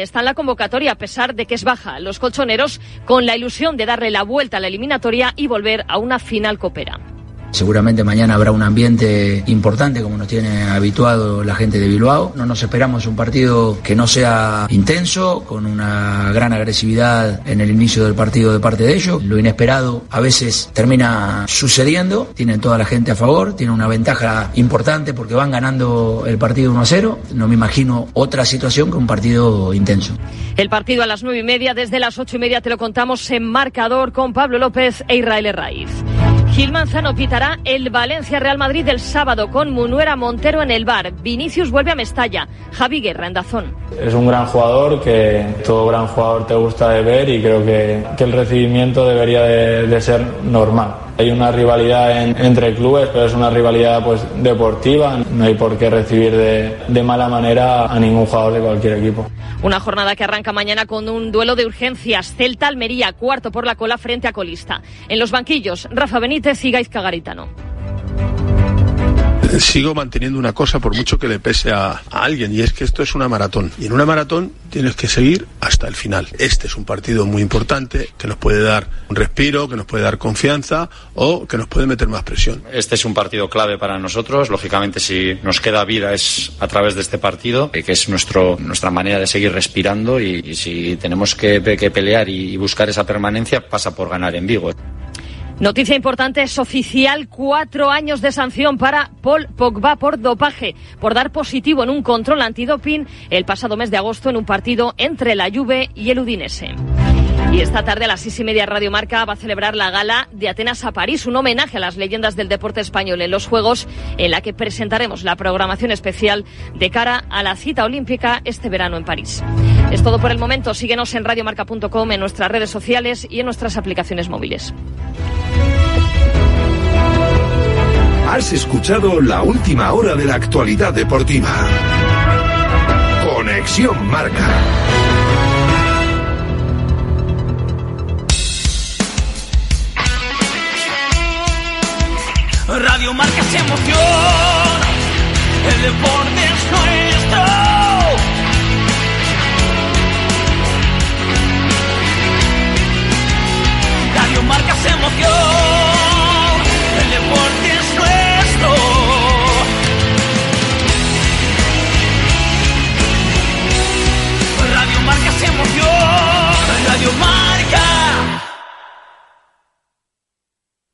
está en la convocatoria a pesar de que es baja. Los colchoneros con la ilusión de darle la vuelta a la eliminatoria y volver a una final copera. Seguramente mañana habrá un ambiente importante como nos tiene habituado la gente de Bilbao. No nos esperamos un partido que no sea intenso, con una gran agresividad en el inicio del partido de parte de ellos. Lo inesperado a veces termina sucediendo. Tienen toda la gente a favor, tienen una ventaja importante porque van ganando el partido 1 a 0. No me imagino otra situación que un partido intenso. El partido a las nueve y media, desde las ocho y media te lo contamos en marcador con Pablo López e Israel Raiz. Gil Manzano el Valencia Real Madrid el sábado con Munuera Montero en el bar. Vinicius vuelve a Mestalla. Javi Guerra en Dazón. Es un gran jugador que todo gran jugador te gusta de ver y creo que, el recibimiento debería de, de ser normal. Hay una rivalidad en- entre clubes, pero es una rivalidad pues deportiva. No hay por qué recibir de, de mala manera a ningún jugador de cualquier equipo. Una jornada que arranca mañana con un duelo de urgencias. Celta Almería, cuarto por la cola frente a colista. En los banquillos, Rafa Benítez y Gaizka Garitano. sigo manteniendo una cosa por mucho que le pese a, alguien y es que esto es una maratón y en una maratón tienes que seguir hasta el final. Este es un partido muy importante que nos puede dar un respiro, que nos puede dar confianza o que nos puede meter más presión. Este es un partido clave para nosotros. Lógicamente, si nos queda vida es a través de este partido, eh, que es nuestro, nuestra manera de seguir respirando. Y, y si tenemos que, que pelear y, y buscar esa permanencia, pasa por ganar en Vigo. Noticia importante, es oficial cuatro años de sanción para Paul Pogba por dopaje, por dar positivo en un control antidoping el pasado mes de agosto en un partido entre la Juve y el Udinese. Y esta tarde a las seis y media Radio Marca va a celebrar la gala de Atenas a París, un homenaje a las leyendas del deporte español en los Juegos, en la que presentaremos la programación especial de cara a la cita olímpica este verano en París. Es todo por el momento. Síguenos en radiomarca.com, en nuestras redes sociales y en nuestras aplicaciones móviles. Has escuchado la última hora de la actualidad deportiva. Conexión Marca. Radio Marca se emoción, el deporte es nuestro. Radio Marca se emoción, el deporte es nuestro. Radio Marca se emoción, Radio Marca.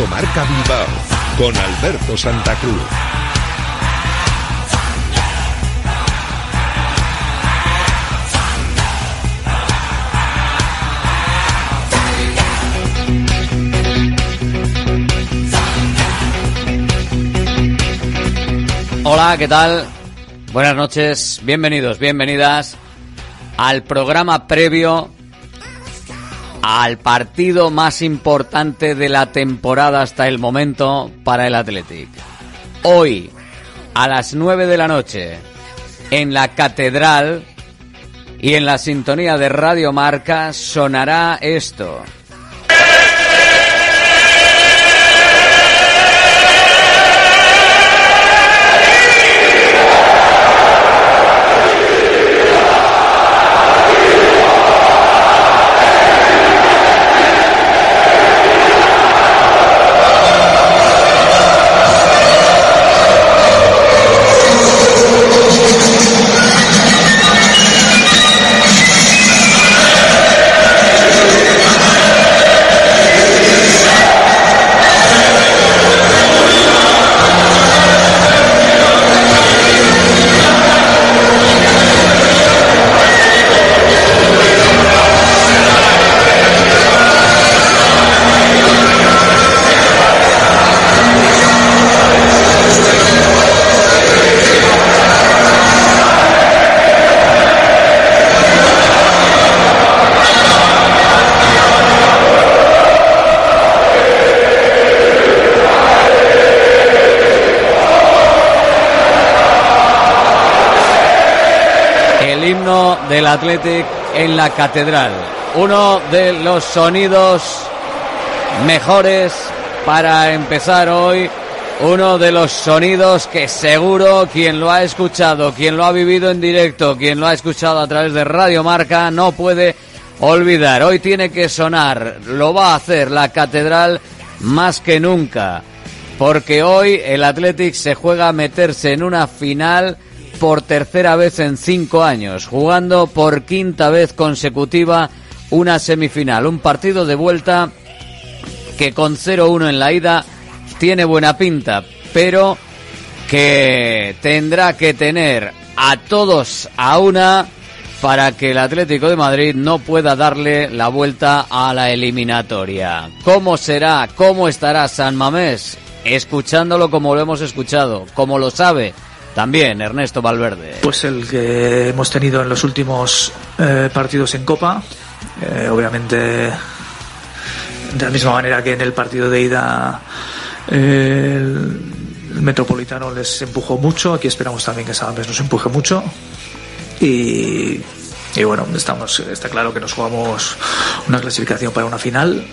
Marca Bilbao, con Alberto Santa Cruz. Hola, ¿qué tal? Buenas noches, bienvenidos, bienvenidas al programa previo al partido más importante de la temporada hasta el momento para el Athletic. Hoy, a las 9 de la noche, en la Catedral y en la sintonía de Radio Marca sonará esto. Del Athletic en la catedral. Uno de los sonidos mejores para empezar hoy. Uno de los sonidos que seguro quien lo ha escuchado, quien lo ha vivido en directo, quien lo ha escuchado a través de Radio Marca no puede olvidar. Hoy tiene que sonar, lo va a hacer la catedral más que nunca, porque hoy el Athletic se juega a meterse en una final por tercera vez en cinco años, jugando por quinta vez consecutiva una semifinal, un partido de vuelta que con 0-1 en la ida tiene buena pinta, pero que tendrá que tener a todos a una para que el Atlético de Madrid no pueda darle la vuelta a la eliminatoria. ¿Cómo será? ¿Cómo estará San Mamés? Escuchándolo como lo hemos escuchado, como lo sabe también Ernesto Valverde. Pues el que hemos tenido en los últimos eh, partidos en Copa, eh, obviamente de la misma manera que en el partido de ida el Metropolitano les empujó mucho, aquí esperamos también que San Mamés nos empuje mucho y, y bueno, estamos, está claro que nos jugamos una clasificación para una final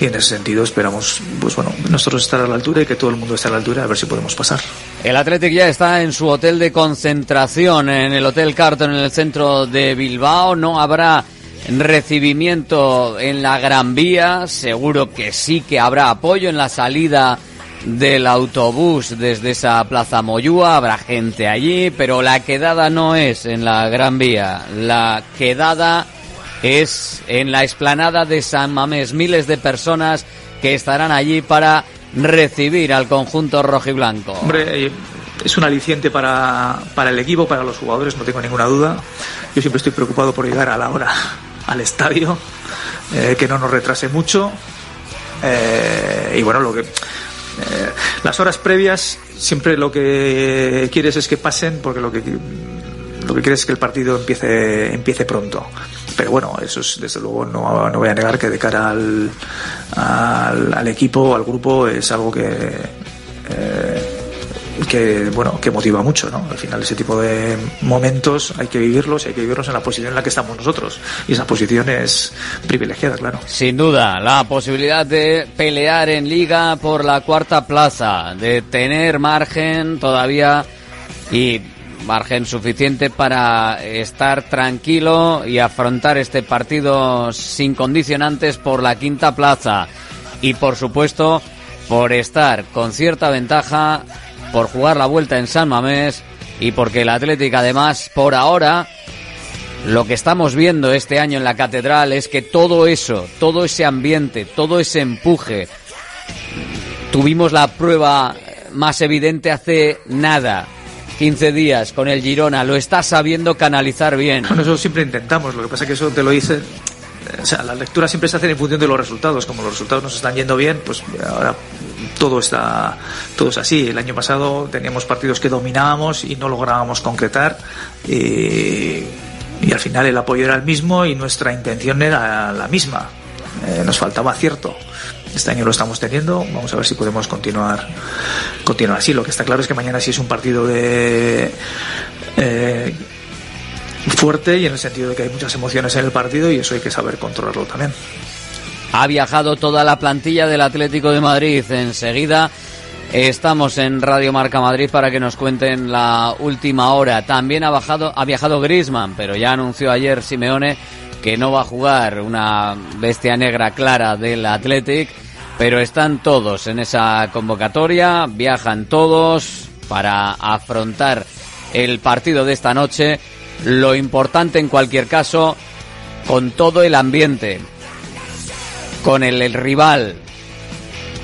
y en ese sentido esperamos, pues bueno, nosotros estar a la altura y que todo el mundo esté a la altura a ver si podemos pasar. El Athletic ya está en su hotel de concentración, en el Hotel Carton, en el centro de Bilbao. No habrá recibimiento en la Gran Vía. Seguro que sí que habrá apoyo en la salida del autobús desde esa Plaza Moyúa. Habrá gente allí, pero la quedada no es en la Gran Vía. La quedada es en la explanada de San Mamés. Miles de personas que estarán allí para recibir al conjunto rojiblanco. Hombre, eh, es un aliciente para, para el equipo, para los jugadores, no tengo ninguna duda. Yo siempre estoy preocupado por llegar a la hora al estadio, eh, que no nos retrase mucho. Eh, y bueno, lo que. las horas previas siempre lo que quieres es que pasen porque lo que lo que quieres es que el partido empiece empiece pronto pero bueno eso es desde luego no, no voy a negar que de cara al, al, equipo al grupo es algo que eh, que bueno que motiva mucho no al final ese tipo de momentos hay que vivirlos y hay que vivirlos en la posición en la que estamos nosotros. Y esa posición es privilegiada claro. Sin duda, la posibilidad de pelear en liga por la cuarta plaza, de tener margen todavía y margen suficiente para estar tranquilo y afrontar este partido sin condicionantes por la quinta plaza. Y por supuesto por estar con cierta ventaja, por jugar la vuelta en San Mamés y porque el Atlético además por ahora lo que estamos viendo este año en la catedral es que todo eso, todo ese ambiente, todo ese empuje, tuvimos la prueba más evidente hace nada, 15 días con el Girona, lo está sabiendo canalizar bien. Bueno, eso siempre intentamos, lo que pasa es que eso te lo dice. O sea, las lecturas siempre se hacen en función de los resultados. Como los resultados nos están yendo bien, pues ahora todo está todo es así. El año pasado teníamos partidos que dominábamos y no lográbamos concretar. Y, al final el apoyo era el mismo y nuestra intención era la misma. Eh, nos faltaba acierto. Este año lo estamos teniendo. Vamos a ver si podemos continuar, continuar así. Lo que está claro es que mañana sí es un partido de eh, fuerte y en el sentido de que hay muchas emociones en el partido y eso hay que saber controlarlo también. Ha viajado toda la plantilla del Atlético de Madrid. Enseguida estamos en Radio Marca Madrid para que nos cuenten la última hora. También ha, bajado, ha viajado Grisman, pero ya anunció ayer Simeone que no va a jugar una bestia negra clara del Athletic, pero están todos en esa convocatoria, viajan todos para afrontar el partido de esta noche. Lo importante en cualquier caso, con todo el ambiente, con el, el rival,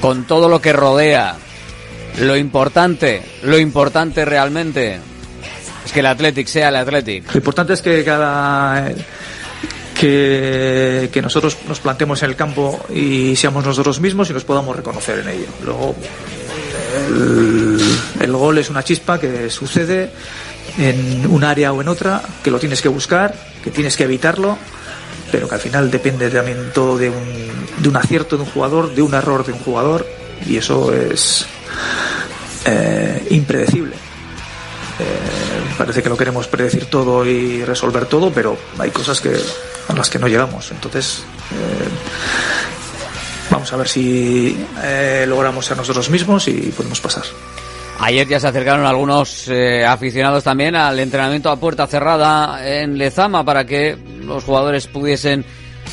con todo lo que rodea, lo importante, lo importante realmente es que el Athletic sea el Athletic. Lo importante es que cada que, que nosotros nos planteemos en el campo y seamos nosotros mismos y nos podamos reconocer en ello. Luego, el, gol es una chispa que sucede en un área o en otra, que lo tienes que buscar, que tienes que evitarlo, pero que al final depende también todo de un, de un acierto de un jugador, de un error de un jugador, y eso es eh, impredecible. Eh, parece que lo queremos predecir todo y resolver todo, pero hay cosas que a las que no llegamos. Entonces, eh, vamos a ver si eh, logramos ser nosotros mismos y podemos pasar. Ayer ya se acercaron algunos eh, aficionados también al entrenamiento a puerta cerrada en Lezama para que los jugadores pudiesen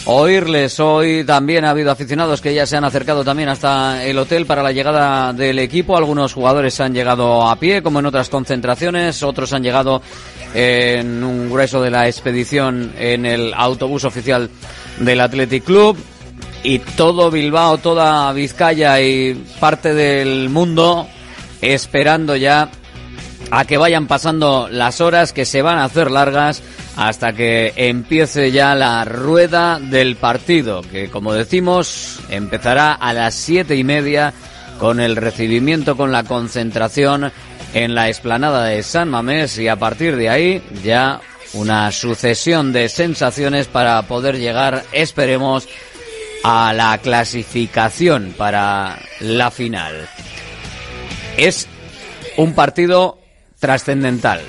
oírles. Hoy también ha habido aficionados que ya se han acercado también hasta el hotel para la llegada del equipo. Algunos jugadores han llegado a pie, como en otras concentraciones. Otros han llegado en un grueso de la expedición en el autobús oficial del Athletic Club. Y todo Bilbao, toda Vizcaya y parte del mundo esperando ya a que vayan pasando las horas que se van a hacer largas hasta que empiece ya la rueda del partido, que como decimos empezará a las siete y media con el recibimiento, con la concentración en la explanada de San Mamés y a partir de ahí ya una sucesión de sensaciones para poder llegar, esperemos, a la clasificación para la final. Es un partido trascendental.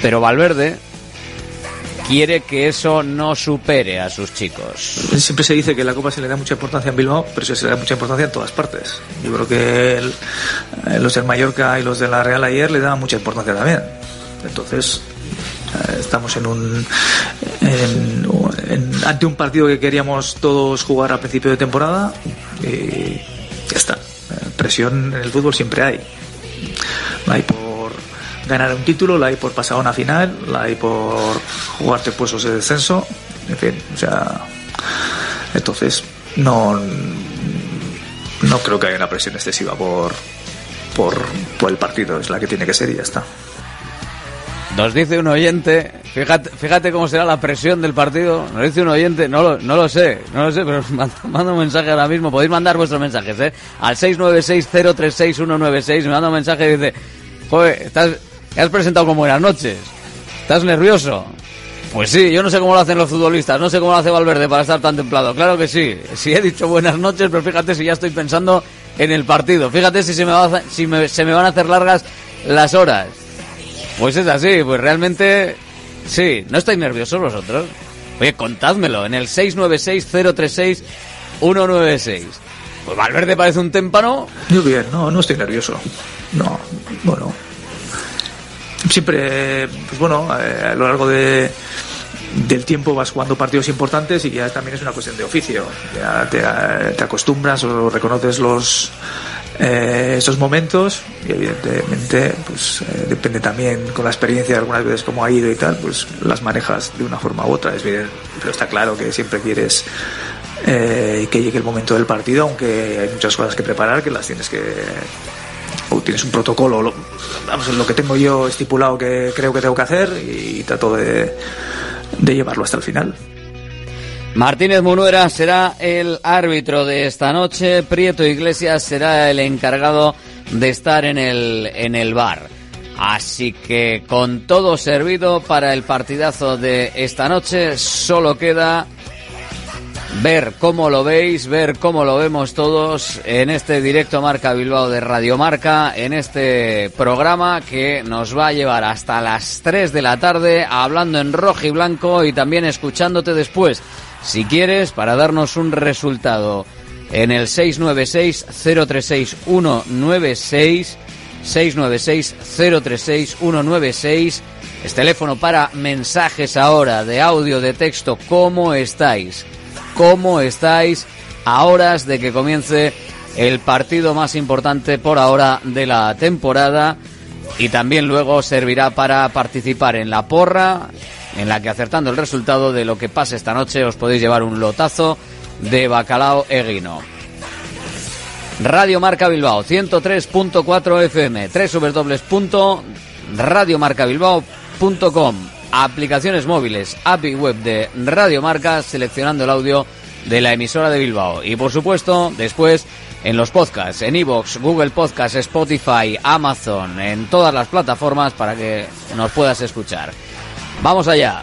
Pero Valverde quiere que eso no supere a sus chicos. Siempre se dice que la Copa se le da mucha importancia en Bilbao, pero se le da mucha importancia en todas partes. Yo creo que el, eh, los del Mallorca y los de la Real ayer le daban mucha importancia también. Entonces, eh, estamos en un en, en, ante un partido que queríamos todos jugar a principio de temporada y ya está. Eh, Presión en el fútbol siempre hay. La hay por ganar un título, la hay por pasar a una final, la hay por jugarte puestos de descenso, en fin, o sea, entonces no no creo que haya una presión excesiva por por, por el partido, es la que tiene que ser y ya está. Nos dice un oyente, fíjate, fíjate cómo será la presión del partido. Nos dice un oyente, no lo, no lo sé, no lo sé, pero os mando, mando un mensaje ahora mismo. Podéis mandar vuestros mensajes, ¿eh? Al 696-036-196. Me manda un mensaje y dice, joder, estás, has presentado con buenas noches. ¿Estás nervioso? Pues sí, yo no sé cómo lo hacen los futbolistas, no sé cómo lo hace Valverde para estar tan templado. Claro que sí, sí he dicho buenas noches, pero fíjate si ya estoy pensando en el partido. Fíjate si se me, va a, si me, se me van a hacer largas las horas. Pues es así, pues realmente sí, no estáis nerviosos vosotros. Oye, contádmelo en el 696-036-196. Pues Valverde parece un témpano. Muy bien, no, no estoy nervioso. No, bueno. Siempre, pues bueno, eh, a lo largo de, del tiempo vas jugando partidos importantes y ya también es una cuestión de oficio. Ya te, acostumbras o reconoces los eh, esos momentos y evidentemente pues eh, depende también con la experiencia de algunas veces cómo ha ido y tal pues las manejas de una forma u otra es bien pero está claro que siempre quieres eh, que llegue el momento del partido aunque hay muchas cosas que preparar que las tienes que tienes un protocolo lo, vamos lo que tengo yo estipulado que creo que tengo que hacer y trato de, de llevarlo hasta el final Martínez Munuera será el árbitro de esta noche. Prieto Iglesias será el encargado de estar en el, en el bar. Así que con todo servido para el partidazo de esta noche, solo queda ver cómo lo veis, ver cómo lo vemos todos en este directo Marca Bilbao de Radio Marca, en este programa que nos va a llevar hasta las 3 de la tarde hablando en rojo y blanco y también escuchándote después si quieres, para darnos un resultado en el 696-036-196, 696-036-196, es teléfono para mensajes ahora de audio, de texto, ¿cómo estáis? ¿Cómo estáis a horas de que comience el partido más importante por ahora de la temporada? Y también luego servirá para participar en la porra, en la que acertando el resultado de lo que pase esta noche os podéis llevar un lotazo de bacalao eguino. Radio Marca Bilbao 103.4 FM www.radiomarcabilbao.com Aplicaciones móviles, API web de Radio Marca seleccionando el audio de la emisora de Bilbao y por supuesto después en los podcasts, en iVoox, Google Podcasts, Spotify, Amazon, en todas las plataformas para que nos puedas escuchar. Vamos allá.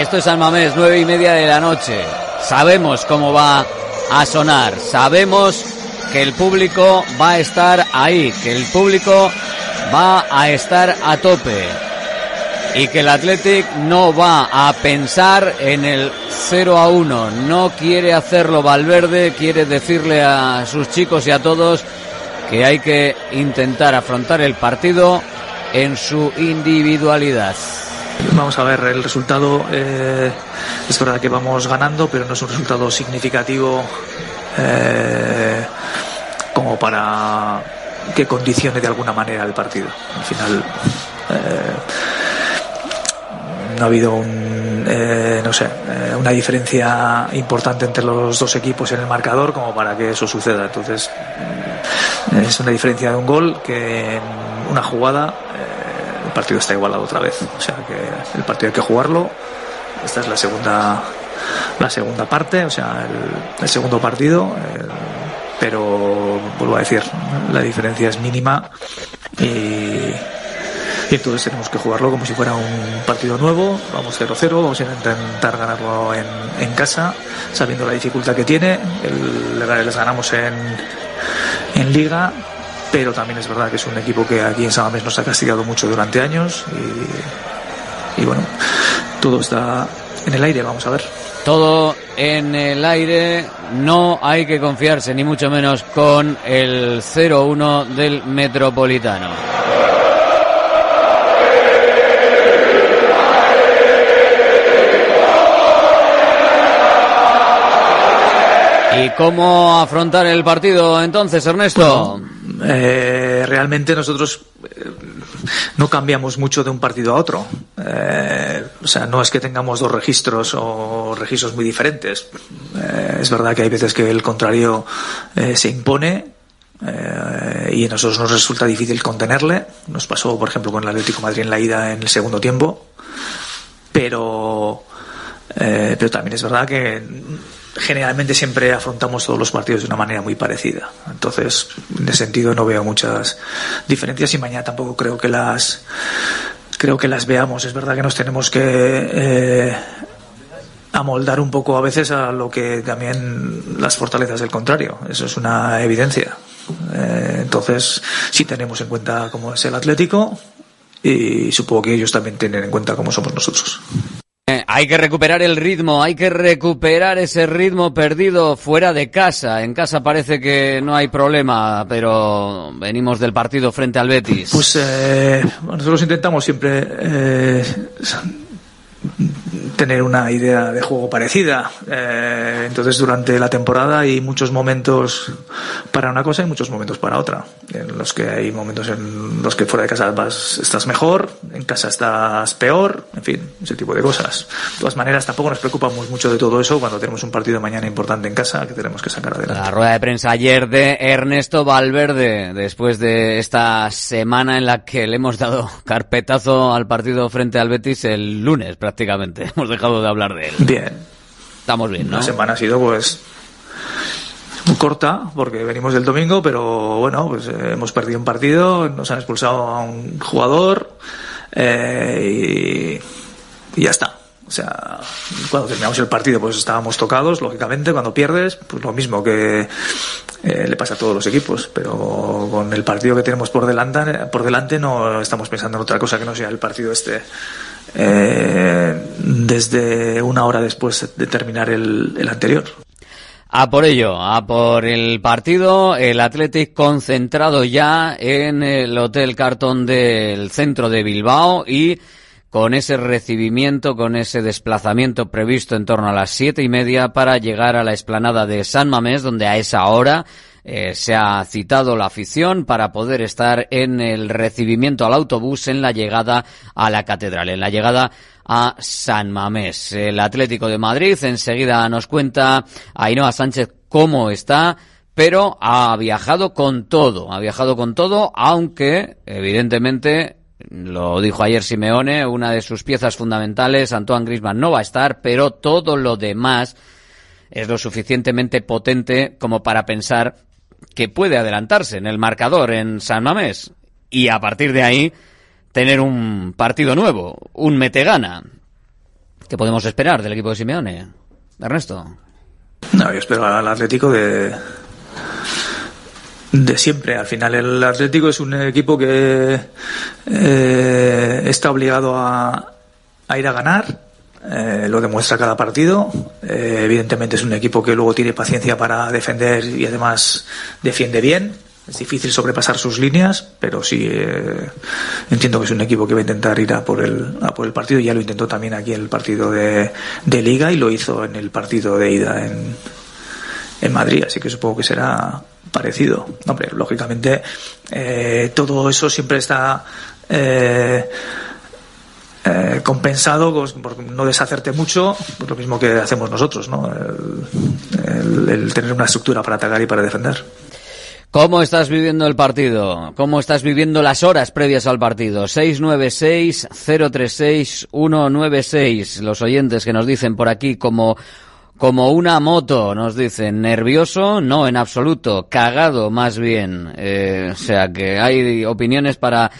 Esto es Almamés, nueve y media de la noche. Sabemos cómo va a sonar. Sabemos que el público va a estar ahí, que el público va a estar a tope. Y que el Athletic no va a pensar en el 0 a 1. No quiere hacerlo Valverde, quiere decirle a sus chicos y a todos que hay que intentar afrontar el partido en su individualidad. Vamos a ver el resultado. eh, es verdad que vamos ganando, pero no es un resultado significativo eh, como para que condicione de alguna manera el partido. Al final eh, no ha habido un, no sé, una diferencia importante entre los dos equipos en el marcador como para que eso suceda. Entonces mm, es una diferencia de un gol que en una jugada el partido está igualado otra vez. O sea que el partido hay que jugarlo. Esta es la segunda la segunda parte, o sea, el, el segundo partido. eh, pero vuelvo a decir, la diferencia es mínima y, y entonces tenemos que jugarlo como si fuera un partido nuevo. Vamos 0-0, vamos a intentar ganarlo en, en casa, sabiendo la dificultad que tiene. El, les ganamos en, en Liga, pero también es verdad que es un equipo que aquí en Samamés nos ha castigado mucho durante años y, y bueno, todo está en el aire, vamos a ver. Todo en el aire, no hay que confiarse ni mucho menos con el 0-1 del Metropolitano. ¿Y cómo afrontar el partido entonces, Ernesto? Eh, realmente nosotros eh, no cambiamos mucho de un partido a otro. Eh, o sea, no es que tengamos dos registros o registros muy diferentes. Eh, es verdad que hay veces que el contrario se impone y a nosotros nos resulta difícil contenerle. Nos pasó, por ejemplo, con el Atlético Madrid en la ida en el segundo tiempo. Pero, eh, pero también es verdad que generalmente siempre afrontamos todos los partidos de una manera muy parecida. Entonces, en ese sentido no veo muchas diferencias y mañana tampoco creo que las creo que las veamos. Es verdad que nos tenemos que eh, amoldar un poco a veces a lo que también las fortalezas del contrario. Eso es una evidencia. Eh, entonces, sí tenemos en cuenta cómo es el Atlético y supongo que ellos también tienen en cuenta cómo somos nosotros. Eh, hay que recuperar el ritmo, hay que recuperar ese ritmo perdido fuera de casa. En casa parece que no hay problema, pero venimos del partido frente al Betis. Pues eh, nosotros intentamos siempre eh, tener una idea de juego parecida. Eh, entonces, durante la temporada hay muchos momentos para una cosa y muchos momentos para otra. En los que hay momentos en los que fuera de casa vas, estás mejor, en casa estás peor, en fin, ese tipo de cosas. De todas maneras, tampoco nos preocupamos mucho de todo eso cuando tenemos un partido mañana importante en casa que tenemos que sacar adelante. La rueda de prensa ayer de Ernesto Valverde, después de esta semana en la que le hemos dado carpetazo al partido frente al Betis el lunes prácticamente. Hemos dejado de hablar de él. Bien. Estamos bien, ¿no? La semana ha sido pues corta porque venimos del domingo, pero bueno, pues eh, hemos perdido un partido, nos han expulsado a un jugador eh, y, y ya está. O sea, cuando terminamos el partido pues estábamos tocados, lógicamente, cuando pierdes, pues lo mismo que eh, le pasa a todos los equipos, pero con el partido que tenemos por delante, por delante no estamos pensando en otra cosa que no sea el partido este eh, desde una hora después de terminar el, anterior. A por ello, a por el partido, el Athletic concentrado ya en el Hotel Cartón del centro de Bilbao y con ese recibimiento, con ese desplazamiento previsto en torno a las siete y media para llegar a la explanada de San Mamés, donde a esa hora eh, se ha citado la afición para poder estar en el recibimiento al autobús en la llegada a la catedral, en la llegada a San Mamés. El Atlético de Madrid enseguida nos cuenta Ainhoa Sánchez cómo está pero ha viajado con todo, ha viajado con todo, aunque evidentemente lo dijo ayer Simeone, una de sus piezas fundamentales, Antoine Griezmann no va a estar, pero todo lo demás es lo suficientemente potente como para pensar que puede adelantarse en el marcador en San Mamés y a partir de ahí tener un partido nuevo, un metegana. ¿Qué podemos esperar del equipo de Simeone? Ernesto. No, yo espero al Atlético de, de siempre. Al final el Atlético es un equipo que eh, está obligado a, a, ir a ganar. Eh, lo demuestra cada partido. Eh, evidentemente es un equipo que luego tiene paciencia para defender y además defiende bien. Es difícil sobrepasar sus líneas, pero sí entiendo que es un equipo que va a intentar ir a por el, a por el partido. Ya lo intentó también aquí en el partido de, de Liga y lo hizo en el partido de ida en, en Madrid, así que supongo que será parecido. Hombre, lógicamente eh, todo eso siempre está eh, compensado por no deshacerte mucho, pues lo mismo que hacemos nosotros, ¿no? El tener una estructura para atacar y para defender. ¿Cómo estás viviendo el partido? ¿Cómo estás viviendo las horas previas al partido? 696-036-196. Los oyentes que nos dicen por aquí como como una moto, nos dicen. Nervioso, no, en absoluto. Cagado, más bien. Eh, o sea que hay opiniones para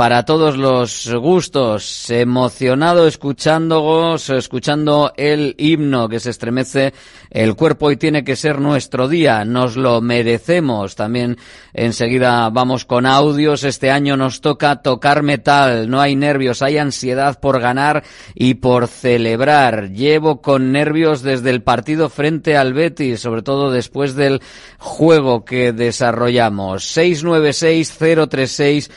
para todos los gustos, emocionado escuchando, escuchando el himno que se estremece el cuerpo y tiene que ser nuestro día, nos lo merecemos. También enseguida vamos con audios, este año nos toca tocar metal, no hay nervios, hay ansiedad por ganar y por celebrar. Llevo con nervios desde el partido frente al Betis, sobre todo después del juego que desarrollamos. 696 036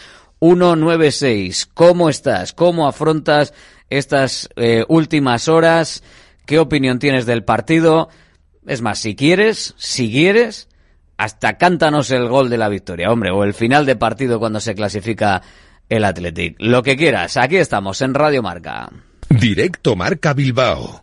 196. ¿Cómo estás? ¿Cómo afrontas estas eh, últimas horas? ¿Qué opinión tienes del partido? Es más, si quieres, si quieres, hasta cántanos el gol de la victoria, hombre, o el final de partido cuando se clasifica el Athletic. Lo que quieras, aquí estamos en Radio Marca. Directo Marca Bilbao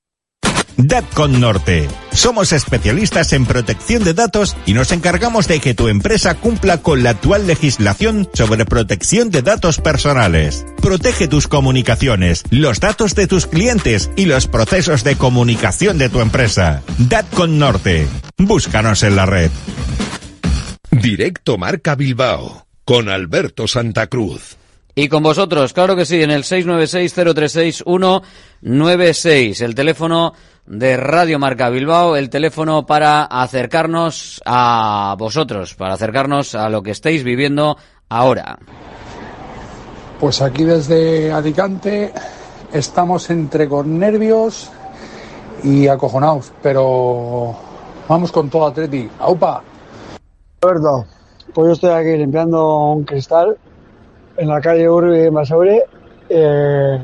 Datcon Norte. Somos especialistas en protección de datos y nos encargamos de que tu empresa cumpla con la actual legislación sobre protección de datos personales. Protege tus comunicaciones, los datos de tus clientes y los procesos de comunicación de tu empresa. Datcon Norte. Búscanos en la red. Directo Marca Bilbao con Alberto Santa Cruz. Y con vosotros, claro que sí, en el 696-036-196, el teléfono de Radio Marca Bilbao, el teléfono para acercarnos a vosotros, para acercarnos a lo que estáis viviendo ahora. Pues aquí desde Alicante estamos entre con nervios y acojonados, pero vamos con todo Atleti. ¡Aupa! Alberto, pues yo estoy aquí limpiando un cristal en la calle Urbi Basauri. Eh,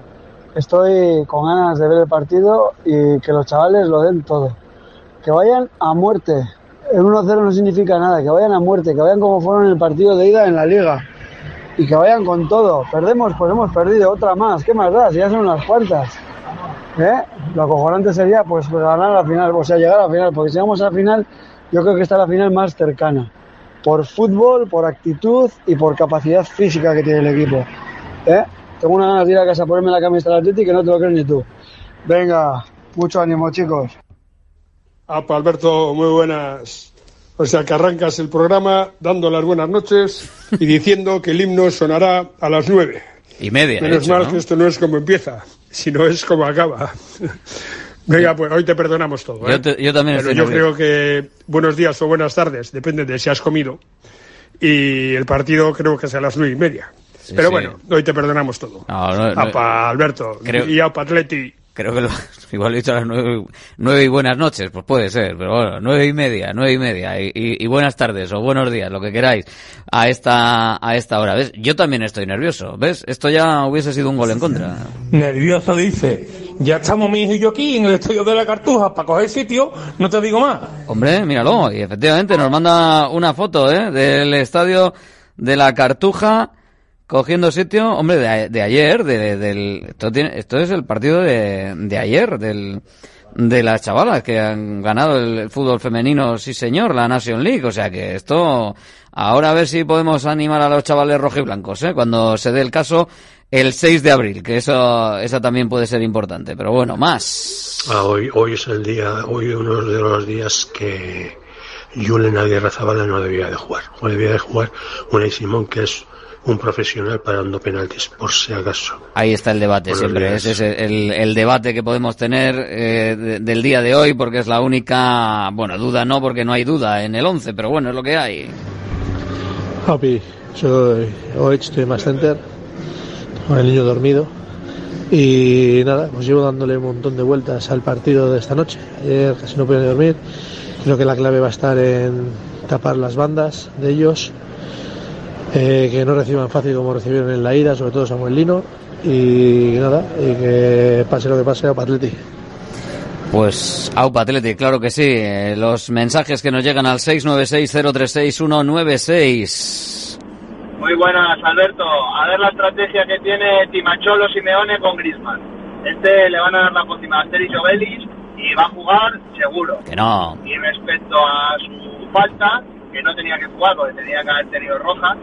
estoy con ganas de ver el partido y que los chavales lo den todo. Que vayan a muerte. El 1-0 no significa nada, que vayan a muerte, que vayan como fueron en el partido de ida en la liga. Y que vayan con todo. Perdemos, pues hemos perdido otra más. ¿Qué más da? Si ya son unas cuantas. ¿Eh? Lo acojonante sería pues ganar la final, o sea, llegar a la final, porque si llegamos a la final, yo creo que está la final más cercana. Por fútbol, por actitud y por capacidad física que tiene el equipo. ¿Eh? Tengo una ganas de ir a casa a ponerme la camiseta del Atleti que no te lo crees ni tú. Venga, mucho ánimo, chicos. Apa, Alberto, muy buenas. O sea, que arrancas el programa dando las buenas noches y diciendo que el himno sonará a las nueve. Y media. Menos hecho, mal ¿no? que esto no es como empieza, sino es como acaba. Venga, pues hoy te perdonamos todo. ¿eh? Yo te- yo también Pero yo creo que buenos días o buenas tardes, depende de si has comido. Y el partido creo que es a las nueve y media. Sí, Pero sí. bueno, hoy te perdonamos todo. No, no, no. Apa, Alberto. Creo- Y apa, Atleti. Creo que lo, igual he dicho a las nueve, nueve y buenas noches, pues puede ser, pero bueno, nueve y media, nueve y media, y, y- y buenas tardes o buenos días, lo que queráis, a esta, a esta hora, ¿ves? Yo también estoy nervioso, ¿ves? Esto ya hubiese sido un gol en contra. Nervioso dice, ya estamos mi hijo y yo aquí en el estudio de la Cartuja para coger sitio, no te digo más. Hombre, míralo, y efectivamente nos manda una foto, ¿eh? Del estadio de la Cartuja, cogiendo sitio, hombre, de, de ayer, de, del, esto, tiene, esto es el partido de, de ayer, del, de las chavalas que han ganado el fútbol femenino, sí señor, la Nation League, o sea que esto, ahora a ver si podemos animar a los chavales rojiblancos, ¿eh? Cuando se dé el caso, el 6 de abril, que eso, esa también puede ser importante, pero bueno, más. Ah, hoy, hoy es el día, hoy uno de los días que Julen Aguirre Zabala no debía de jugar. O debía de jugar Unai Simón, que es un profesional parando penaltis, por si acaso. Ahí está el debate Buenos siempre. Ese es el, el debate que podemos tener eh, de- del día de hoy, porque es la única, bueno, duda no, porque no hay duda en el 11, pero bueno, es lo que hay. Papi, soy, hoy estoy en más center con el niño dormido Y nada, pues llevo dándole un montón de vueltas al partido de esta noche. Ayer casi no pude dormir. Creo que la clave va a estar en tapar las bandas de ellos, eh, que no reciban fácil como recibieron en la ida, sobre todo Samuel Lino. Y nada, y que pase lo que pase a Patleti. Pues Aupa Atleti, claro que sí. Los mensajes que nos llegan al 696-036-196. Muy buenas, Alberto. A ver la estrategia que tiene Timacholo Simeone con Grisman. Este le van a dar la pócima a Asterix Obelis y va a jugar seguro. Que no. Y respecto a su falta, que no tenía que jugar porque tenía que haber tenido roja,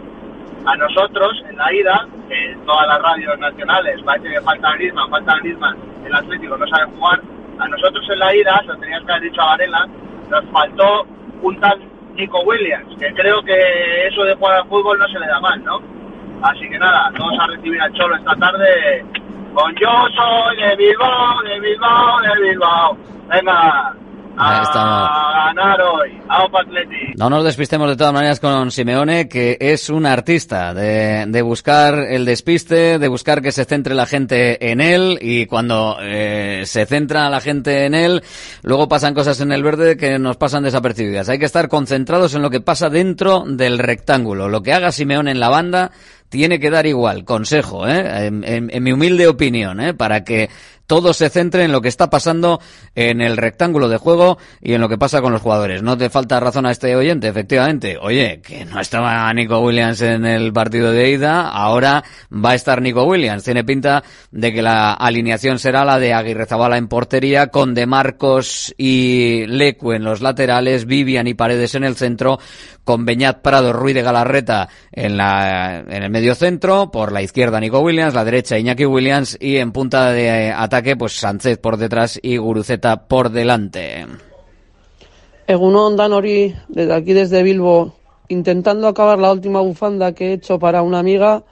a nosotros en la ida, que en todas las radios nacionales parece que falta Griezmann, falta Griezmann, el Atlético no sabe jugar, a nosotros en la ida, se lo tenías que haber dicho a Varela, nos faltó un tal Nico Williams, que creo que eso de jugar al fútbol no se le da mal, ¿no? Así que nada, todos a recibir al Cholo esta tarde con yo soy de Bilbao, de Bilbao, de Bilbao. Venga. A ganar hoy. No nos despistemos de todas maneras con Simeone, que es un artista de, de buscar el despiste, de buscar que se centre la gente en él y cuando eh, se centra la gente en él, luego pasan cosas en el verde que nos pasan desapercibidas. Hay que estar concentrados en lo que pasa dentro del rectángulo. Lo que haga Simeone en la banda tiene que dar igual. Consejo, ¿eh? en, mi humilde opinión, ¿eh? para que todo se centre en lo que está pasando en el rectángulo de juego y en lo que pasa con los jugadores. No te falta razón a este oyente, efectivamente. Oye, que no estaba Nico Williams en el partido de ida, ahora va a estar Nico Williams. Tiene pinta de que la alineación será la de Aguirre Zabala en portería, con De Marcos y Lecu en los laterales, Vivian y Paredes en el centro, con Beñat Prado, Ruiz de Galarreta en la en el medio centro, por la izquierda Nico Williams, la derecha Iñaki Williams y en punta de ataque pues Sánchez por detrás y Guruceta por delante. Egunon Danori, desde aquí desde Bilbo, intentando acabar la última bufanda que he hecho para una amiga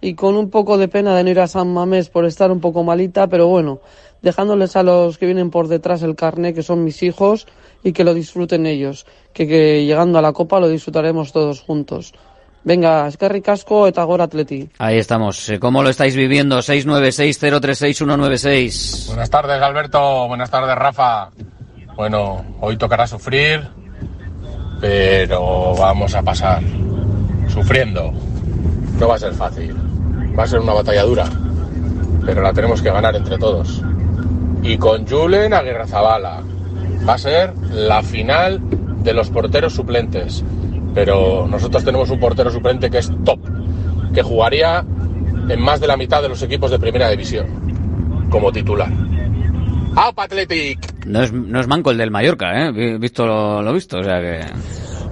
y con un poco de pena de no ir a San Mamés por estar un poco malita, pero bueno, dejándoles a los que vienen por detrás el carné, que son mis hijos, y que lo disfruten ellos, que, que llegando a la copa lo disfrutaremos todos juntos. Venga, eskerrik asko eta gora atleti. Ahí estamos. Eh, ¿Cómo lo estáis viviendo? 696-036-196. Buenas tardes, Alberto. Buenas tardes, Rafa. Bueno, hoy tocará sufrir, pero vamos a pasar. Sufriendo. No va a ser fácil. Va a ser una batalla dura, pero la tenemos que ganar entre todos. Y con Julen Aguirre Zabala. Va a ser la final de los porteros suplentes. Pero nosotros tenemos un portero suplente que es top, que jugaría en más de la mitad de los equipos de primera división como titular. ¡Aupa Athletic! No es, no es manco el del Mallorca, ¿eh? Vi- Visto lo visto, o sea que...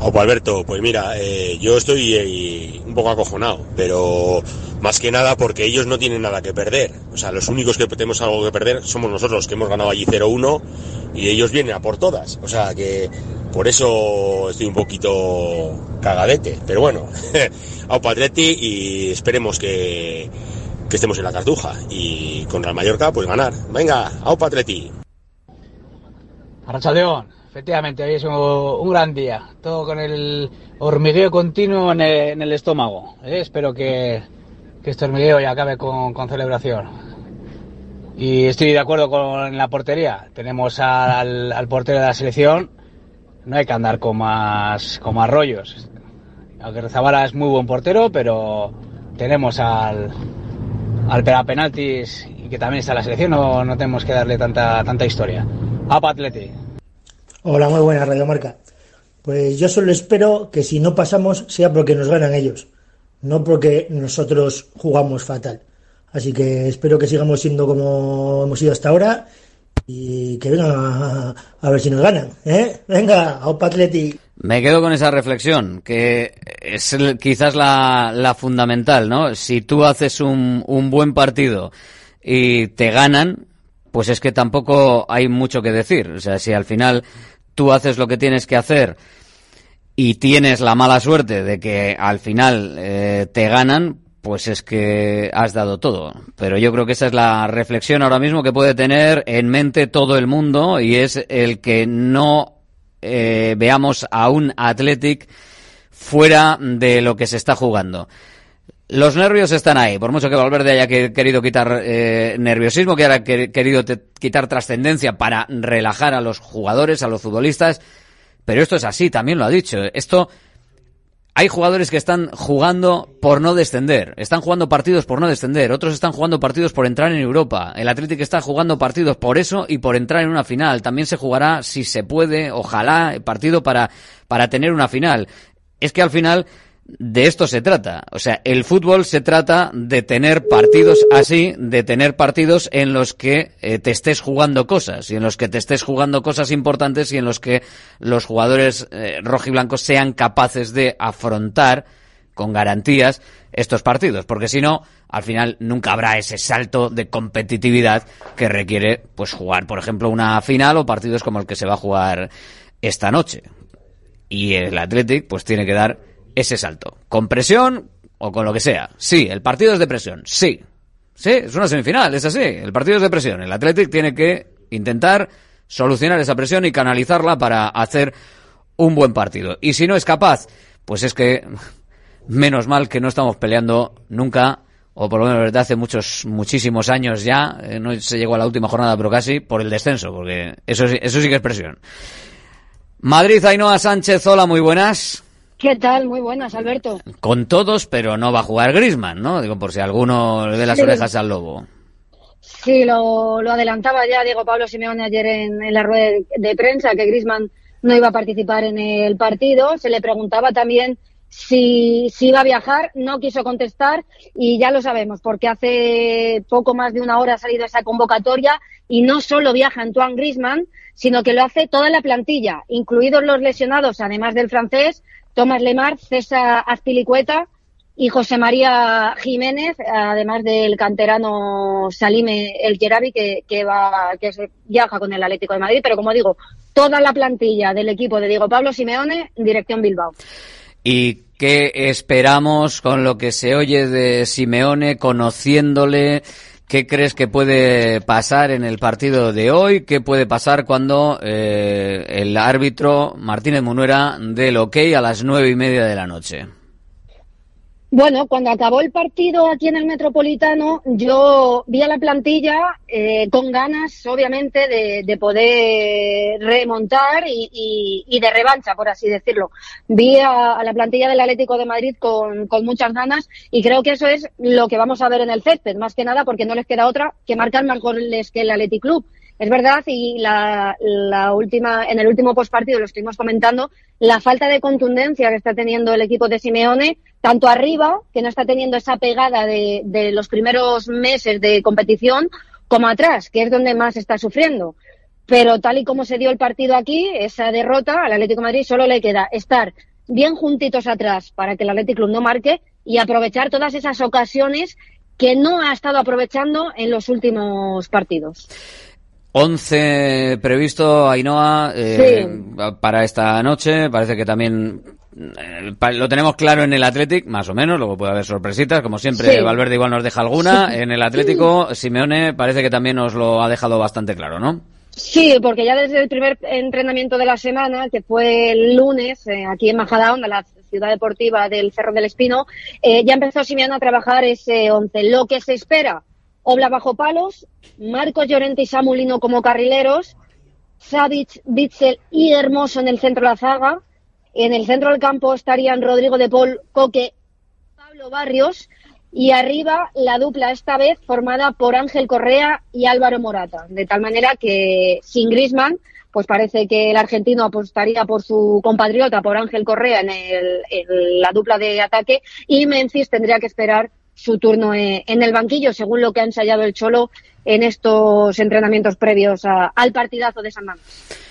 Opa Alberto, pues mira, eh, yo estoy eh, un poco acojonado, pero más que nada porque ellos no tienen nada que perder. O sea, los únicos que tenemos algo que perder somos nosotros, que hemos ganado allí 0-1 y ellos vienen a por todas. O sea, que por eso estoy un poquito cagadete. Pero bueno, Aupa Atleti y esperemos que, que estemos en la cartuja. Y contra el Mallorca, pues ganar. Venga, Aupa Atleti. Arrachaldeón, efectivamente, hoy es un, un gran día. Todo con el hormigueo continuo en el, en el estómago. ¿eh? Espero que, que este hormigueo ya acabe con, con celebración. Y estoy de acuerdo con la portería. Tenemos al, al portero de la selección. No hay que andar con más, con más rollos. Aunque Rezabala es muy buen portero, pero tenemos al, al penaltis y que también está la selección. No, no tenemos que darle tanta, tanta historia. Apa Atleti. Hola, muy buena Radio Marca. Pues yo solo espero que si no pasamos sea porque nos ganan ellos, no porque nosotros jugamos fatal. Así que espero que sigamos siendo como hemos sido hasta ahora y que vengan a, a ver si nos ganan. ¿eh? Venga, Atleti. Me quedo con esa reflexión, que es quizás la, la fundamental, ¿no? Si tú haces un, un buen partido y te ganan, pues es que tampoco hay mucho que decir. O sea, si al final tú haces lo que tienes que hacer y tienes la mala suerte de que al final eh, te ganan, pues es que has dado todo. Pero yo creo que esa es la reflexión ahora mismo que puede tener en mente todo el mundo y es el que no eh, veamos a un Athletic fuera de lo que se está jugando. Los nervios están ahí, por mucho que Valverde haya querido quitar eh, nerviosismo, que haya querido quitar trascendencia para relajar a los jugadores, a los futbolistas, pero esto es así, también lo ha dicho. Esto hay jugadores que están jugando por no descender, están jugando partidos por no descender, otros están jugando partidos por entrar en Europa. El Atlético está jugando partidos por eso y por entrar en una final. También se jugará, si se puede, ojalá, partido para, para tener una final. Es que al final de esto se trata. O sea, el fútbol se trata de tener partidos así, de tener partidos en los que eh, te estés jugando cosas y en los que te estés jugando cosas importantes y en los que los jugadores eh, rojiblancos sean capaces de afrontar con garantías estos partidos, porque si no, al final nunca habrá ese salto de competitividad que requiere pues jugar, por ejemplo, una final o partidos como el que se va a jugar esta noche. Y el Athletic pues tiene que dar ese salto. Con presión o con lo que sea. Sí, el partido es de presión. Sí. Sí, es una semifinal, es así. El partido es de presión. El Athletic tiene que intentar solucionar esa presión y canalizarla para hacer un buen partido. Y si no es capaz, pues es que menos mal que no estamos peleando nunca, o por lo menos desde hace muchos, muchísimos años ya, eh, no se llegó a la última jornada, pero casi, por el descenso, porque eso, eso sí que es presión. Madrid, Ainhoa Sánchez, hola, muy buenas. ¿Qué tal? Muy buenas, Alberto. Con todos, pero no va a jugar Grisman, ¿no? Digo, por si alguno le dé las orejas al lobo. Sí, lo, adelantaba ya Diego Pablo Simeone ayer en, la rueda de, prensa, que Grisman no iba a participar en el partido. Se le preguntaba también si, si iba a viajar, no quiso contestar y ya lo sabemos, porque hace poco más de una hora ha salido esa convocatoria y no solo viaja Antoine Grisman, sino que lo hace toda la plantilla, incluidos los lesionados, además del francés, Tomás Lemar, César Azpilicueta y José María Jiménez, además del canterano Salime El Gerabi, que, que, va, que se viaja con el Atlético de Madrid. Pero como digo, toda la plantilla del equipo de Diego Pablo Simeone, dirección Bilbao. ¿Y qué esperamos con lo que se oye de Simeone, conociéndole? ¿Qué crees que puede pasar en el partido de hoy? ¿Qué puede pasar cuando eh, el árbitro Martínez Munuera dé el ok a las nueve y media de la noche? Bueno, cuando acabó el partido aquí en el Metropolitano, yo vi a la plantilla eh, con ganas, obviamente, de, poder remontar y, de revancha, por así decirlo. Vi a, la plantilla del Atlético de Madrid con, muchas ganas y creo que eso es lo que vamos a ver en el césped, más que nada porque no les queda otra que marcar más goles que el Athletic Club. Es verdad, y la, la última, en el último postpartido lo estuvimos comentando, la falta de contundencia que está teniendo el equipo de Simeone, tanto arriba, que no está teniendo esa pegada de, de los primeros meses de competición, como atrás, que es donde más está sufriendo. Pero tal y como se dio el partido aquí, esa derrota al Atlético de Madrid solo le queda estar bien juntitos atrás para que el Atlético Club no marque y aprovechar todas esas ocasiones que no ha estado aprovechando en los últimos partidos. 11 previsto, Ainhoa, eh, para esta noche. Parece que también lo tenemos claro en el Athletic, más o menos, luego puede haber sorpresitas, como siempre Valverde igual nos deja alguna. En el Atlético, Simeone parece que también nos lo ha dejado bastante claro, ¿no? Sí, porque ya desde el primer entrenamiento de la semana, que fue el lunes, eh, aquí en Majadahonda, la ciudad deportiva del Cerro del Espino, ya empezó Simeone a trabajar ese 11. Lo que se espera Obla bajo palos, Marcos Llorente y Samulino como carrileros, Savic, Bitzel y Hermoso en el centro de la zaga. En el centro del campo estarían Rodrigo de Paul, Coque, Pablo Barrios y arriba la dupla esta vez formada por Ángel Correa y Álvaro Morata. De tal manera que sin Grisman, pues parece que el argentino apostaría por su compatriota, por Ángel Correa en, en la dupla de ataque y Memphis tendría que esperar su turno eh, en el banquillo, según lo que ha ensayado el Cholo en estos entrenamientos previos al partidazo de San Mamés.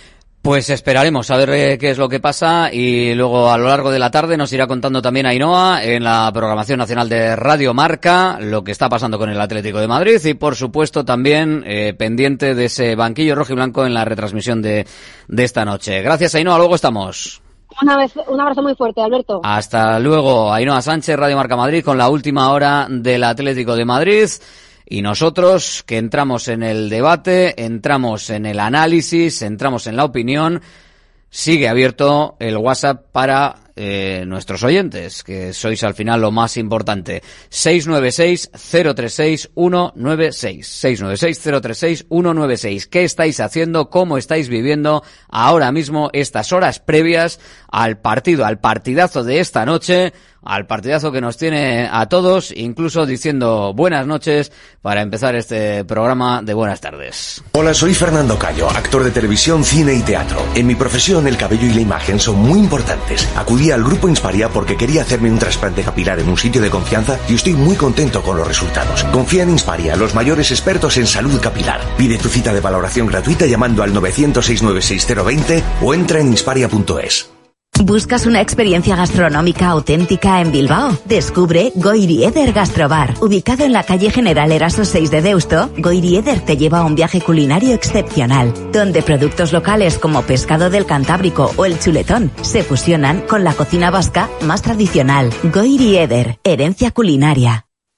Pues esperaremos a ver eh, qué es lo que pasa y luego a lo largo de la tarde nos irá contando también Ainhoa en la programación nacional de Radio Marca lo que está pasando con el Atlético de Madrid y por supuesto también eh, pendiente de ese banquillo rojo y blanco en la retransmisión de, de esta noche. Gracias Ainhoa, luego estamos. un abrazo muy fuerte, Alberto. Hasta luego, Ainhoa Sánchez, Radio Marca Madrid, con la última hora del Atlético de Madrid. Y nosotros que entramos en el debate, entramos en el análisis, entramos en la opinión, sigue abierto el WhatsApp para eh, nuestros oyentes, que sois al final lo más importante. 696-036-196. 696-036-196. ¿Qué estáis haciendo? ¿Cómo estáis viviendo ahora mismo estas horas previas al partido, al partidazo de esta noche? al partidazo que nos tiene a todos, incluso diciendo buenas noches para empezar este programa de buenas tardes. Hola, soy Fernando Cayo, actor de televisión, cine y teatro. En mi profesión, el cabello y la imagen son muy importantes. Acudí al grupo Insparia porque quería hacerme un trasplante capilar en un sitio de confianza y estoy muy contento con los resultados. Confía en Insparia, los mayores expertos en salud capilar. Pide tu cita de valoración gratuita llamando al 900 o entra en insparia.es. ¿Buscas una experiencia gastronómica auténtica en Bilbao? Descubre Goirieder Gastrobar. Ubicado en la calle General Eraso 6 de Deusto, Goirieder te lleva a un viaje culinario excepcional, donde productos locales como pescado del Cantábrico o el chuletón se fusionan con la cocina vasca más tradicional. Goirieder, herencia culinaria.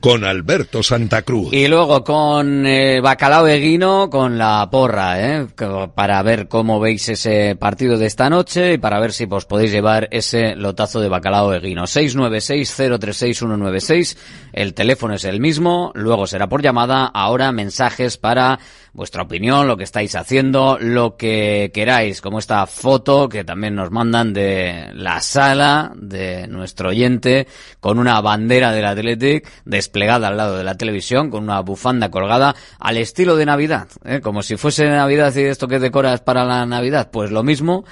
con Alberto Santa Cruz. Y luego con eh, Bacalao Eguino, con la porra, ¿eh? para ver cómo veis ese partido de esta noche y para ver si os podéis llevar ese lotazo de Bacalao Eguino. 696-036-196, el teléfono es el mismo, luego será por llamada, ahora mensajes para vuestra opinión, lo que estáis haciendo, lo que queráis, como esta foto que también nos mandan de la sala de nuestro oyente con una bandera del Athletic desplegada al lado de la televisión, con una bufanda colgada al estilo de Navidad, ¿eh? como si fuese Navidad y esto que decoras para la Navidad, pues lo mismo,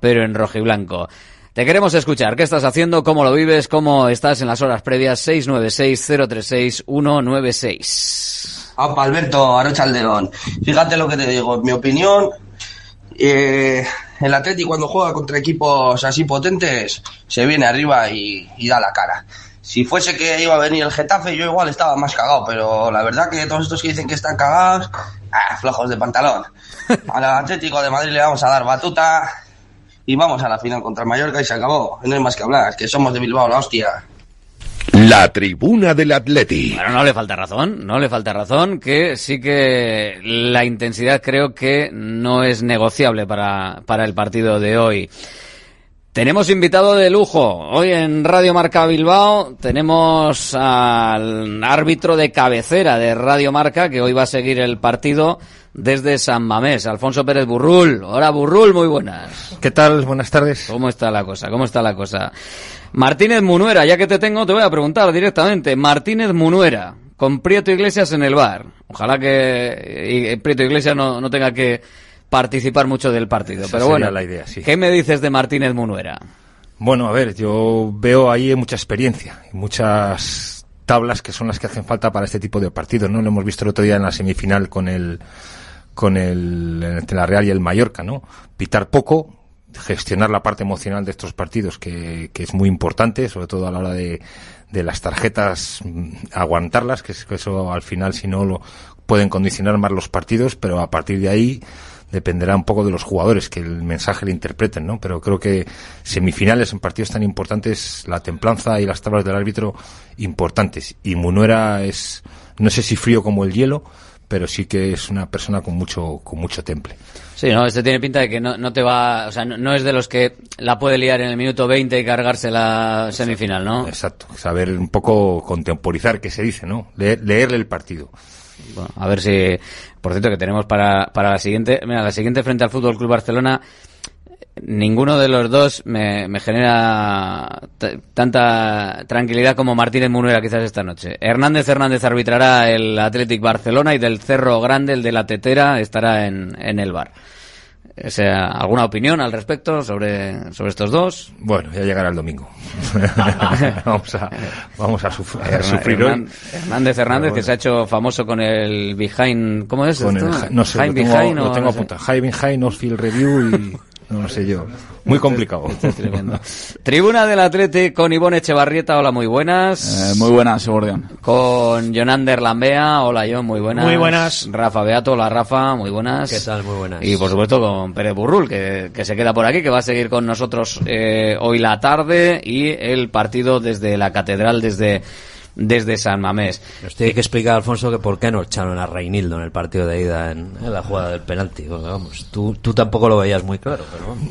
pero en rojo y blanco. Te queremos escuchar. ¿Qué estás haciendo? ¿Cómo lo vives? ¿Cómo estás en las horas previas? 696-036-196. Opa, Alberto Arochaldeón. Fíjate lo que te digo. En mi opinión, eh, el Atleti cuando juega contra equipos así potentes se viene arriba y, da la cara. Si fuese que iba a venir el Getafe, yo igual estaba más cagado, pero la verdad que todos estos que dicen que están cagados, ah, flojos de pantalón. Al Atlético de Madrid le vamos a dar batuta y vamos a la final contra Mallorca y se acabó. No hay más que hablar, que somos de Bilbao, la hostia. La tribuna del Atleti. Bueno, no le falta razón, no le falta razón, que sí que la intensidad creo que no es negociable para, para el partido de hoy. Tenemos invitado de lujo. Hoy en Radio Marca Bilbao tenemos al árbitro de cabecera de Radio Marca que hoy va a seguir el partido desde San Mamés, Alfonso Pérez Burrul. Hola Burrul, muy buenas. ¿Qué tal? Buenas tardes. ¿Cómo está la cosa? ¿Cómo está la cosa? Martínez Munuera, ya que te tengo, te voy a preguntar directamente. Martínez Munuera, con Prieto Iglesias en el bar. Ojalá que Prieto Iglesias no, no tenga que participar mucho del partido. pero bueno, la idea, sí. ¿qué me dices de Martínez Munuera? Bueno, a ver, yo veo ahí mucha experiencia, muchas tablas que son las que hacen falta para este tipo de partidos, ¿no? Lo hemos visto el otro día en la semifinal con el con el entre la Real y el Mallorca, ¿no? Pitar poco, gestionar la parte emocional de estos partidos, que, que es muy importante, sobre todo a la hora de, de las tarjetas, mm, aguantarlas, que, eso al final, si no, lo, pueden condicionar más los partidos, pero a partir de ahí dependerá un poco de los jugadores que el mensaje le interpreten, ¿no? Pero creo que semifinales en partidos tan importantes, la templanza y las tablas del árbitro importantes. Y Munuera es, no sé si frío como el hielo, pero sí que es una persona con mucho, con mucho temple. Sí, no, este tiene pinta de que no, no te va, o sea, no, no es de los que la puede liar en el minuto 20 y cargarse la semifinal, ¿no? Exacto, saber un poco contemporizar, que se dice, ¿no? Leer, leerle el partido. Bueno, a ver si, por cierto, que tenemos para, para la siguiente, mira, la siguiente frente al Fútbol Club Barcelona, ninguno de los dos me, genera tanta tranquilidad como Martínez Munuera quizás esta noche. Hernández Hernández arbitrará el Athletic Barcelona y del Cerro Grande, el de la Tetera, estará en, en el bar. O sea, ¿alguna opinión al respecto sobre, sobre estos dos? Bueno, ya llegará el domingo. vamos a, vamos a, suf- a sufrir hoy. Hernández Hernández, que se ha hecho famoso con el behind, ¿cómo es Con esto? el no sé, lo tengo, behind lo tengo no sé. apuntado. High behind, field review y no lo sé yo. Muy complicado. Tribuna del Atlete con Ivonne Echevarrieta, hola, muy buenas. Eh, muy buenas, Gordian. Con Jonander Lambea, hola John, muy buenas. Muy buenas. Rafa Beato, hola Rafa, muy buenas. ¿Qué tal? Muy buenas. Y por supuesto con Pérez Burrul, que, que se queda por aquí, que va a seguir con nosotros eh, hoy la tarde y el partido desde la Catedral, desde, desde San Mamés. Nos tiene que explicar, Alfonso, que por qué no echaron a Reinildo en el partido de ida en, en la jugada del penalti. Porque, vamos, tú, tú tampoco lo veías muy claro, pero vamos.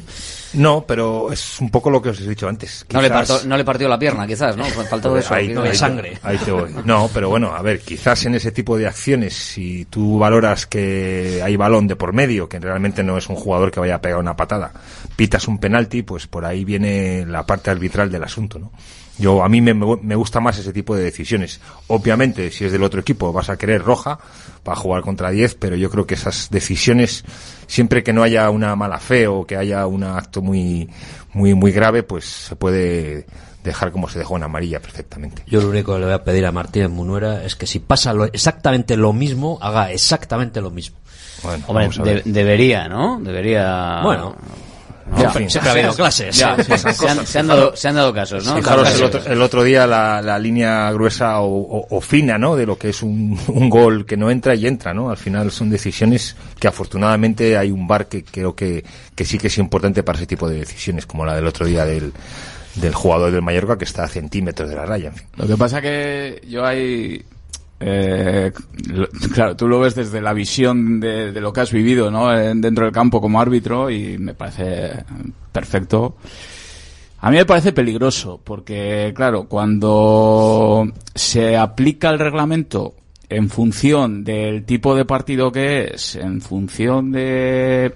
No, pero es un poco lo que os he dicho antes. No, le partió, no le partió la pierna, quizás, ¿no? Faltó eso. Ahí- ahí te- ahí te voy. No, pero bueno, a ver, quizás en ese tipo de acciones, si tú valoras que hay balón de por medio, que realmente no es un jugador que vaya a pegar una patada, pitas un penalti, pues por ahí viene la parte arbitral del asunto, ¿no? Yo, a mí me, me gusta más ese tipo de decisiones. Obviamente, si es del otro equipo, vas a querer roja para jugar contra 10, pero yo creo que esas decisiones, siempre que no haya una mala fe o que haya un acto muy, muy, muy grave, pues se puede dejar como se dejó en amarilla perfectamente. Yo lo único que le voy a pedir a Martínez Munuera es que si pasa lo- exactamente lo mismo, haga exactamente lo mismo. Bueno, Hombre, de- debería, ¿no? Debería. Bueno. Ya, siempre ha habido clases. Ya, Sí, se, han, cosas. se han dado, se han dado casos, ¿no? Fijaros el otro, el otro día la, la línea gruesa o, o- o fina, ¿no? De lo que es un, un gol que no entra y entra, ¿no? Al final son decisiones que afortunadamente hay un bar que creo que, que sí que es importante para ese tipo de decisiones, como la del otro día del, del jugador del Mallorca que está a centímetros de la raya. En fin. Lo que pasa que yo hay... eh, claro, tú lo ves desde la visión de, de lo que has vivido ¿no? En- dentro del campo como árbitro y me parece perfecto. A mí me parece peligroso porque, claro, cuando se aplica el reglamento en función del tipo de partido que es, en función de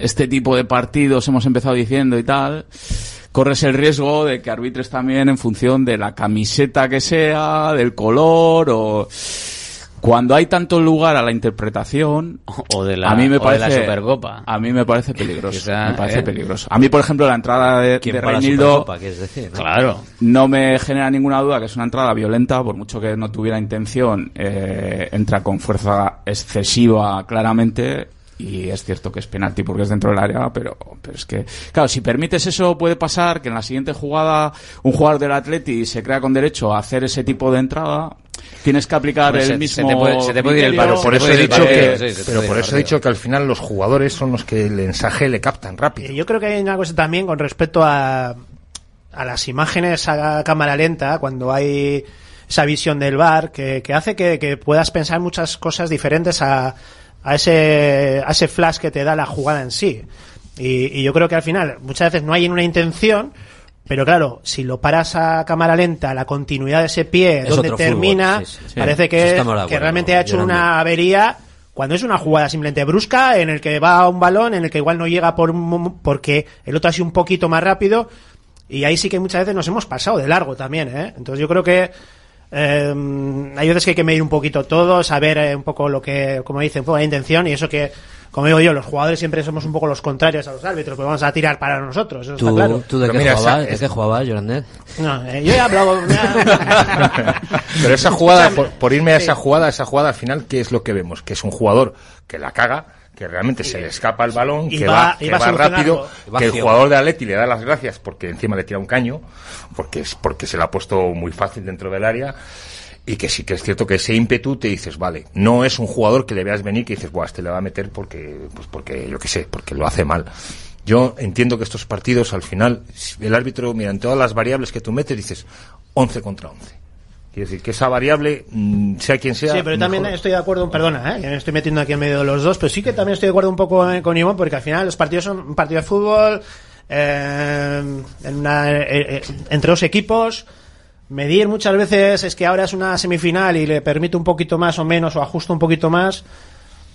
este tipo de partidos hemos empezado diciendo y tal, corres el riesgo de que arbitres también en función de la camiseta que sea, del color o cuando hay tanto lugar a la interpretación O de la, a mí me o de la Supercopa. a mí me parece peligroso me parece ¿eh? peligroso a mí por ejemplo la entrada de, ¿Quién de Reinildo decir, no? Claro. no me genera ninguna duda que es una entrada violenta, por mucho que no tuviera intención, eh, entra con fuerza excesiva claramente y es cierto que es penalti porque es dentro del área, pero, pero es que, claro, si permites eso puede pasar que en la siguiente jugada un jugador del Atleti se crea con derecho a hacer ese tipo de entrada, tienes que aplicar el se- se mismo te puede- se te puede ir el Por eso he dicho que, sí, pero por eso he dicho que al final los jugadores son los que el mensaje le captan rápido. Yo creo que hay una cosa también con respecto a, a las imágenes a cámara lenta, cuando hay esa visión del bar, que, que hace que, que puedas pensar muchas cosas diferentes a, a, ese, a ese flash que te da la jugada en sí. Y, y yo creo que al final muchas veces no hay una intención, pero claro, si lo paras a cámara lenta, la continuidad de ese pie, Es donde termina, fútbol, sí, sí, sí. parece que, de que realmente ha hecho una avería cuando es una jugada simplemente brusca en el que va a un balón, en el que igual no llega por porque el otro ha sido un poquito más rápido y ahí sí que muchas veces nos hemos pasado de largo también, ¿eh? Entonces yo creo que eh, hay veces que hay que medir un poquito todo, saber eh, un poco lo que, como dicen, poco la intención y eso que, como digo yo, los jugadores siempre somos un poco los contrarios a los árbitros, pues vamos a tirar para nosotros, eso ¿Tú, está claro. tú de, Pero qué mira, jugabas, esa- ¿De qué jugabas, Jorandet? No, eh, yo he hablado... Pero esa jugada, por, por irme a esa jugada, esa jugada al final, ¿qué es lo que vemos? Que es un jugador que la caga, que realmente se le escapa el balón, que va- que va rápido, que el jugador de Atleti le da las gracias porque encima le tira un caño, porque es porque se le ha puesto muy fácil dentro del área. Y que sí que es cierto que ese ímpetu te dices, vale, no es un jugador que le veas venir que dices, buah, este le va a meter porque, pues porque, yo qué sé, porque lo hace mal. Yo entiendo que estos partidos, al final, el árbitro, mira, en todas las variables que tú metes, dices 11 contra 11. Quiere decir que esa variable, mm, sea quien sea. Sí, pero también mejor. estoy de acuerdo, perdona, ¿eh? que me estoy metiendo aquí en medio de los dos, pero sí que también estoy de acuerdo un poco eh, con Iván, porque al final los partidos son un partido de fútbol, eh, en una- eh, eh, entre dos equipos, medir muchas veces es que ahora es una semifinal y le permite un poquito más o menos, o ajusta un poquito más.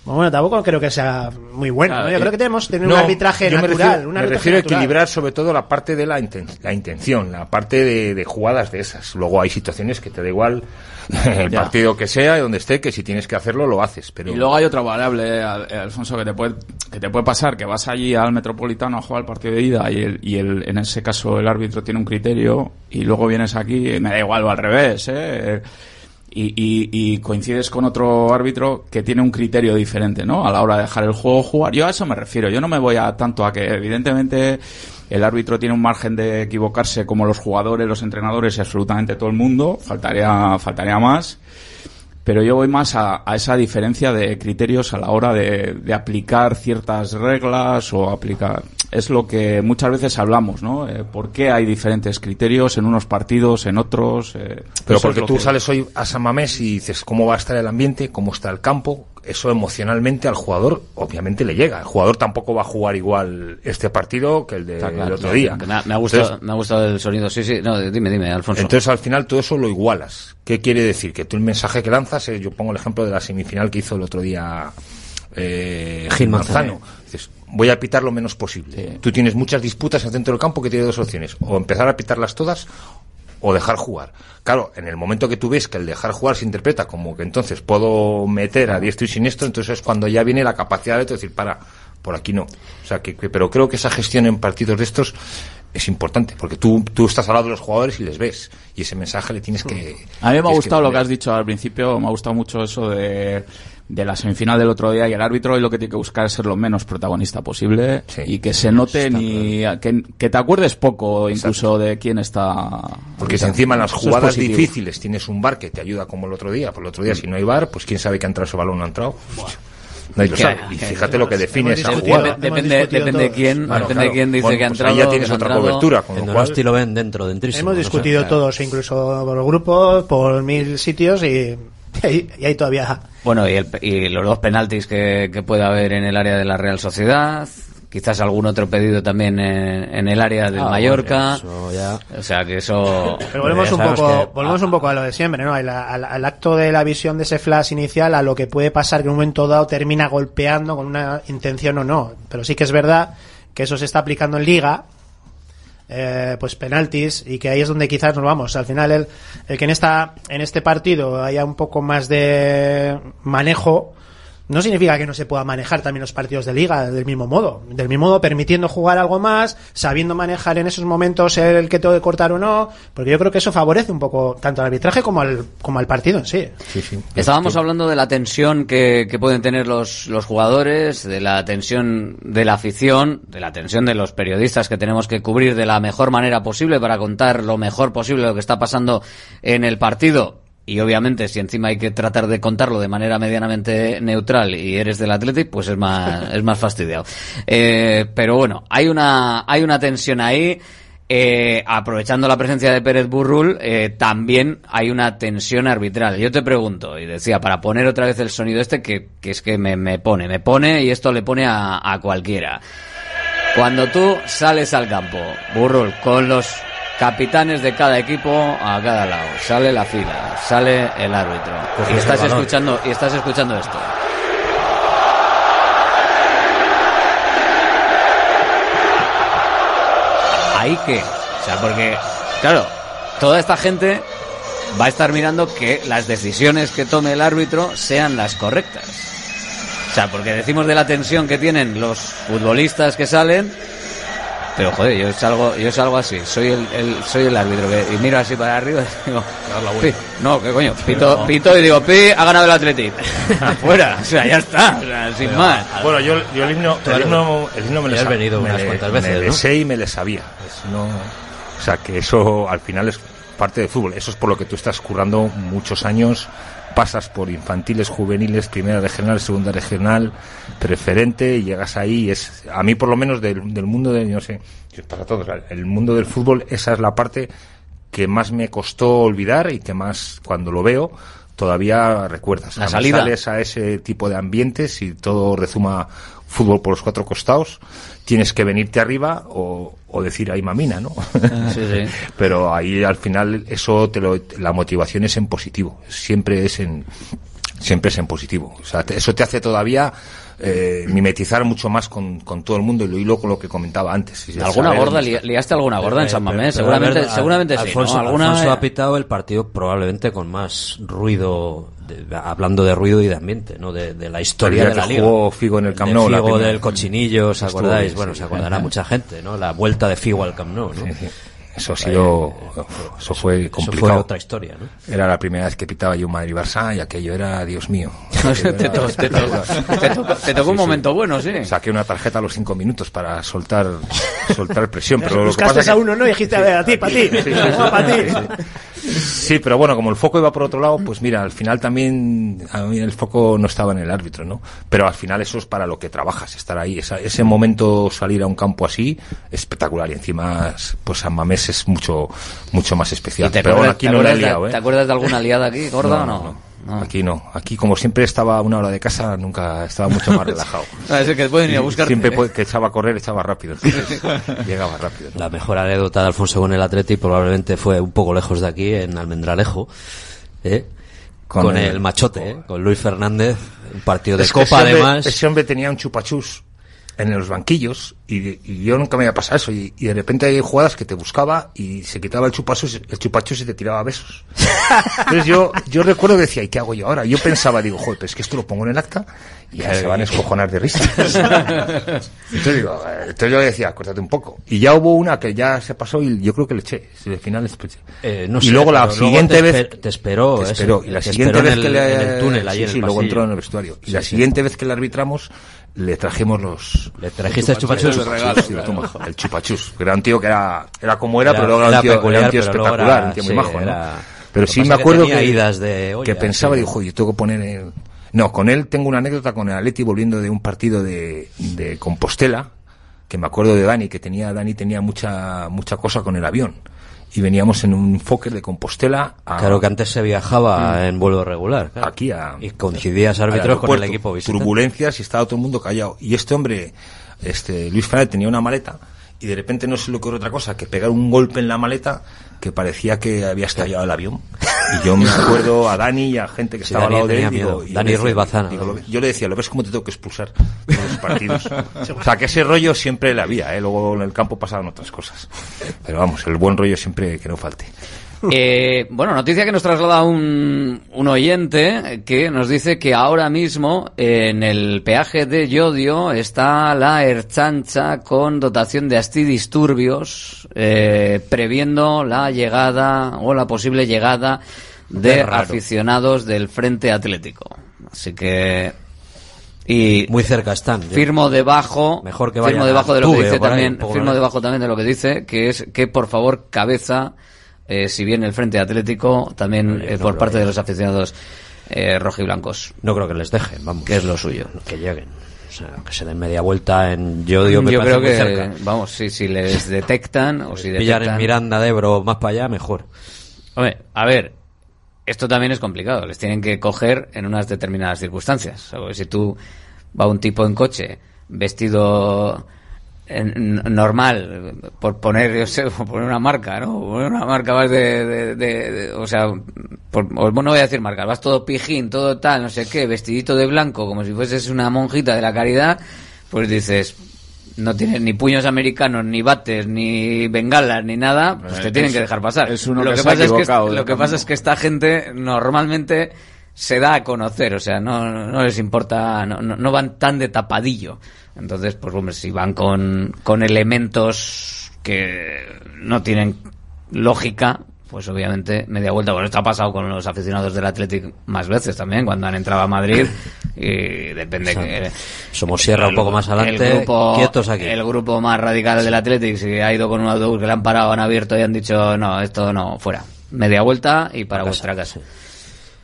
Bueno, tampoco creo que sea muy bueno. ¿no? Yo creo que tenemos que tener un arbitraje yo me natural. refiero- un me arbitraje refiero a equilibrar sobre todo la parte de la, inten- la intención, la parte de, de jugadas de esas. Luego hay situaciones que te da igual el Ya. partido que sea y donde esté, que si tienes que hacerlo, lo haces. Pero Y luego hay otra variable, Al- eh, Alfonso, que te puede, que te puede pasar, que vas allí al Metropolitano a jugar el partido de ida y, el, y el, en ese caso el árbitro tiene un criterio y luego vienes aquí, me da igual o al revés, ¿eh? Y, y, y coincides con otro árbitro que tiene un criterio diferente, ¿no? A la hora de dejar el juego jugar. Yo a eso me refiero. Yo no me voy a tanto a que, evidentemente, el árbitro tiene un margen de equivocarse como los jugadores, los entrenadores y absolutamente todo el mundo. Faltaría, faltaría más. Pero yo voy más a, a esa diferencia de criterios a la hora de, de aplicar ciertas reglas o aplicar... Es lo que muchas veces hablamos, ¿no? Eh, ¿Por qué hay diferentes criterios en unos partidos, en otros? Eh, Pero porque tú que- sales hoy a San Mamés y dices cómo va a estar el ambiente, cómo está el campo, eso emocionalmente al jugador obviamente le llega. El jugador tampoco va a jugar igual este partido que el del claro, otro día. Me ha, me ha gustado, Entonces- me ha gustado el sonido. Sí, sí. No, dime, dime, Alfonso. Entonces al final todo eso lo igualas. ¿Qué quiere decir? Que tú el mensaje que lanzas, eh, yo pongo el ejemplo de la semifinal que hizo el otro día eh, Gil. Manzano. Dices, voy a pitar lo menos posible. Tú tienes muchas disputas en el centro del campo que tiene dos opciones. O empezar a pitarlas todas o dejar jugar. Claro, en el momento que tú ves que el dejar jugar se interpreta como que entonces puedo meter a diestro y siniestro, entonces es cuando ya viene la capacidad de decir, para, por aquí no. O sea, que, que- pero creo que esa gestión en partidos de estos es importante, porque tú, tú estás al lado de los jugadores y les ves, y ese mensaje le tienes que... A mí me ha gustado lo que has dicho al principio, me ha gustado mucho eso de, de la semifinal del otro día y el árbitro y lo que tiene que buscar es ser lo menos protagonista posible y que se note ni que, que te acuerdes poco incluso de quién está Porque si encima en las es jugadas positivo. difíciles tienes un bar que te ayuda como el otro día, por el otro día si no hay bar, pues quién sabe que ha entrado ese balón o no ha entrado. Nadie lo Que- sabe. Y fíjate lo que define esa jugada. Depende- depende de quién- Claro, depende de claro. quién dice Bueno, que ha pues ahí entrado, ya tienes no otra entrado. cobertura. Con En lo cual, lo ven dentro, dentrísimo. Hemos no sé. discutido todos, incluso por grupos, por mil sitios y, y, y ahí todavía. Bueno, y, el- y los dos penaltis que, que puede haber en el área de la Real Sociedad, quizás algún otro pedido también en, en el área del Ah, Mallorca. eso ya- O sea que eso. Pero volvemos un poco, que- volvemos un poco a lo de siempre, ¿no? Al, al- al acto de la visión de ese flash inicial, a lo que puede pasar que en un momento dado termina golpeando con una intención o no. Pero sí que es verdad que eso se está aplicando en liga, eh, pues penaltis, y que ahí es donde quizás nos vamos. Al final, el, el que en esta, en este partido haya un poco más de manejo, no significa que no se pueda manejar también los partidos de liga del mismo modo. Del mismo modo, permitiendo jugar algo más, sabiendo manejar en esos momentos el que tengo que cortar o no, porque yo creo que eso favorece un poco tanto al arbitraje como al, como al partido en sí. Estábamos hablando de la tensión que, que pueden tener los, los jugadores, de la tensión de la afición, de la tensión de los periodistas que tenemos que cubrir de la mejor manera posible para contar lo mejor posible lo que está pasando en el partido. Y obviamente, si encima hay que tratar de contarlo de manera medianamente neutral y eres del Athletic, pues es más, es más fastidiado. Eh, pero bueno, hay una, hay una tensión ahí. Eh, aprovechando la presencia de Pérez Burrul, eh, también hay una tensión arbitral. Yo te pregunto, y decía, para poner otra vez el sonido este, que, que es que me, me pone, me pone, y esto le pone a, a cualquiera. Cuando tú sales al campo, Burrul, con los capitanes de cada equipo a cada lado, sale la fila, sale el árbitro, Coges y estás escuchando, y estás escuchando esto. ¿Ahí qué? O sea, porque, claro, toda esta gente va a estar mirando que las decisiones que tome el árbitro sean las correctas. O sea, porque decimos de la tensión que tienen los futbolistas que salen, Pero joder, yo salgo, yo salgo así, soy el, el- soy el árbitro que, y miro así para arriba y digo, "Pi". no, qué coño, pito, pito y digo, pi, ha ganado el Athletic. Fuera, o sea, ya está, o sea, sin más. Bueno, yo, yo el himno, el himno, el himno me lo venido me unas cuantas me veces, le ¿no? y me le sabía. No, o sea, que eso al final es parte del fútbol. Eso es por lo que tú estás currando muchos años. Pasas por infantiles, juveniles, primera regional, segunda regional, preferente y llegas ahí. y Es a mí por lo menos del, del mundo de, no sé, para todos, el mundo del fútbol esa es la parte que más me costó olvidar y que más cuando lo veo todavía recuerdas. La salida. sales a ese tipo de ambientes y todo rezuma fútbol por los cuatro costados, tienes que venirte arriba o, o decir ay mamina, ¿no? Sí, sí. Pero ahí al final eso te lo, la motivación es en positivo, siempre es en siempre es en positivo. O sea, te- eso te hace todavía eh, mimetizar mucho más con, con todo el mundo y lo hilo con lo que comentaba antes. ¿Alguna saber gorda? li- ¿Liaste alguna gorda en San Mamés? Seguramente, a ver, seguramente sí, Alfonso, ¿no? ¿Alguna Alfonso ha pitado el partido probablemente con más ruido, de- hablando de ruido y de ambiente, ¿no? De, de la historia de la que liga. jugó Figo en el Camp Nou, Figo del cochinillo, ¿os acordáis? bueno, sí. se acordará mucha gente, ¿no? La vuelta de Figo al Camp Nou, ¿no? Eso ha sido, eso fue complicado. fue otra historia, ¿no? Era la primera vez que pitaba yo un Madrid-Barça y aquello era, Dios mío. Te to- te to- te tocó- un momento bueno, sí. Saqué una tarjeta a los cinco minutos para soltar, soltar presión, pero lo que pasa a que- uno, ¿no? Y dijiste, a ver, a ti, para ti. Sí, para ti. pero bueno, como el foco iba por otro lado, pues mira, al final también a mí el foco no estaba en el árbitro, ¿no? Pero al final eso es para lo que trabajas, estar ahí. Esa- ese momento salir a un campo así, espectacular. Y encima, pues San Mamés es mucho, mucho más especial. ¿Y te pero acuerdas- aquí te no le he liado, ¿eh? ¿Te acuerdas de alguna liada aquí, gorda No, o no? Aquí no. Aquí, como siempre estaba a una hora de casa, nunca estaba mucho más relajado. Es que pueden ir a buscarte. Siempre pu- que echaba a correr, echaba rápido. entonces, llegaba rápido. La mejor anécdota de Alfonso con el Atleti probablemente fue un poco lejos de aquí, en Almendralejo, ¿eh? Con con, el- el, machote, ¿eh? con Luis Fernández, un partido de Es Copa ese hombre- además. Ese hombre tenía un chupachus en los banquillos y, y yo nunca me había pasado eso. Y, y de repente hay jugadas que te buscaba y se quitaba el chupachus, el chupachus y te tiraba besos. Entonces yo, yo recuerdo que decía, ¿y qué hago yo ahora? Yo pensaba, digo, joder, pero es que esto lo pongo en el acta y ya se van a escojonar de risa. Entonces digo, eh, entonces yo le decía, córtate un poco. Y ya hubo una que ya se pasó y yo creo que le eché. Si al final. Eh, no y sé, luego la pero luego siguiente te vez te esperó te ese, esperó. y la te siguiente vez en que el- le en el túnel, allí sí, en sí, el luego pasillo. entró en el vestuario y Sí, la sí. siguiente vez que le arbitramos le trajimos los le trajiste el el chupachus, sí, toma, el chupachus que era un tío que era era como era, Era- pero luego era, era un tío, peculiar, era un tío espectacular un tío muy majo ¿no? pero sí que me que acuerdo que, idas de olla, que pensaba sí. dijo "Joder, yo tengo que poner el... no con él tengo una anécdota con el Atleti volviendo de un partido de, de Compostela que me acuerdo de Dani que tenía Dani tenía mucha mucha cosa con el avión y veníamos en un Fokker de Compostela a, Claro que antes se viajaba Mm. en vuelo regular. claro. aquí a Y coincidías árbitros con el equipo visitante. turbulencias y estaba todo el mundo callado y este hombre este Luis Fernández tenía una maleta y de repente no se le ocurre otra cosa que pegar un golpe en la maleta que parecía que había estallado el avión. Y yo me acuerdo a Dani y a gente que Sí, estaba Dani al lado de él digo, y Dani Ruiz Bazana. digo, yo le decía lo ves cómo te tengo que expulsar de los partidos. O sea que ese rollo siempre le había ¿eh? luego en el campo pasaban otras cosas. Pero vamos el buen rollo siempre que no falte Eh, bueno, noticia que nos traslada un, un oyente que nos dice que ahora mismo en el peaje de Yodio está la Erchancha con dotación de antidisturbios eh, previendo la llegada o la posible llegada de aficionados del Frente Atlético. Así que y Muy cerca están. firmo debajo Mejor que firmo debajo de lo que dice ahí, también firmo debajo también de lo que dice que es que por favor cabeza eh, si bien el frente atlético también eh, por creo parte de los aficionados eh, rojiblancos No creo que les dejen, vamos. que es lo suyo Que lleguen. O sea, que se den media vuelta en yo creo muy que cerca. vamos si, si les detectan o si Pillar en detectan Miranda de Ebro más para allá, mejor. Hombre, a ver, esto también es complicado. Les tienen que coger en unas determinadas circunstancias. O si tú va un tipo en coche vestido en- normal, por poner, yo sé, por poner una marca, ¿no? Poner una marca más de, de- de- de- o sea, por- no voy a decir marcas, vas todo pijín, todo tal, no sé qué, vestidito de blanco, como si fueses una monjita de la caridad, pues dices, no tienes ni puños americanos, ni bates, ni bengalas, ni nada, pues Eh, te tienen es- que dejar pasar. es uno lo que que, pasa es que de lo que pasa es que esta gente normalmente se da a conocer, o sea, no, no les importa, no, no, no van tan de tapadillo. Entonces, pues hombre, si van con, con elementos que no tienen lógica, pues obviamente media vuelta. Bueno, esto ha pasado con los aficionados del Athletic más veces también, cuando han entrado a Madrid y depende que... Somos Sierra un poco más adelante, el grupo, quietos aquí. El grupo más radical del Athletic, si ha ido con un autobús que le han parado, han abierto y han dicho, no, esto no, fuera. Media vuelta y para vuestra casa.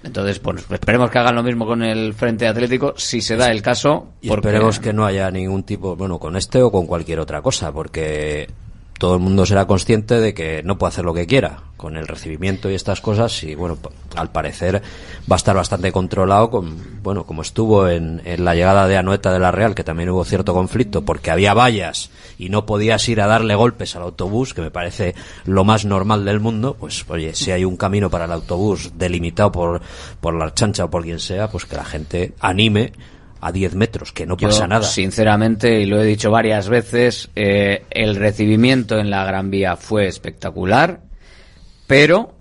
Entonces, pues esperemos que hagan lo mismo con el Frente Atlético, si se da el caso. Y porque- esperemos que no haya ningún tipo, bueno, con este o con cualquier otra cosa, porque todo el mundo será consciente de que no puede hacer lo que quiera con el recibimiento y estas cosas y bueno, al parecer va a estar bastante controlado con, bueno, como estuvo en, en la llegada de Anoeta de la Real, que también hubo cierto conflicto porque había vallas y no podías ir a darle golpes al autobús, que me parece lo más normal del mundo, pues oye, si hay un camino para el autobús delimitado por, por la chancha o por quien sea, pues que la gente anime a 10 metros, que no Yo, pasa nada. Sinceramente, y lo he dicho varias veces, eh, el recibimiento en la Gran Vía fue espectacular, pero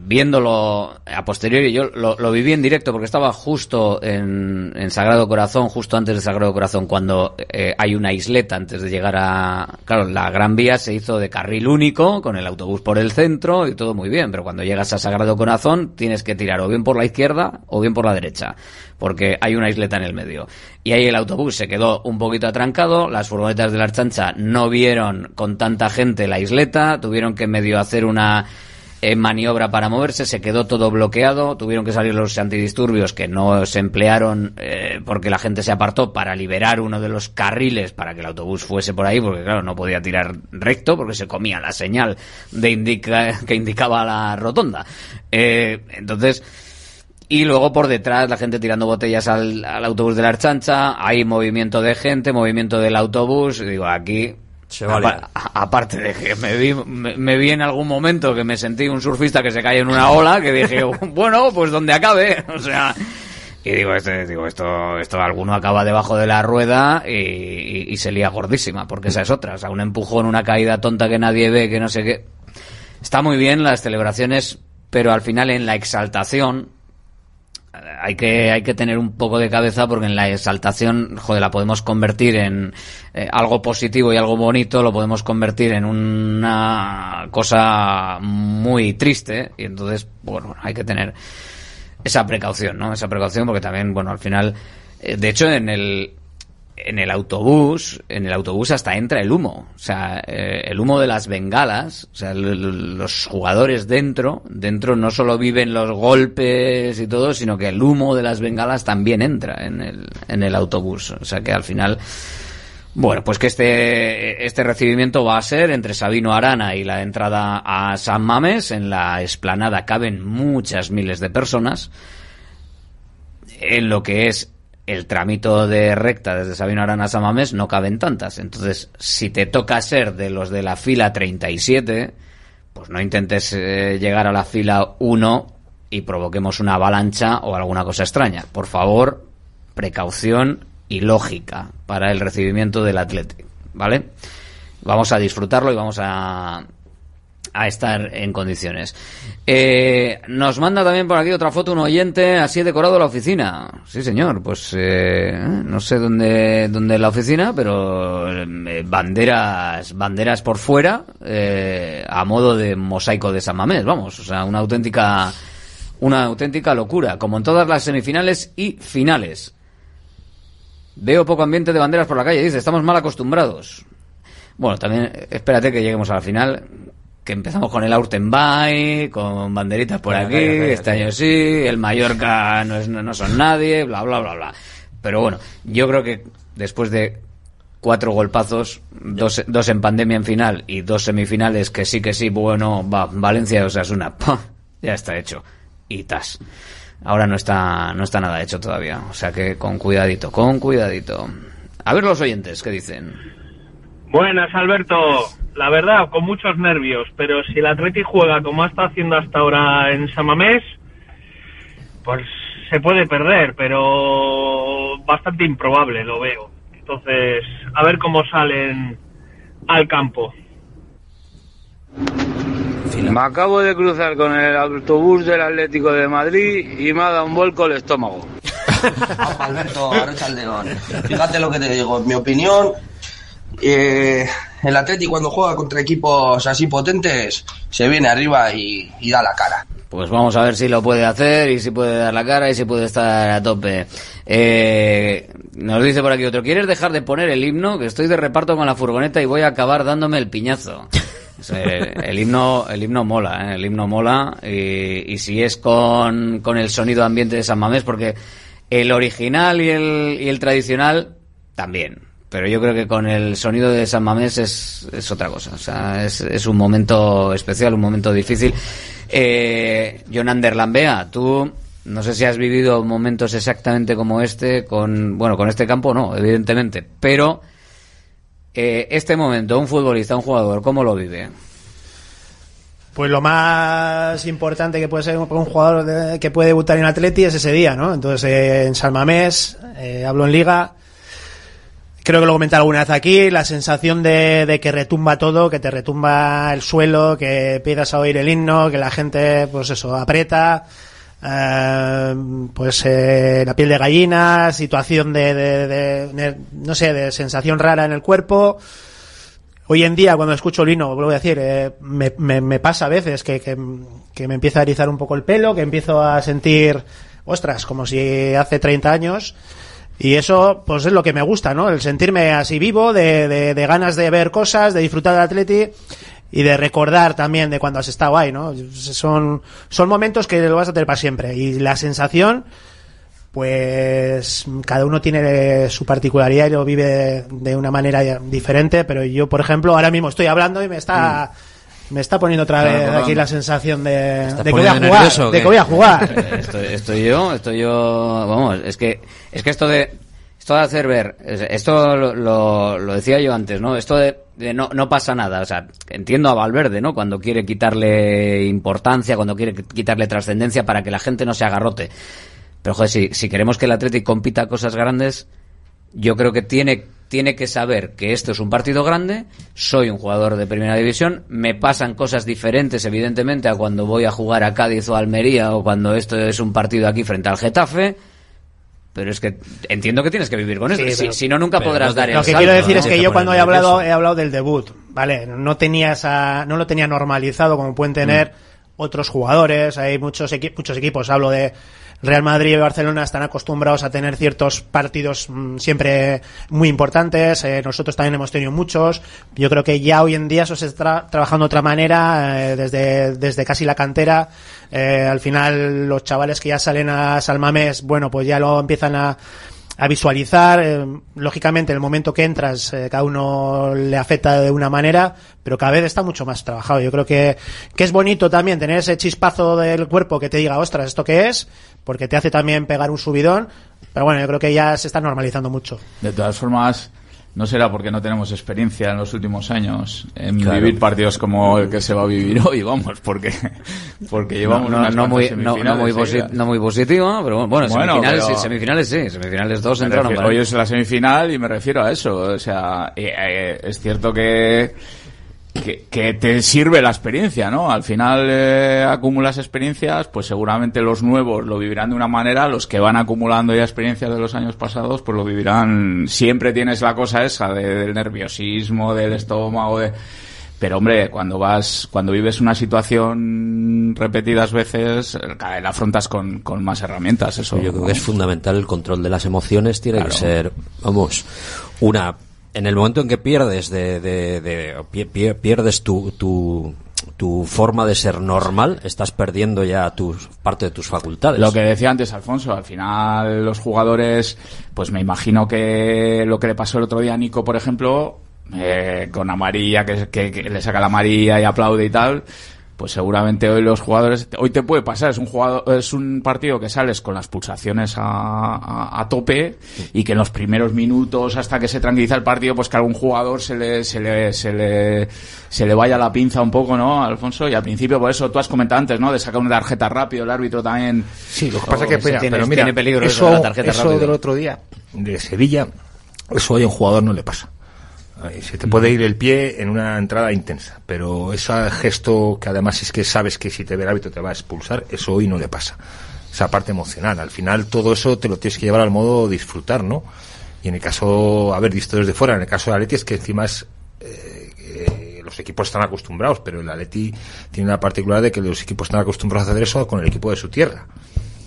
viéndolo a posteriori, yo lo, lo viví en directo porque estaba justo en, en Sagrado Corazón, justo antes de Sagrado Corazón, cuando eh, hay una isleta antes de llegar a... Claro, la Gran Vía se hizo de carril único, con el autobús por el centro y todo muy bien, pero cuando llegas a Sagrado Corazón tienes que tirar o bien por la izquierda o bien por la derecha, porque hay una isleta en el medio. Y ahí el autobús se quedó un poquito atrancado, las furgonetas de la Archancha no vieron con tanta gente la isleta, tuvieron que medio hacer una eh, maniobra para moverse, se quedó todo bloqueado, tuvieron que salir los antidisturbios que no se emplearon eh, porque la gente se apartó para liberar uno de los carriles para que el autobús fuese por ahí, porque claro, no podía tirar recto porque se comía la señal de indica, que indicaba la rotonda. Eh, entonces, y luego por detrás la gente tirando botellas al, al autobús de la Archancha, hay movimiento de gente, movimiento del autobús, digo, aquí aparte de que me vi, me, vi en algún momento que me sentí un surfista que se cae en una ola, que dije, bueno, pues donde acabe, o sea, y digo, este, digo esto, esto alguno acaba debajo de la rueda y, y- y se lía gordísima, porque esa es otra, o sea, un empujón, una caída tonta que nadie ve, que no sé qué. Está muy bien las celebraciones, pero al final en la exaltación hay que, hay que tener un poco de cabeza porque en la exaltación, joder, la podemos convertir en eh, algo positivo y algo bonito, lo podemos convertir en una cosa muy triste y entonces, bueno, hay que tener esa precaución, ¿no? Esa precaución porque también, bueno, al final, eh, de hecho, en el, en el autobús, en el autobús hasta entra el humo. O sea, eh, el humo de las bengalas, o sea, los jugadores dentro, dentro no solo viven los golpes y todo, sino que el humo de las bengalas también entra en el, en el autobús. O sea que al final, bueno, pues que este, este recibimiento va a ser entre Sabino Arana y la entrada a San Mames. En la explanada caben muchas miles de personas. En lo que es el tramito de recta desde Sabino Arana a San Mamés no caben tantas. Entonces, si te toca ser de los de la fila 37, pues no intentes eh, llegar a la fila 1 y provoquemos una avalancha o alguna cosa extraña. Por favor, precaución y lógica para el recibimiento del Athletic, ¿vale? Vamos a disfrutarlo y vamos a, a estar en condiciones. Eh, nos manda también por aquí otra foto un oyente, así he decorado la oficina. Sí, señor, pues eh, no sé dónde, dónde la oficina, pero eh, banderas, banderas por fuera, eh, a modo de mosaico de San Mamés, vamos, o sea, una auténtica, una auténtica locura, como en todas las semifinales y finales. Veo poco ambiente de banderas por la calle, dice, estamos mal acostumbrados. Bueno, también espérate que lleguemos a la final, que empezamos con el Aurtenbay, con banderitas por aquí, este año sí, el Mallorca no, es, no, no son nadie, bla, bla, bla, bla. Pero bueno, yo creo que después de cuatro golpazos, dos, dos en pandemia en final y dos semifinales que sí que sí, bueno, va, Valencia o sea, es una, ya está hecho. Y tas. Ahora no está, no está nada hecho todavía. O sea que con cuidadito, con cuidadito. A ver los oyentes, ¿qué dicen? Buenas, Alberto. La verdad, con muchos nervios, pero si el Atleti juega como ha estado haciendo hasta ahora en Samamés, pues se puede perder, pero bastante improbable lo veo. Entonces, a ver cómo salen al campo. Me acabo de cruzar con el autobús del Atlético de Madrid y me ha dado un vuelco el estómago. Alberto. Fíjate lo que te digo, en mi opinión, eh, el Atleti cuando juega contra equipos así potentes se viene arriba y, da la cara. Pues vamos a ver si lo puede hacer y si puede dar la cara y si puede estar a tope. Eh, nos dice por aquí otro, ¿quieres dejar de poner el himno? Que estoy de reparto con la furgoneta y voy a acabar dándome el piñazo. El himno, el himno mola, ¿eh? el himno mola y, y si es con, con el sonido ambiente de San Mamés, porque el original y el, y el tradicional también. Pero yo creo que con el sonido de San Mamés es, es otra cosa. O sea, es, es un momento especial, un momento difícil. Eh, Jonander Lambea, tú no sé si has vivido momentos exactamente como este con, bueno, con este campo no, evidentemente, pero eh, este momento, un futbolista, un jugador, ¿cómo lo vive? Pues lo más importante que puede ser un jugador de- que puede debutar en Atleti es ese día, ¿no? Entonces, eh, en San Mamés, eh, hablo en Liga, creo que lo comenté alguna vez aquí, la sensación de, de que retumba todo, que te retumba el suelo, que empiezas a oír el himno, que la gente, pues eso, aprieta, eh, pues eh, la piel de gallina, situación de, de- no sé, de sensación rara en el cuerpo. Hoy en día, cuando escucho el himno, vuelvo a decir, eh, me, me- me pasa a veces que, que, que me empieza a erizar un poco el pelo, que empiezo a sentir, ostras, como si hace 30 años. Y eso, pues es lo que me gusta, ¿no? El sentirme así vivo, de, de, ganas de ver cosas, de disfrutar del Atleti y de recordar también de cuando has estado ahí, ¿no? Son, son momentos que lo vas a tener para siempre. Y la sensación, pues cada uno tiene su particularidad y lo vive de, una manera diferente, pero yo, por ejemplo, ahora mismo estoy hablando y me está... Me está poniendo otra Claro, vez claro. aquí la sensación de, ¿Estás de que voy a jugar, nervioso de que voy a jugar. Estoy, estoy yo, estoy yo, vamos, es que, es que esto de, esto de hacer ver, es- esto lo, lo, lo decía yo antes, ¿no? Esto de, de no, no pasa nada, o sea, entiendo a Valverde, ¿no? Cuando quiere quitarle importancia, cuando quiere quitarle trascendencia para que la gente no se agarrote. Pero joder, si, si queremos que el Atlético compita cosas grandes, yo creo que tiene, tiene que saber que esto es un partido grande, soy un jugador de primera división, me pasan cosas diferentes, evidentemente, a cuando voy a jugar a Cádiz o a Almería o cuando esto es un partido aquí frente al Getafe. Pero es que entiendo que tienes que vivir con esto. Sí, si, no, nunca podrás no dar el Lo que salto, quiero decir ¿no? es que yo cuando he hablado, he hablado del debut, ¿vale? No tenía esa, no lo tenía normalizado como pueden tener otros jugadores. Hay muchos, equi- muchos equipos, hablo de Real Madrid y Barcelona, están acostumbrados a tener ciertos partidos mm, siempre muy importantes. Eh, nosotros también hemos tenido muchos. Yo creo que ya hoy en día eso se está trabajando de otra manera, eh, desde, desde casi la cantera. Eh, al final, los chavales que ya salen a Salmamés, bueno, pues ya lo empiezan a, a visualizar. eh, lógicamente, el momento que entras, eh, cada uno le afecta de una manera, pero cada vez está mucho más trabajado. Yo creo que, que es bonito también tener ese chispazo del cuerpo que te diga, ostras, ¿esto qué es? Porque te hace también pegar un subidón. Pero bueno, yo creo que ya se está normalizando mucho. De todas formas, no será porque no tenemos experiencia en los últimos años en Claro. vivir partidos como el que se va a vivir hoy, vamos, porque, porque llevamos no, no, unas no muy, no, no muy, no muy positivo, pero bueno, bueno, semifinales, pero- sí, semifinales sí, semifinales dos entraron. refiero- para hoy es la semifinal y me refiero a eso. O sea, eh, eh, es cierto que, que, que te sirve la experiencia, ¿no? Al final eh, acumulas experiencias, pues seguramente los nuevos lo vivirán de una manera, los que van acumulando ya experiencias de los años pasados, pues lo vivirán. Siempre tienes la cosa esa de- del nerviosismo, del estómago, de... Pero hombre, cuando vas, cuando vives una situación repetidas veces, eh, cada vez la afrontas con, con más herramientas. Eso. Yo creo que es fundamental el control de las emociones, tiene Claro. que ser, vamos, una... En el momento en que pierdes de, de- de- pi- pi- pierdes tu, tu, forma de ser normal, estás perdiendo ya parte de tus facultades. Lo que decía antes Alfonso, al final los jugadores, pues me imagino que lo que le pasó el otro día a Nico, por ejemplo, eh, con amarilla, que, que- que le saca la amarilla y aplaude y tal, pues seguramente hoy los jugadores, hoy te puede pasar, es un jugador, es un partido que sales con las pulsaciones a, a- a tope y que en los primeros minutos hasta que se tranquiliza el partido, pues que a algún jugador se le, se le, se le, se le vaya la pinza un poco, ¿no, Alfonso? Y al principio, por eso tú has comentado antes, ¿no? De sacar una tarjeta rápido, el árbitro también. Sí, lo que pasa es que, tiene- pero mira, tiene peligro eso, eso de la tarjeta eso del otro día, de Sevilla, eso hoy a un jugador no le pasa. Ahí Se te puede ir el pie en una entrada intensa, pero ese gesto que además es que sabes que si te ve el árbitro te va a expulsar, eso hoy no le pasa. Esa parte emocional. Al final todo eso te lo tienes que llevar al modo disfrutar, ¿no? Y en el caso, haber visto desde fuera, en el caso de Atleti es que encima es eh, eh, los equipos están acostumbrados, pero el Atleti tiene la particularidad de que los equipos están acostumbrados a hacer eso con el equipo de su tierra.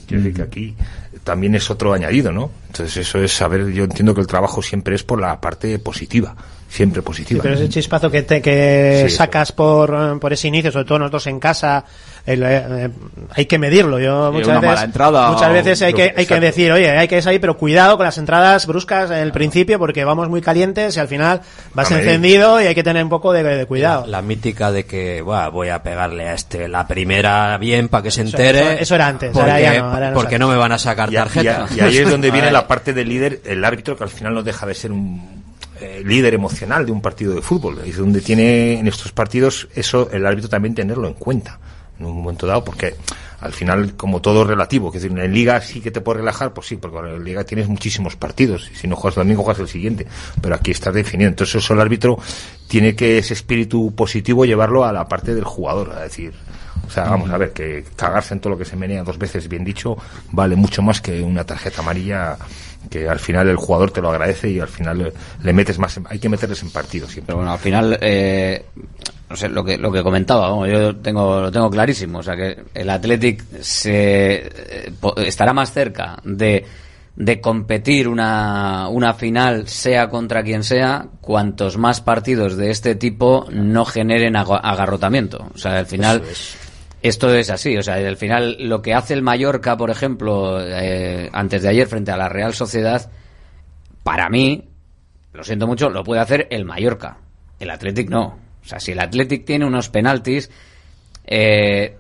Quiero decir que aquí también es otro añadido, ¿no? Entonces eso es saber, yo entiendo que el trabajo siempre es por la parte positiva, siempre Sí, positiva. pero ese chispazo que, te, que Sí, sacas por, eh, por ese inicio, sobre todo nosotros en casa, el, eh, eh, hay que medirlo. Yo Sí, muchas una veces, mala entrada muchas o- veces hay que, hay que decir, oye, hay que salir, pero cuidado con las entradas bruscas en el principio porque vamos muy calientes y al final vas encendido y hay que tener un poco de, de cuidado. La mítica de que "Buah, voy a pegarle a este la primera bien para que se entere. eso- eso era antes, porque, ahora ya no, ahora no porque no me van a sacar tarjeta. y a- y ahí es donde viene la parte del líder, el árbitro, que al final no deja de ser un eh, líder emocional de un partido de fútbol. Es donde tiene en estos partidos eso el árbitro también tenerlo en cuenta en un momento dado, porque al final, como todo es relativo, que es decir, en Liga sí que te puedes relajar, pues sí, porque en Liga tienes muchísimos partidos, y si no juegas el domingo, juegas el siguiente, pero aquí estás definido. Entonces, eso el árbitro tiene que ese espíritu positivo llevarlo a la parte del jugador, a decir, o sea, vamos a ver, que cagarse en todo lo que se menea dos veces, bien dicho, vale mucho más que una tarjeta amarilla que al final el jugador te lo agradece y al final le, le metes más, en- hay que meterles en partido siempre. Pero bueno, al final, eh, no sé, lo que, lo que comentaba, yo tengo, lo tengo clarísimo. O sea, que el Athletic se, eh, estará más cerca de, de competir una, una final, sea contra quien sea, cuantos más partidos de este tipo no generen agarrotamiento. O sea, al final. Esto es así, o sea, al final lo que hace el Mallorca, por ejemplo, eh, antes de ayer frente a la Real Sociedad, para mí, lo siento mucho, lo puede hacer el Mallorca. El Athletic no. O sea, si el Athletic tiene unos penaltis, eh,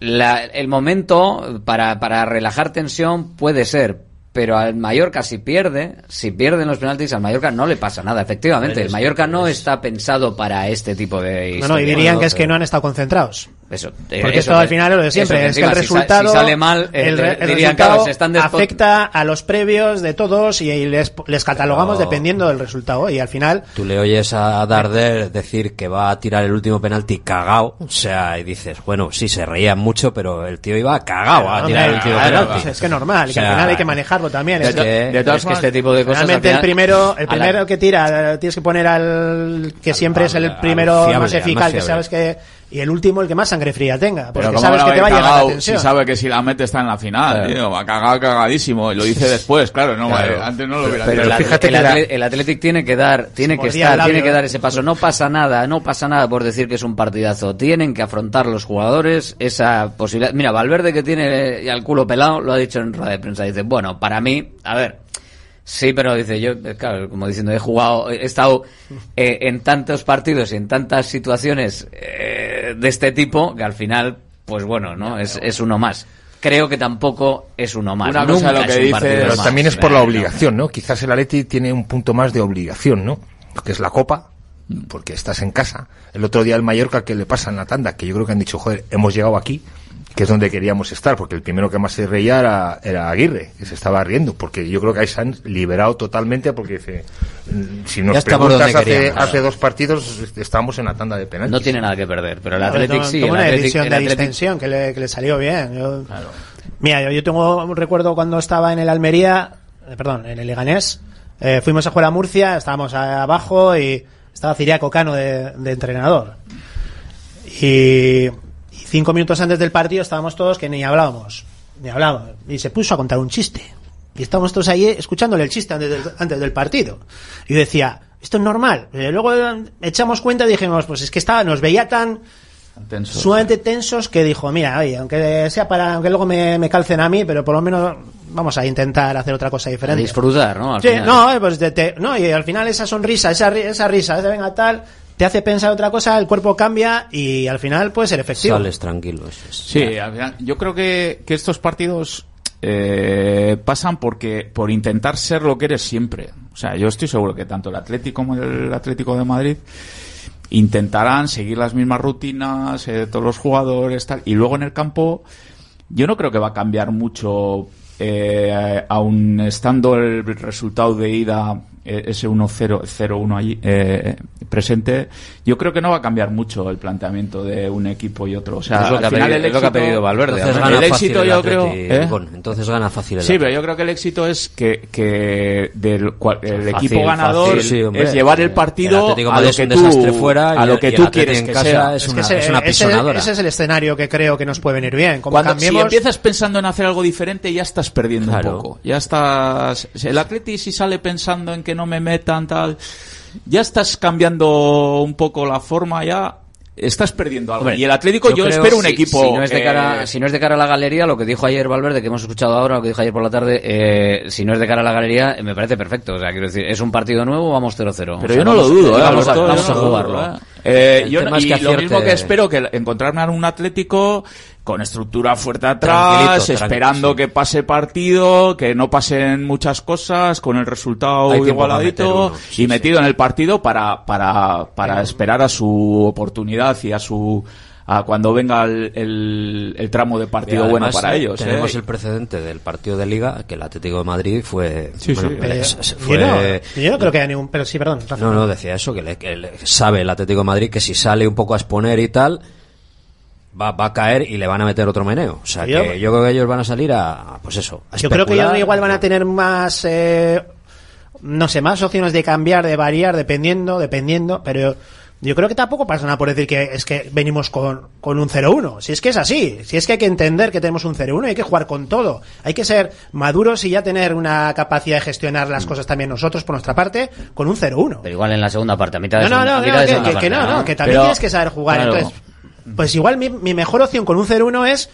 la- el momento para, para relajar tensión puede ser, pero al Mallorca si pierde, si pierden los penaltis, al Mallorca no le pasa nada, efectivamente. El Mallorca no está pensado para este tipo de No, no, y dirían que es que no han estado concentrados. Eso, eh, Porque eso esto al final es lo de siempre, eso es que el resultado, si sale mal, eh, el, re- el dirían, resultado claro, se afecta a los previos de todos y les, les catalogamos Pero- dependiendo del resultado y al final Tú le oyes a Darder decir que va a tirar el último penalti cagao, o sea, y dices, bueno, sí, se reían mucho, pero el tío iba cagao a tirar el último penalti. pues es que es normal, y que O sea, al final hay que también. de es que- de todas es que formas, este tipo de cosas. realmente Realmente al el primero, el la- primero que tira, tienes que poner al que siempre es el primero fiable, más eficaz, que sabes que y el último el que más sangre fría tenga, porque Pero ¿cómo sabes que te va a llegar la tensión. Si sabe que si la mete está en la final, Claro. tío, va cagado, cagadísimo. Y lo dice después, claro, no, Claro. eh, antes no lo hubiera Pero dicho. el, el, Atle- el Athletic tiene que dar, tiene que estar, el labio, tiene que dar ese paso. No pasa nada, no pasa nada por decir que es un partidazo. Tienen que afrontar los jugadores esa posibilidad. Mira, Valverde que tiene ya el culo pelado lo ha dicho en rueda de prensa. Dice, bueno, para mí, a ver, sí, pero dice yo, eh, claro, como diciendo, he jugado, he estado eh, en tantos partidos y en tantas situaciones eh, de este tipo que al final, pues bueno, no, es, es uno más. Creo que tampoco es uno más. Una cosa lo que es un dice- Pero más. también es por la obligación, ¿no? Quizás el Atleti tiene un punto más de obligación, ¿no? Que es la Copa, porque estás en casa. El otro día el Mallorca que le pasa en la tanda, que yo creo que han dicho, joder, hemos llegado aquí, que es donde queríamos estar, porque el primero que más se reía era, era Aguirre, que se estaba riendo, porque yo creo que ahí se han liberado totalmente, porque dice, mm, si nos estamos preguntas hace, hace dos partidos, estábamos en la tanda de penaltis. No tiene nada que perder, pero el Claro, Athletic toma- sí. el una Athletic- decisión el de Athletic- distensión que le, que le salió bien. Yo- Mira, yo, yo tengo un recuerdo cuando estaba en el Almería, eh, perdón, en el Leganés. eh, fuimos a jugar a Murcia, estábamos a- abajo y estaba Ciriaco Cano de, de entrenador. Y cinco minutos antes del partido estábamos todos que ni hablábamos, ni hablábamos. Y se puso a contar un chiste. Y estábamos todos ahí escuchándole el chiste antes del, antes del partido. Y decía, esto es normal. Eh, luego eh, echamos cuenta y dijimos, pues es que estaba, nos veía tan Tenso. sumamente tensos que dijo, mira, oye, aunque sea para, aunque luego me, me calcen a mí, pero por lo menos vamos a intentar hacer otra cosa a diferente. disfrutar, ¿no? Al Sí, final. no, eh, pues te- te- no, y al final esa sonrisa, esa, esa risa, esa venga tal, te hace pensar otra cosa, el cuerpo cambia y al final puede ser efectivo. Sales tranquilo. eso es. Sí, al final, yo creo que, que estos partidos eh, pasan porque por intentar ser lo que eres siempre. O sea, yo estoy seguro que tanto el Atlético como el Atlético de Madrid intentarán seguir las mismas rutinas, eh, todos los jugadores, tal. Y luego en el campo, yo no creo que va a cambiar mucho, eh, aun estando el resultado de ida ese 1-0, 0-1 allí eh, presente, yo creo que no va a cambiar mucho el planteamiento de un equipo y otro. O sea, Es lo que al ha final pedido- el es lo que ha éxito- pedido Valverde, Entonces gana el fácil éxito el yo creo ¿eh? Entonces gana fácil el Sí, pero yo creo que el éxito es que, que del cual- el Fácil, equipo ganador fácil, sí, hombre. es llevar el partido El a lo es que tú fuera a lo que tú quieres en que casa sea. es Es que una- ese, es una ese- pisonadora. ese es el escenario que creo que nos puede venir bien. Como Cuando, cambiemos, Si empiezas pensando en hacer algo diferente, ya estás perdiendo Claro. un poco. Ya estás. El Atleti, si sale pensando en que no me metan, tal. Ya estás cambiando un poco la forma, ya. Estás perdiendo algo. Hombre, y el Atlético, yo, creo, espero un si- equipo. Si no, es de cara, eh, si no es de cara a la galería, lo que dijo ayer Valverde, que hemos escuchado ahora, lo que dijo ayer por la tarde, eh, si no es de cara a la galería, eh, me parece perfecto. O sea, quiero decir, es un partido nuevo, vamos 0-0. Pero O sea, yo no lo dudo, ¿eh? Vamos, a, vamos no dudo, jugarlo. ¿eh? Yo no- y que lo mismo que espero que encontrarme a un Atlético con estructura fuerte atrás, Tranquilito, esperando que pase partido, que no pasen muchas cosas, con el resultado Hay igualadito uno, sí, y metido en el partido para, para, para esperar a su oportunidad y a su a cuando venga el, el- el tramo de partido bueno para ellos. Tenemos ¿eh? el precedente del partido de Liga, que el Atlético de Madrid fue. Sí, sí. bueno, eh, fue- no, yo no creo que haya ningún. Pero sí, perdón. Rafa. No, no, decía eso, que, le- que le- sabe el Atlético de Madrid que si sale un poco a exponer y tal, va, va a caer y le van a meter otro meneo. O sea, Yo- que yo creo que ellos van a salir a, pues eso, a Yo creo que ellos igual van a tener más, eh, no sé, más opciones de cambiar, de variar, dependiendo, dependiendo, pero yo creo que tampoco pasa nada por decir que es que venimos con, con un 0-1. Si es que es así, si es que hay que entender que tenemos un 0-1 y hay que jugar con todo. Hay que ser maduros y ya tener una capacidad de gestionar Mm. las cosas también nosotros por nuestra parte con un 0-1. Pero igual en la segunda parte, a mitad de No, no, segunda- no, a no, que, segunda que- no, no, que también Pero- tienes que saber jugar. claro. Entonces, pues igual mi, mi mejor opción con un 0-1 es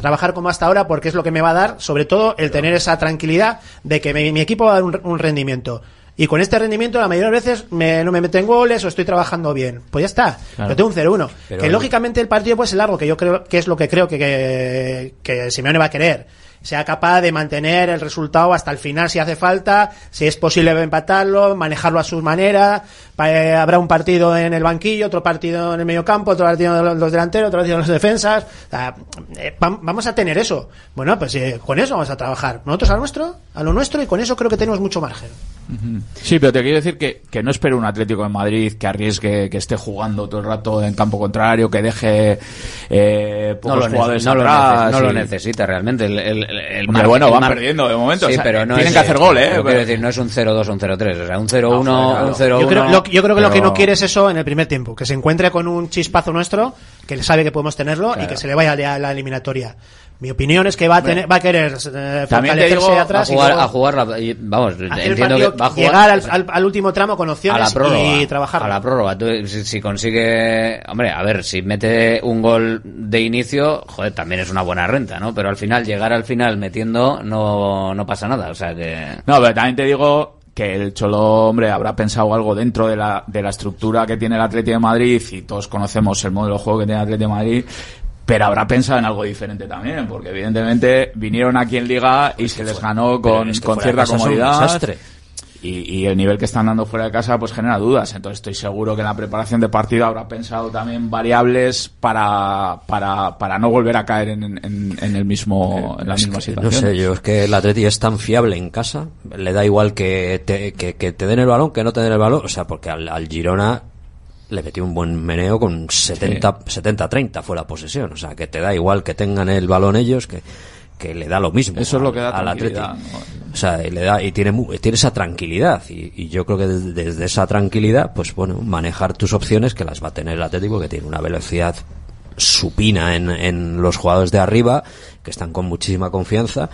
trabajar como hasta ahora porque es lo que me va a dar, sobre todo, el tener esa tranquilidad de que mi, mi equipo va a dar un, un rendimiento. Y con este rendimiento, la mayoría de veces me- no me meten goles o estoy trabajando bien. Pues ya está. Claro. Pero tengo un 0-1. Pero que lógicamente el partido puede ser largo, que yo creo que es lo que creo que, que, que Simeone va a querer. Sea capaz de mantener el resultado hasta el final si hace falta, si es posible empatarlo, manejarlo a su manera. Eh, habrá un partido en el banquillo, otro partido en el medio campo, otro partido en los- delanteros, otro partido en los defensas. O sea, eh, vam- vamos a tener eso. Bueno, pues eh, con eso vamos a trabajar. Nosotros a nuestro, a lo nuestro y con eso creo que tenemos mucho margen. Sí, pero te quiero decir que, que no espero un Atlético de Madrid que arriesgue, que esté jugando todo el rato en campo contrario, que deje eh, No pocos lo, nece- jugadores no lo atrás. nece- no lo necesita realmente. El, el, el mar- bueno, el van mar- perdiendo de momento, Sí, o sea, pero no tienen es- que hacer gol, ¿eh? pero quiero decir, no es un 0-2 o un 0-3. O sea, un 0-1, claro. un 0-1. Yo creo, lo, yo creo que lo que no quiere es eso en el primer tiempo, que se encuentre con un chispazo nuestro, que él sabe que podemos tenerlo y que se le vaya a la eliminatoria. Mi opinión es que va a tener, va a querer eh, También te fortalecerse digo, atrás a jugar, y luego a jugar la- y- vamos, entiendo que va a jugar llegar al, al- al último tramo con a opciones la prórroga, y trabajar. a la prórroga. Tú, si, si consigue, hombre, a ver, si mete un gol de inicio, joder, también es una buena renta, ¿no? Pero al final, llegar al final metiendo, no, no pasa nada, o sea que... No, pero también te digo que el Cholo, hombre, habrá pensado algo dentro de la, de la estructura que tiene el Atlético de Madrid y todos conocemos el modelo de juego que tiene el Atlético de Madrid. Pero habrá pensado en algo diferente también, porque evidentemente vinieron aquí en Liga y se les ganó con, es que con fuera de cierta comodidad. Y, y el nivel que están dando fuera de casa pues genera dudas. Entonces estoy seguro que en la preparación de partido habrá pensado también variables para, para, para no volver a caer en, en- en el mismo, en la Es misma que, situación. No sé, yo es que el Atleti es tan fiable en casa, le da igual que te, que, que te den el balón que no te den el balón, o sea, porque al, al Girona le metió un buen meneo con 70 70-30 fue la posesión, o sea, que te da igual que tengan el balón ellos que que le da lo mismo Eso es lo que da al tranquilidad, O sea, y le da y tiene tiene esa tranquilidad. Y, y yo creo que desde, desde esa tranquilidad, pues bueno, manejar tus opciones que las va a tener el Atlético que tiene una velocidad supina en, en los jugadores de arriba que están con muchísima confianza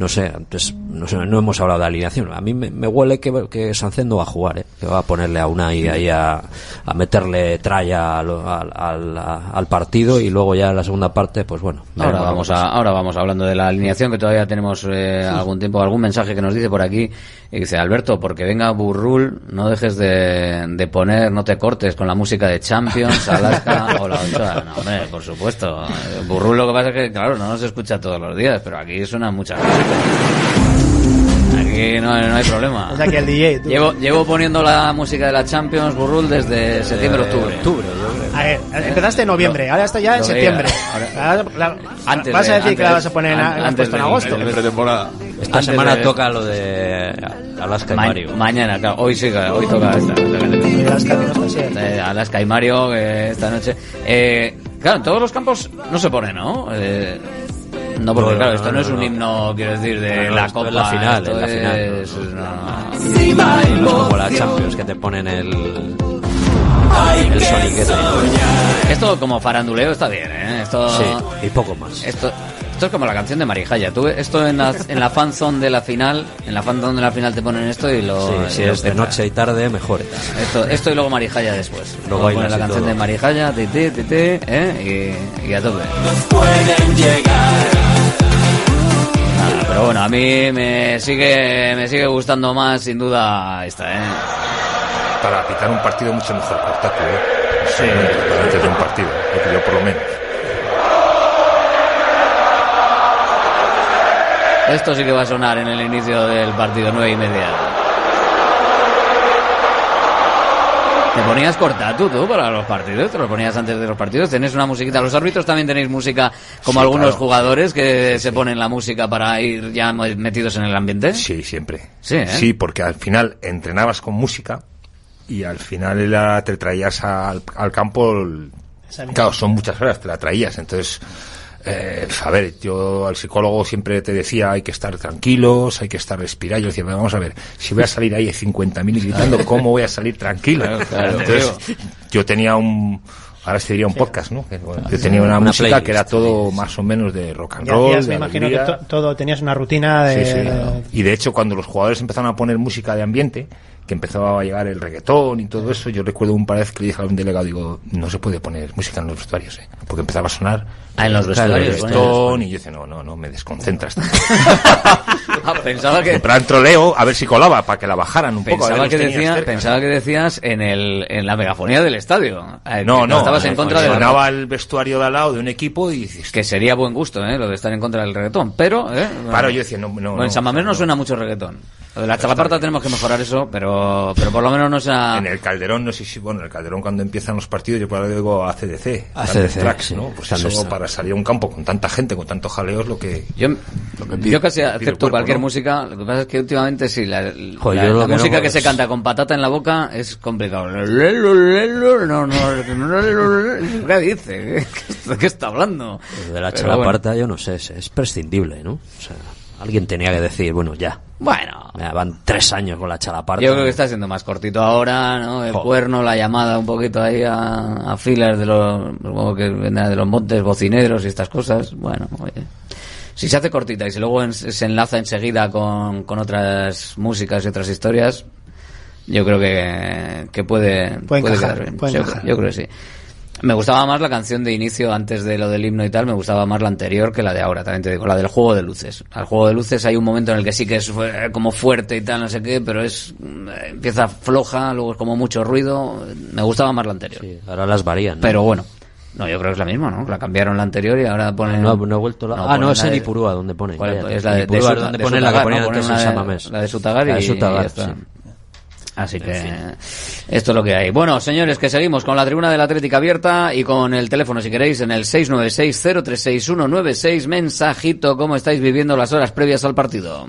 no sé, antes no, sé, no hemos hablado de alineación. A mí me, me huele que, que Sancendo va a jugar, ¿eh? que va a ponerle a Unai ahí a, a meterle tralla al, al, al- partido y luego ya en la segunda parte, pues bueno. Ahora vamos, a, ahora vamos hablando de la alineación, que todavía tenemos eh, algún tiempo, algún mensaje que nos dice por aquí. Y dice, Alberto, porque venga Burrul, no dejes de, de poner, no te cortes con la música de Champions, Alaska o la Ochoa. No, hombre, por supuesto. Burrul lo que pasa es que, claro, no nos escucha todos los días, pero aquí suena mucha música. Aquí no, no hay problema. Es aquí el DJ, tú. Llevo, llevo poniendo la música de la Champions, Burrul, desde septiembre-octubre. octubre, A ver, empezaste en noviembre, ahora está ya en septiembre. veía, Ahora la- Antes vas a de- decir que la antes- vas a poner en, an- en, antes en del- agosto. pretemporada. Esta Antes semana de- toca lo de Alaska y Ma- Mario. Mañana, claro. Hoy sí, hoy toca esta. Eh, Alaska y Mario eh, esta noche. Eh, claro, en todos los campos no se pone, ¿no? Eh, no, porque No, claro, no, esto no, no, es un no. himno, quiero decir, de la Copa. es la final, esto es la final, es- no. No es como la Champions que te ponen el. El soniquete. Esto como faranduleo está bien, ¿eh? Esto, Sí, y poco más. Esto, esto es como la canción de Marijaya. Tú esto en la, en la fanzone de la final, en la fanzone de la final te ponen esto y lo... Sí, si y lo es de noche y tarde, mejor. Esto, esto y luego Marijaya después. Luego pones la canción todo. de Marijaya, ti, ti, ti, ti, ¿eh? y, y a tope. Pueden llegar. Pero bueno, a mí me sigue, me sigue gustando más sin duda esta, ¿eh? Para pitar un partido mucho mejor cortatu, ¿eh? Sí. Antes de un partido, yo- yo por lo menos. Esto sí que va a sonar en el inicio del partido, nueve y media. ¿Te ponías cortatu tú para los partidos? ¿Te lo ponías antes de los partidos? ¿Tenés una musiquita? ¿Los árbitros también tenéis música como Sí, algunos claro. jugadores que se ponen la música para ir ya metidos en el ambiente? Sí, siempre. Sí, ¿eh? Sí, porque al final entrenabas con música y al final la- te traías al, al campo. el-. Claro, son muchas horas, te la traías. Entonces, eh, a ver, yo al psicólogo siempre te decía hay que estar tranquilos, hay que estar respirados. Yo decía, vamos a ver, si voy a salir ahí de 50.000 gritando, ¿cómo voy a salir tranquilo? Claro, claro, Entonces, yo tenía un. Ahora se diría un podcast, ¿no? Que, bueno, yo tenía una, Una música playlist, que era todo más o menos de rock and Y roll. hacías, de me imagino que to- todo tenías una rutina de... Sí, sí. Y de hecho, cuando los jugadores empezaron a poner música de ambiente, que empezaba a llegar el reggaetón y todo eso, yo recuerdo un par de veces que le dije a un delegado, digo, no se puede poner música en los vestuarios, ¿eh? porque empezaba a sonar Ah, en los vestuarios, reggaetón, y yo decía, no, no, no, me desconcentras. Ah, pensaba que... En plan troleo, a ver si colaba, para que la bajaran un poco. Pensaba los que, decía, cerca. pensaba que decías en, el, en la megafonía del estadio. Eh, No, no, Estabas en contra del sonaba el vestuario de al lado de un equipo y dices, Que sería buen gusto, ¿eh? Lo de estar en contra del reggaetón. Pero, ¿eh? Claro, yo decía, no, no, Bueno, no, en San Mamés no, suena mucho reggaetón. Lo de la chalaparta tenemos que mejorar eso, pero, pero por lo menos no sea... En el Calderón, no sé si, bueno, en el Calderón cuando empiezan los partidos, yo por ahora digo a CDC, ACDC, Thunder Tracks, sí, ¿no? Pues eso Tracks. para salir a un campo con tanta gente, con tantos jaleos, lo que... Yo, pide- yo casi acepto cuerpo, cualquier ¿no? música, lo que pasa es que últimamente sí, la, la- Joder, la- yo lo la que no música que se canta con patata en la boca es complicado. No, no, no, ¿qué dice? ¿De qué está hablando? Lo de la chalaparta, yo no sé, es, es prescindible, ¿no? O sea, alguien tenía que decir, bueno, ya. Bueno. Ya van tres años con la chalaparta. Yo creo que está siendo más cortito ahora, ¿no? El Joder. cuerno, la llamada un poquito ahí a, a filas de los, supongo que vendrá de los montes bocineros y estas cosas. Bueno, oye. Si se hace cortita y si luego en- se enlaza enseguida con, con otras músicas y otras historias, yo creo que, que puede, Puede puede encajar, quedar bien. puede yo, encajar. yo creo que sí. Me gustaba más la canción de inicio antes de lo del himno y tal, me gustaba más la anterior que la de ahora, también te digo, la del juego de luces. Al juego de luces hay un momento en el que sí que es como fuerte y tal, no sé qué, pero es eh, empieza floja, luego es como mucho ruido. Me gustaba más la anterior. Ahora las varían. ¿no? Pero bueno, no, yo creo que es la misma, ¿no? La cambiaron la anterior y ahora ponen... No, no he vuelto la... ah, no, es en Ipurúa donde ponen. ¿Cuál ya, ya. es la de, de Ipurúa Suta- donde de ponen la que Sutagar, ponían antes en una San de- Mamés. La de Sutagar y, La de Sutagar, y ya está. sí. Así que esto es lo que hay. Bueno, señores, que seguimos con la tribuna de la Atlética abierta y con el teléfono, si queréis, en el 696-036196. Mensajito, ¿cómo estáis viviendo las horas previas al partido?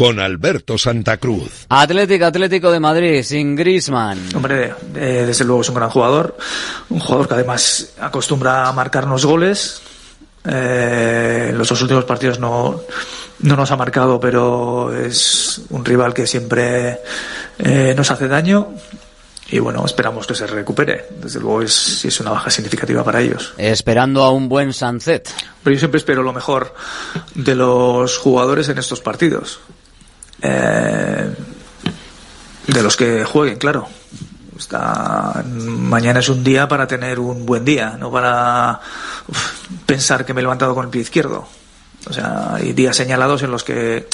con Alberto Santa Cruz. Atlético, Atlético de Madrid, sin Grisman. Hombre, eh, desde luego es un gran jugador, un jugador que además acostumbra a marcarnos goles. Eh, en los dos últimos partidos no, no nos ha marcado, pero es un rival que siempre eh, nos hace daño. Y bueno, esperamos que se recupere. Desde luego es, es una baja significativa para ellos. Esperando a un buen Sunset. Pero yo siempre espero lo mejor de los jugadores en estos partidos. Eh, de los que jueguen, claro. Está, mañana es un día para tener un buen día, no para pensar que me he levantado con el pie izquierdo. O sea, hay días señalados en los que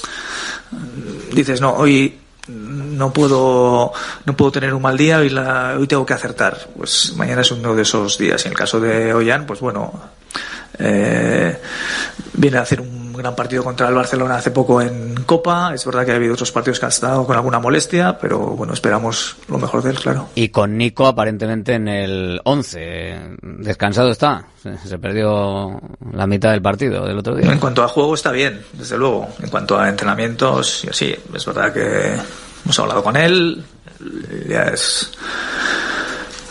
dices, no, hoy no puedo no puedo tener un mal día hoy, la, hoy tengo que acertar pues mañana es uno de esos días y en el caso de Ollán pues bueno eh, viene a hacer un gran partido contra el Barcelona hace poco en Copa es verdad que ha habido otros partidos que han estado con alguna molestia pero bueno esperamos lo mejor de él claro Y con Nico aparentemente en el 11. Descansado está. Se, perdió la mitad del partido del otro día. en cuanto a juego está bien desde luego en cuanto a entrenamientos sí es verdad que hemos hablado con él ya es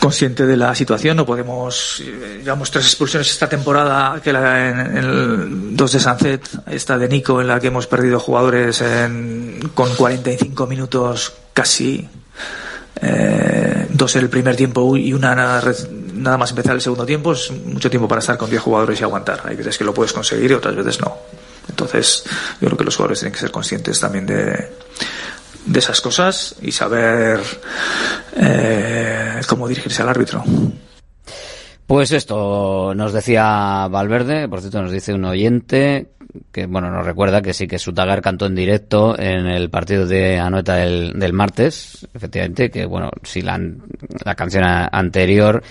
consciente de la situación. No podemos. eh, Llevamos tres expulsiones esta temporada, que la, en, el 2 de Sanzet, esta de Nico, en la que hemos perdido jugadores en- con 45 minutos casi. eh, dos en el primer tiempo y una nada más empezar el segundo tiempo. Es mucho tiempo para estar con 10 jugadores y aguantar. Hay veces que lo puedes conseguir y otras veces no. Entonces, yo creo que los jugadores tienen que ser conscientes también de, de esas cosas y saber eh, cómo dirigirse al árbitro. Pues esto nos decía Valverde, por cierto nos dice un oyente que bueno nos recuerda que sí que Sutagar cantó en directo en el partido de Anoeta del, del martes, efectivamente, que bueno, si la, la canción anterior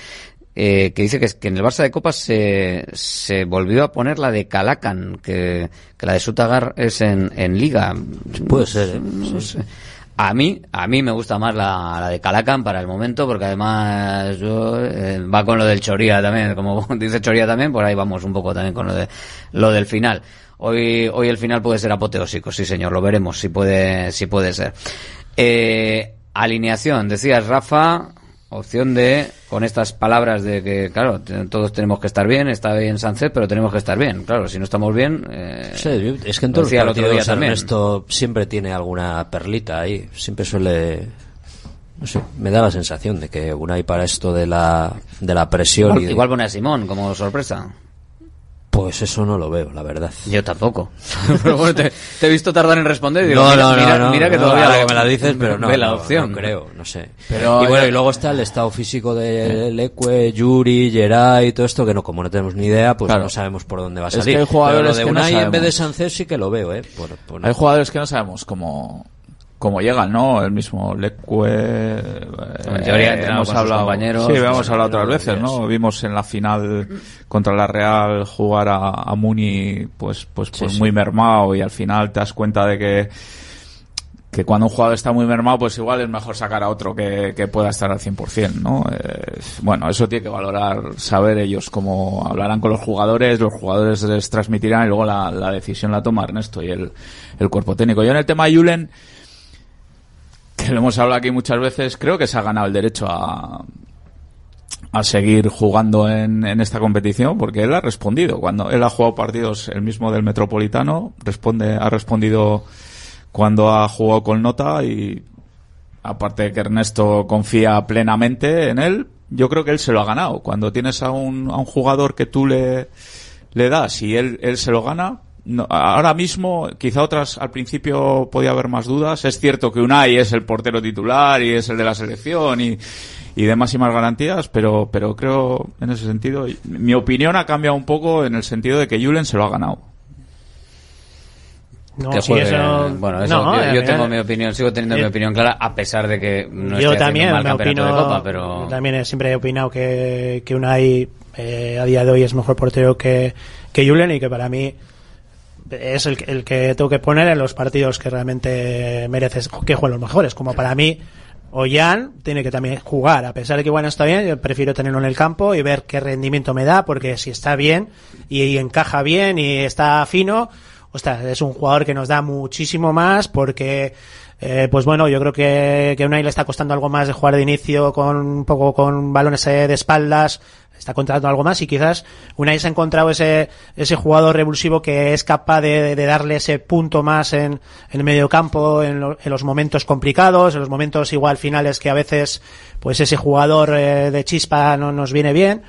eh, que dice que, que en el Barça de Copas se, se volvió a poner la de Calacan, que, que la de Sutagar es en, en Liga. Puede ser, ¿eh? No sé. A mí, a mí me gusta más la, la de Calacan para el momento, porque además yo, eh, va con lo del Choría también, como dice Choría también, por ahí vamos un poco también con lo de lo del final. Hoy, hoy el final puede ser apoteósico, sí señor, lo veremos si puede, si puede ser. Eh, alineación, decías Rafa, opción de, con estas palabras de que, claro, todos tenemos que estar bien, está bien Sánchez, pero tenemos que estar bien. Claro, si no estamos bien, eh, Sí, es que en todos los partidos. Ernesto siempre tiene alguna perlita ahí. Siempre suele... No sé, me da la sensación de que Unai para esto de la, de la presión Igual, y de- igual pone a Simón como sorpresa. Pues eso no lo veo, la verdad. Yo tampoco. Pero bueno, te, te he visto tardar en responder y digo, no, mira, no, no, mira, que no, todavía ahora lo- que me la dices, pero no, ve la opción. no creo, no sé. Pero y bueno, ya- y luego está el estado físico de Leque, Yuri, Geray y todo esto que no, como no tenemos ni idea, pues Claro. no sabemos por dónde va a Es salir. que hay jugadores Pero lo de que no Unai en vez de sí que lo veo, eh. Por- por- Hay jugadores que no sabemos cómo, cómo llegan, ¿no? El mismo Lecue. eh, En teoría, hemos con sus hablado, compañeros, Sí, hemos hablado otras veces, ¿no? Vimos en la final contra la Real jugar a, a Muni, pues, pues, pues sí. muy mermado y al final te das cuenta de que que cuando un jugador está muy mermado, pues igual es mejor sacar a otro que, que pueda estar al 100%, ¿no? Eh, bueno, eso tiene que valorar, saber ellos cómo hablarán con los jugadores, los jugadores les transmitirán y luego la, la decisión la toma Ernesto y el, el cuerpo técnico. Yo en el tema de Julen, lo hemos hablado aquí muchas veces, creo que se ha ganado el derecho a, a seguir jugando en, en esta competición porque él ha respondido. Cuando él ha jugado partidos, el mismo del Metropolitano, responde, ha respondido cuando ha jugado con nota y aparte de que Ernesto confía plenamente en él, yo creo que él se lo ha ganado. Cuando tienes a un, a un jugador que tú le, le das y él, él se lo gana, no, ahora mismo, quizá otras al principio podía haber más dudas. Es cierto que Unai es el portero titular y es el de la selección y, y de máximas garantías, pero, pero creo en ese sentido, mi opinión ha cambiado un poco en el sentido de que Julen se lo ha ganado. No, que sí, juegue- eso- bueno, eso, no, yo, yo tengo mi opinión, sigo teniendo mi eh, opinión clara, a pesar de que no yo también mal me campeonato opino, de Copa, pero... también siempre he opinado que, que Unai eh, a día de hoy es mejor portero que, que Julen y que para mí es el, el que tengo que poner en los partidos que realmente mereces que jueguen los mejores. Como para mí Ollán tiene que también jugar. A pesar de que bueno está bien yo prefiero tenerlo en el campo y ver qué rendimiento me da porque si está bien y, encaja bien y está fino ostras, es un jugador que nos da muchísimo más porque eh, pues bueno, yo creo que, que Unai le está costando algo más de jugar de inicio con un poco con balones eh, de espaldas, está contratando algo más y quizás Unai se ha encontrado ese, ese jugador revulsivo que es capaz de, de darle ese punto más en, en el medio campo, en, en los momentos complicados, en los momentos igual finales que a veces pues ese jugador eh, de chispa no nos viene bien.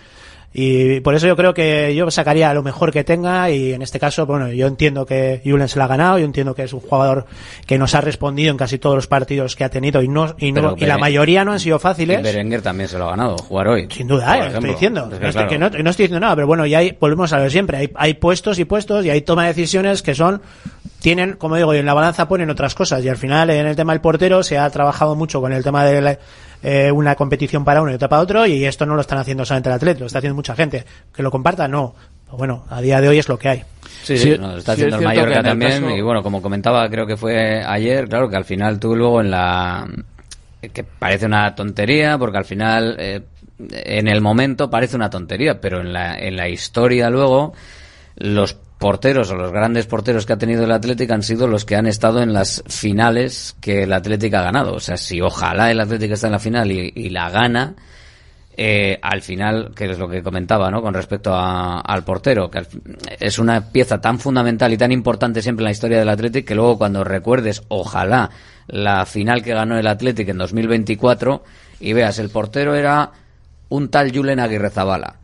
Y por eso yo creo que yo sacaría lo mejor que tenga y en este caso, bueno, yo entiendo que Julen se la ha ganado, yo entiendo que es un jugador que nos ha respondido en casi todos los partidos que ha tenido y no y, no, y la mayoría no han sido Y fáciles. Berenguer también se lo ha ganado, jugar hoy. Sin duda, eh, ejemplo. estoy diciendo. Es que, no, estoy, que no- no estoy diciendo nada, pero bueno, ya hay, volvemos a lo de siempre. Hay, hay puestos y puestos y hay toma de decisiones que son, tienen, como digo, y en la balanza ponen otras cosas. Y al final, en el tema del portero, se ha trabajado mucho con el tema de la- eh, una competición para uno y otra para otro, y esto no lo están haciendo solamente el atleta, lo está haciendo mucha gente. Que lo comparta, no. Pero bueno, a día de hoy es lo que hay. Sí, sí, no, lo está sí, haciendo es el Mallorca también. caso- Y bueno, como comentaba, creo que fue ayer, claro que al final tú luego en la. que parece una tontería, porque al final. eh, en el momento parece una tontería, pero en la, en la historia luego. Los porteros o los grandes porteros que ha tenido el Atlético han sido los que han estado en las finales que el Atlético ha ganado. O sea, si ojalá el Atlético está en la final y, la gana, eh, al final, que es lo que comentaba, ¿no? Con respecto a- al portero, que es una pieza tan fundamental y tan importante siempre en la historia del Atlético que luego cuando recuerdes, ojalá, la final que ganó el Atlético en 2024 y veas, el portero era un tal Julen Aguirre Zabala.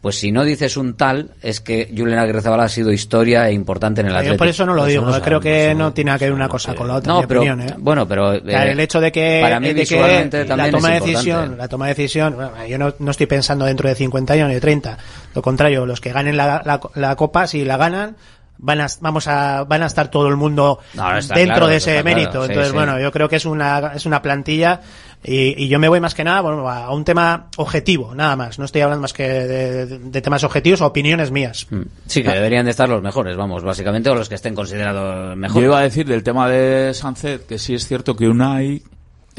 Pues si no dices un tal, es que Julen Aguirre Zabala ha sido historia e importante en el Yo Atlético. por eso no lo digo, creo que no tiene nada que ver una cosa con la otra. No, mi pero, opinión, ¿eh? bueno, pero... eh, Claro, el hecho de que, para mí de que la toma de decisión, la toma de decisión, bueno, yo no, no estoy pensando dentro de 50 años ni de 30. Lo contrario, los que ganen la, la, la copa, si la ganan, van a, vamos a, van a estar todo el mundo No, dentro claro, de ese claro, mérito. sí, Entonces, sí. bueno, yo creo que es una, es una plantilla y, y yo me voy más que nada bueno, a un tema objetivo, nada más. No estoy hablando más que de, de- de temas objetivos o opiniones mías. Mm. Sí, que deberían de estar los mejores, vamos, básicamente, o los que estén considerados Yo mejores. iba a decir del tema de Sánchez que sí es cierto que Unai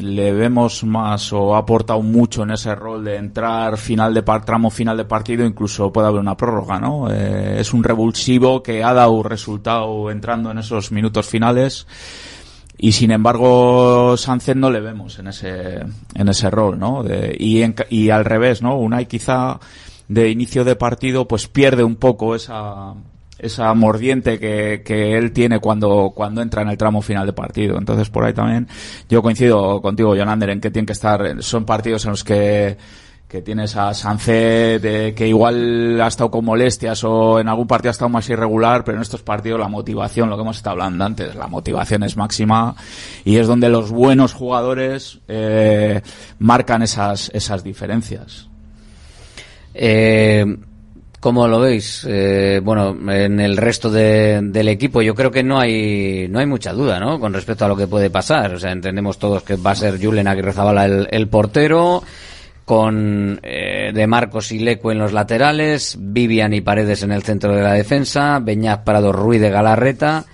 le vemos más o ha aportado mucho en ese rol de entrar final de par- tramo final de partido, incluso puede haber una prórroga, ¿no? Eh, es un revulsivo que ha dado resultado entrando en esos minutos finales y sin embargo Sánchez no le vemos en ese en ese rol, ¿no? Y, en y al revés, ¿no? Unai quizá de inicio de partido pues pierde un poco esa esa mordiente que, que él tiene cuando, cuando entra en el tramo final de partido. Entonces, por ahí también, yo coincido contigo, Jonander, en que tienen que estar, son partidos en los que, que tienes a Sánchez, eh, que igual ha estado con molestias o en algún partido ha estado más irregular, pero en estos partidos la motivación, lo que hemos estado hablando antes, la motivación es máxima y es donde los buenos jugadores eh, marcan esas, esas diferencias. Eh, ¿Cómo lo veis? Eh, bueno, en el resto de- del equipo yo creo que no hay no hay mucha duda, ¿no? Con respecto a lo que puede pasar. O sea, entendemos todos que va a ser Julen Aguirre Zabala el, el portero, con eh, De Marcos y Leco en los laterales, Vivian y Paredes en el centro de la defensa, Beñat Prado Ruiz de Galarreta,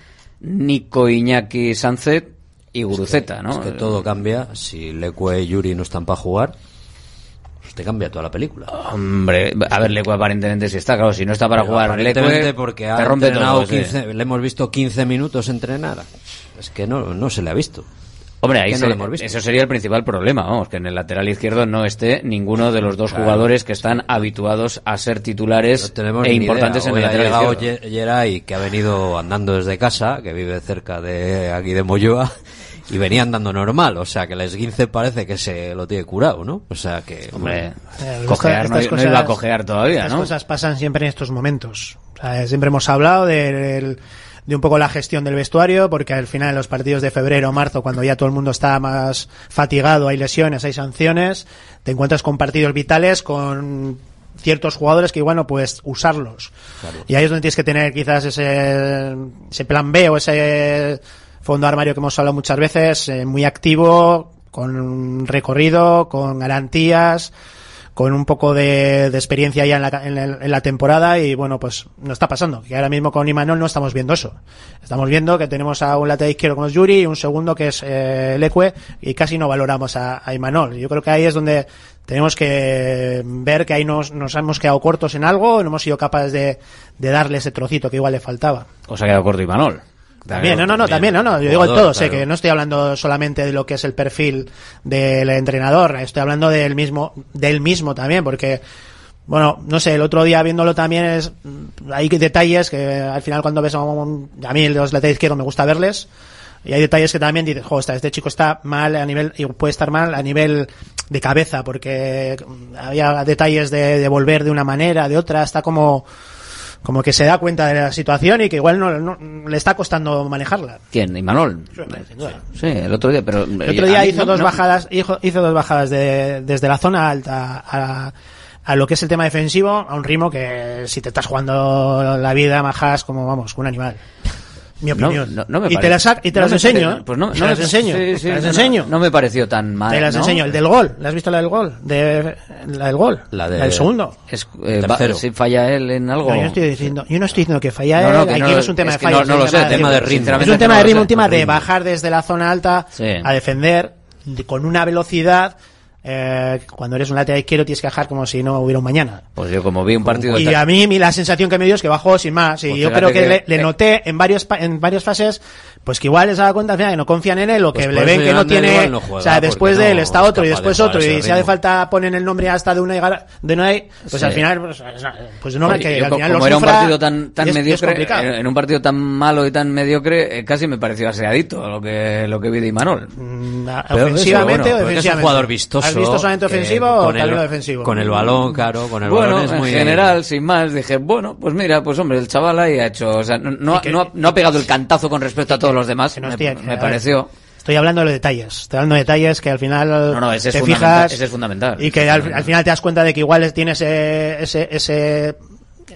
Nico Iñaki Sancet y Guruceta, ¿no? Es que todo cambia. Si Leque y Yuri no están para jugar, te cambia toda la película. Hombre, a ver, Leque aparentemente sí está, claro, si no está para Pero jugar Leque, porque ha te rompe entrenado todo. sí. 15 le hemos visto 15 minutos entrenar. Es que no, no se le ha visto. Hombre, ahí no se- lo hemos visto. eso sería el principal problema, vamos, que en el lateral izquierdo no esté ninguno de los dos Claro. jugadores que están habituados a ser titulares e importantes en el lateral llegado izquierdo. Geray, que ha venido andando desde casa, que vive cerca de aquí de Moyoa, y venía andando normal. O sea, que el esguince parece que se lo tiene curado, ¿no? O sea, que... Hombre, Eh, cojear estas no, no iba a cojear todavía, Estas ¿no? cosas pasan siempre en estos momentos. O sea, siempre hemos hablado del- de un poco la gestión del vestuario, porque al final en los partidos de febrero o marzo, cuando ya todo el mundo está más fatigado, hay lesiones, hay sanciones, te encuentras con partidos vitales, con ciertos jugadores que igual no puedes usarlos. Y ahí es donde tienes que tener quizás ese, ese plan B o ese fondo armario que hemos hablado muchas veces, eh, muy activo, con recorrido, con garantías, con un poco de, de experiencia ya en la, en, en la temporada y bueno, pues no está pasando, que ahora mismo con Imanol no estamos viendo eso. Estamos viendo que tenemos a un lateral izquierdo como es Yuri y un segundo que es eh, Leque y casi no valoramos a, a Imanol. Yo creo que ahí es donde tenemos que ver que ahí nos, nos hemos quedado cortos en algo, no hemos sido capaces de, de darle ese trocito que igual le faltaba. Os ha quedado corto Imanol. También, no, no, no, también, no, no, yo digo el todo, sé que no estoy hablando solamente de lo que es el perfil del entrenador, estoy hablando del mismo, del mismo también, porque, bueno, no sé, el otro día viéndolo también es, mm, hay detalles que al final cuando ves a un, a mí los laterales izquierdos me gusta verles, y hay detalles que también dices, jo, este chico está mal a nivel, y puede estar mal a nivel de cabeza, porque mm, había detalles de, de volver de una manera, de otra, está como, como que se da cuenta de la situación y que igual no, no- le está costando manejarla. ¿Quién? Imanol. Sí, el otro día, pero... El otro día hizo dos bajadas, hizo, hizo dos bajadas de, desde la zona alta a, a lo que es el tema defensivo, a un ritmo que si te estás jugando la vida, majas como, vamos, un animal. Mi No, opinión. no, no me y te las, y te no las me enseño, pare-. Pues no, te no las me- enseño. sí, sí, te las no, enseño. No, me pareció tan mal. te las ¿no? enseño. El del gol. ¿La has visto la del gol? De, la del gol. La del segundo. Es, eh, va- si falla él en algo. No, yo no estoy diciendo, yo no estoy diciendo que falla No, él, no, que aquí no no es un tema es de fallo, no- es no un lo sé, tema de ritmo. Es un tema no de ritmo, un tema de bajar desde la zona alta a defender de- con una velocidad. Eh, cuando eres un lateral izquierdo tienes que bajar como si no hubiera un mañana. Pues yo como vi un partido... Y a mí mi- la sensación que me dio es que bajó sin más. Y Pues yo creo que, que- le, le eh, noté en varios en varias fases, pues que igual les daba cuenta al final que no confían en él o que Pues le ven que no tiene. igual no juega, o sea, después de él está es otro y de después otro. Y si hace falta ponen el nombre hasta de una de Unai, pues Sí. al final, pues, pues no, Oye, que al final como era un partido tan, tan y es- y es mediocre, complicado. en, en un partido tan malo y tan mediocre, eh, casi me pareció aseadito lo que, lo que vi de Imanol. Mm, ofensivamente o Porque es un defensivamente. jugador vistoso. ¿Has visto solamente ofensivo o el- defensivo? Con el balón, claro, con el bueno, balón es en muy... general, sin más, dije, bueno, pues mira, pues hombre, el chaval ahí ha hecho, o sea, no ha pegado el cantazo con respecto a todos los demás, me, pareció. Estoy hablando de los detalles. Estoy hablando de detalles que al final No, no, ese es te fundamental, fijas ese es fundamental. y que al, al final te das cuenta de que igual tienes ese, ese, ese-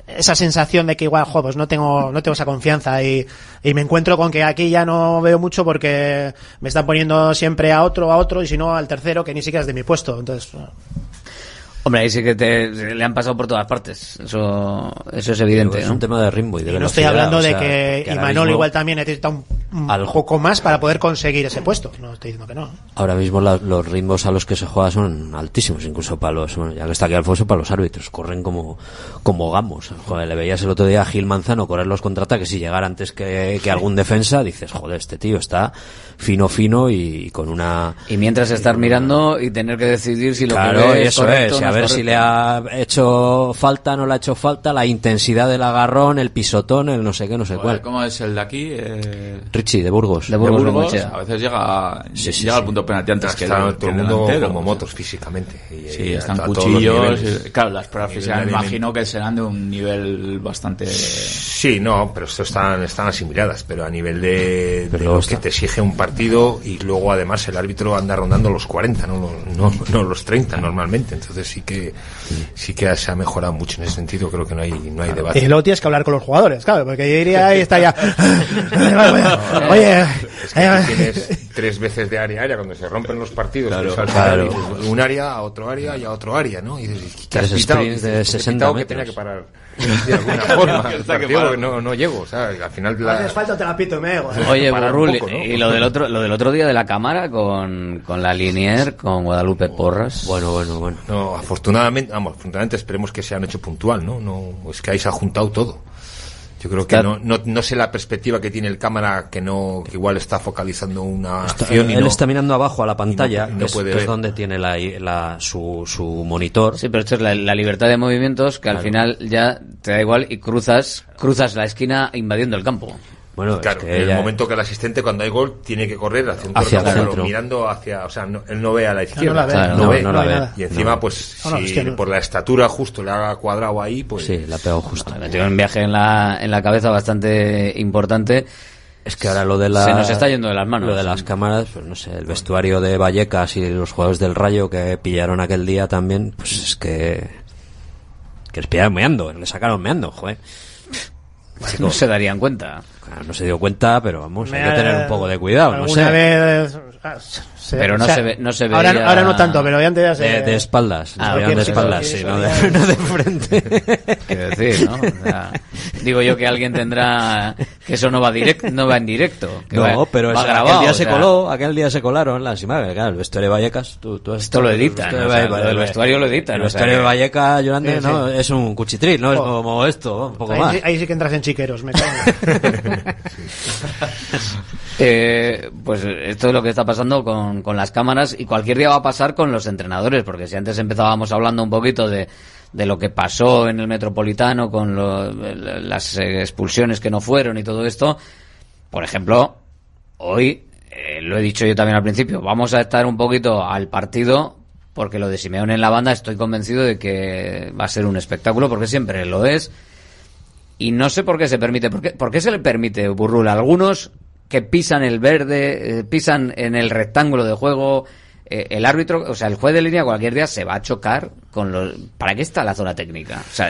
esa sensación de que igual, jo, pues no tengo, no tengo esa confianza y, y me encuentro con que aquí ya no veo mucho porque me están poniendo siempre a otro, a otro y si no al tercero que ni siquiera es de mi puesto. Entonces, Hombre, ahí sí que te, le han pasado por todas partes, eso, eso es evidente, Es ¿no? un tema de ritmo y de y no estoy hablando o de sea, que, ahora Imanol mismo- igual también necesita un, un Al- poco más para poder conseguir ese puesto. No estoy diciendo que no. Ahora mismo la- los ritmos a los que se juega son altísimos, incluso para los, bueno, ya que está aquí Alfonso, para los árbitros, corren como, como gamos. Joder, le veías el otro día a Gil Manzano correr los contraataques y llegar antes que, que algún defensa, dices, joder, este tío está fino, fino y, con una... Y mientras estar mirando y tener que decidir si lo Claro, que ve y es eso correcto es, o y a es ver si correcto. le ha hecho falta, no le ha hecho falta, la intensidad del agarrón, el pisotón, el no sé qué, no sé Joder, cuál. ¿Cómo es el de aquí? Eh, Richie, de Burgos. De Burgos, de Burgos, a veces llega, Sí, sí, llega sí. al punto penalti antes que Está el, todo que el mundo delantero. como motos físicamente. Y- Sí, y están cuchillos. y- claro, las pruebas físicas me imagino que serán de un nivel bastante... Sí, no, pero esto están, están asimiladas, pero a nivel de, de lo está- que te exige un partido y luego además el árbitro anda rondando los 40, no, los- no, no los 30 normalmente, entonces sí que sí que se ha mejorado mucho en ese sentido, creo que no hay, no hay debate. Y luego tienes que hablar con los jugadores, claro, porque yo iría ahí está ya. Oye, Es que aquí tienes tres veces de área a área cuando se rompen los partidos. Claro, pues, un área a otro área y a otro área, ¿no? Y dices, ¿qué has pitado? de Dices, pues he 60 pitado que metros. tenía que parar de alguna forma. no, no llego, o sea, al final la- Haces falta te la pito, me. Oye, Burrul, poco, ¿no? y lo del otro, lo del otro día de la cámara con, con la Linier, con Guadalupe Porras. Bueno, bueno, bueno. No, afortunadamente, vamos, afortunadamente esperemos que se han hecho puntual, ¿no? No, es que ahí se ha juntado todo. Yo creo que Claro. no, no, no sé la perspectiva que tiene el cámara que no, que igual está focalizando una Está- acción y él no- está mirando abajo a la pantalla, no que es, puede que es ver. donde tiene la, la- su, su monitor. Sí, pero esto es la, la libertad de movimientos que al final ya te da igual y cruzas, cruzas la esquina invadiendo el campo. Bueno, es Claro, que en el momento que el asistente cuando hay gol tiene que correr hacia un Hacia el corredor, centro. mirando hacia, o sea, no- él no ve a la izquierda, la ve. no, Claro, no, ve, no la ve. y encima No. pues No, no, si es que no- por la estatura justo le haga cuadrado ahí, pues Sí, la ha pegado justo. Me metió un viaje en la, en la cabeza bastante importante. Es que ahora lo de la... Se nos está yendo de las manos. Lo de las cámaras, pues no sé, el vestuario de Vallecas y los jugadores del Rayo que pillaron aquel día también, pues es que... Que les pillaron meando, le sacaron meando, joder. Chico, No se darían cuenta. No se dio cuenta, pero vamos, hay que tener un poco de cuidado, no sé. vez, ah, se- Pero no o sea, se ve- no se ahora, veía- ahora no tanto, pero antes ya se... De, de espaldas, Ah, se de cualquier- espaldas, sí, no de, no de frente. Quiero decir, ¿no? O sea, digo yo que alguien tendrá que eso no va direct, no va en directo. Que No, va- pero va es- grabado, aquel día o se sea, coló, aquel día se colaron las imágenes, claro, el vestuario de Vallecas, tú, tú has- Esto lo editan, el o sea, lo del vestuario lo editan, El o sea vestuario de Vallecas, Llorante, Sí, sí. no, es un cuchitril, no es Oh. como esto, un poco ahí, más. sí- ahí sí que entras en chiqueros, me cago. Eh, pues esto es lo que está pasando con, con las cámaras y cualquier día va a pasar con los entrenadores, porque si antes empezábamos hablando un poquito de, de lo que pasó en el Metropolitano con lo- las expulsiones que no fueron y todo esto, por ejemplo, hoy, eh, lo he dicho yo también al principio, vamos a estar un poquito al partido porque lo de Simeone en la banda estoy convencido de que va a ser un espectáculo porque siempre lo es. Y no sé por qué se permite. ¿Por qué, por qué se le permite, Burrul? A algunos que pisan el verde, eh, pisan en el rectángulo de juego. eh, el árbitro, o sea, el juez de línea cualquier día se va a chocar con los. ¿Para qué está la zona técnica? O sea,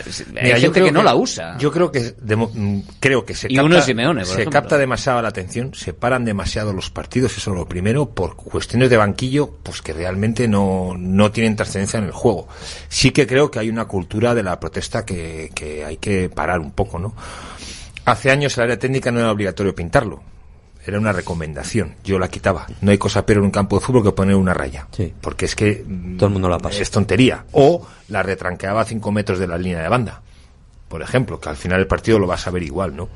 hay yo gente creo que no la usa. Yo creo que de mm, creo que se Y capta, uno es Simeone, por se ejemplo. capta demasiado la atención, se paran demasiado los partidos, eso es lo primero, por cuestiones de banquillo, pues que realmente no, no tienen trascendencia en el juego. Sí que creo que hay una cultura de la protesta que, que hay que parar un poco, ¿no? Hace años el área técnica no era obligatorio pintarlo. Era una recomendación. Yo la quitaba. No hay cosa peor en un campo de fútbol que poner una raya. Sí. Porque es que mm, Todo el mundo la pasa. es tontería. O la retranqueaba a 5 metros de la línea de banda. Por ejemplo, que al final el partido lo vas a ver igual, ¿no?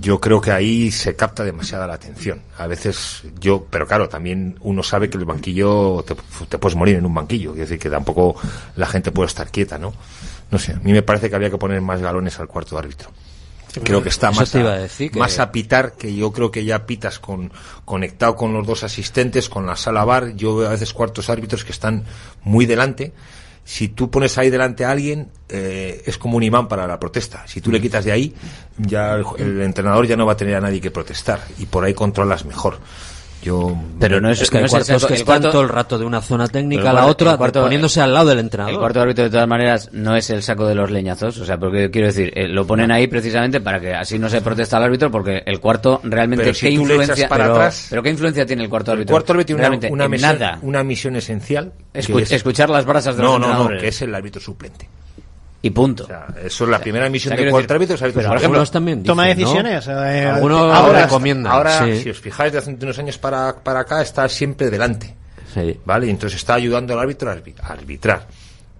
Yo creo que ahí se capta demasiada la atención. A veces yo, pero claro, también uno sabe que el banquillo, te, te puedes morir en un banquillo. Es decir, que tampoco la gente puede estar quieta, ¿no? No sé, a mí me parece que habría que poner más galones al cuarto árbitro. Creo que está más a, a decir que- más a pitar, que yo creo que ya pitas con, conectado con los dos asistentes, con la sala bar. Yo veo a veces cuartos árbitros que están muy delante. Si tú pones ahí delante a alguien, eh, es como un imán para la protesta. Si tú le quitas de ahí, ya el, el entrenador ya no va a tener a nadie que protestar. Y por ahí controlas mejor. Yo, Pero no es, Es que no hay es el que el están cuarto- todo el rato de una zona técnica a el la otra, el cuarto- poniéndose al lado del entrenador. El cuarto árbitro, de todas maneras, no es el saco de los leñazos. O sea, porque quiero decir, eh, lo ponen ahí precisamente para que así no se protesta al árbitro, porque el cuarto realmente, Pero ¿qué influencia? para pero, atrás- pero ¿qué influencia tiene el cuarto el árbitro? cuarto árbitro tiene una, misión, nada. una misión esencial. que Escu- es- escuchar las brasas de los no, no, no, entrenadores. que es el árbitro suplente. Y punto. O sea, eso es la primera misión o sea, del quiero cuarto decir, árbitro. es árbitro Pero suplente. algunos también Toma decisiones. eh, Algunos ahora- recomiendan. Ahora, sí. si os fijáis, de hace unos años para, para acá, está siempre delante. Sí. ¿Vale? Y entonces está ayudando al árbitro a arbitrar.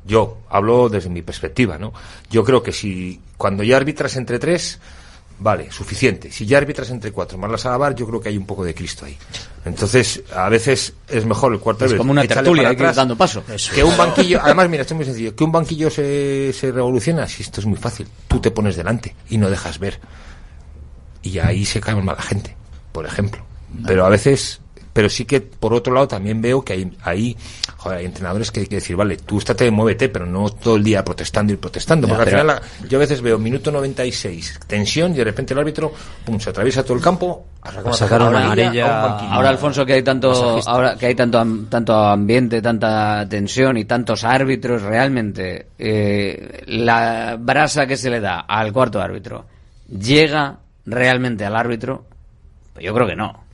Yo hablo desde mi perspectiva, ¿no? Yo creo que si cuando ya arbitras entre tres, vale, suficiente. Si ya arbitras entre cuatro más la sala bar, yo creo que hay un poco de Cristo ahí. Entonces, a veces es mejor el cuarto Es como una tertulia, hay que ir dando paso. Que un banquillo, además, mira, esto es muy sencillo. Que un banquillo se, se revoluciona, si esto es muy fácil. Tú te pones delante y no dejas ver. Y ahí se cae mala gente, por ejemplo. Pero a veces, pero sí que por otro lado también veo que hay, hay, joder, hay entrenadores que hay que decir, vale, tú estate, muévete, pero no todo el día protestando y protestando. Ya, porque pero- al final, la- yo a veces veo minuto 96, tensión, y de repente el árbitro, pum, se atraviesa todo el campo, a sacar A una sacar tarjeta una amarilla. a un banquillo. Ahora, Alfonso, que hay tanto, Masajista. ahora que hay tanto, tanto ambiente, tanta tensión y tantos árbitros, realmente, eh, la brasa que se le da al cuarto árbitro llega realmente al árbitro. Pues yo creo que no.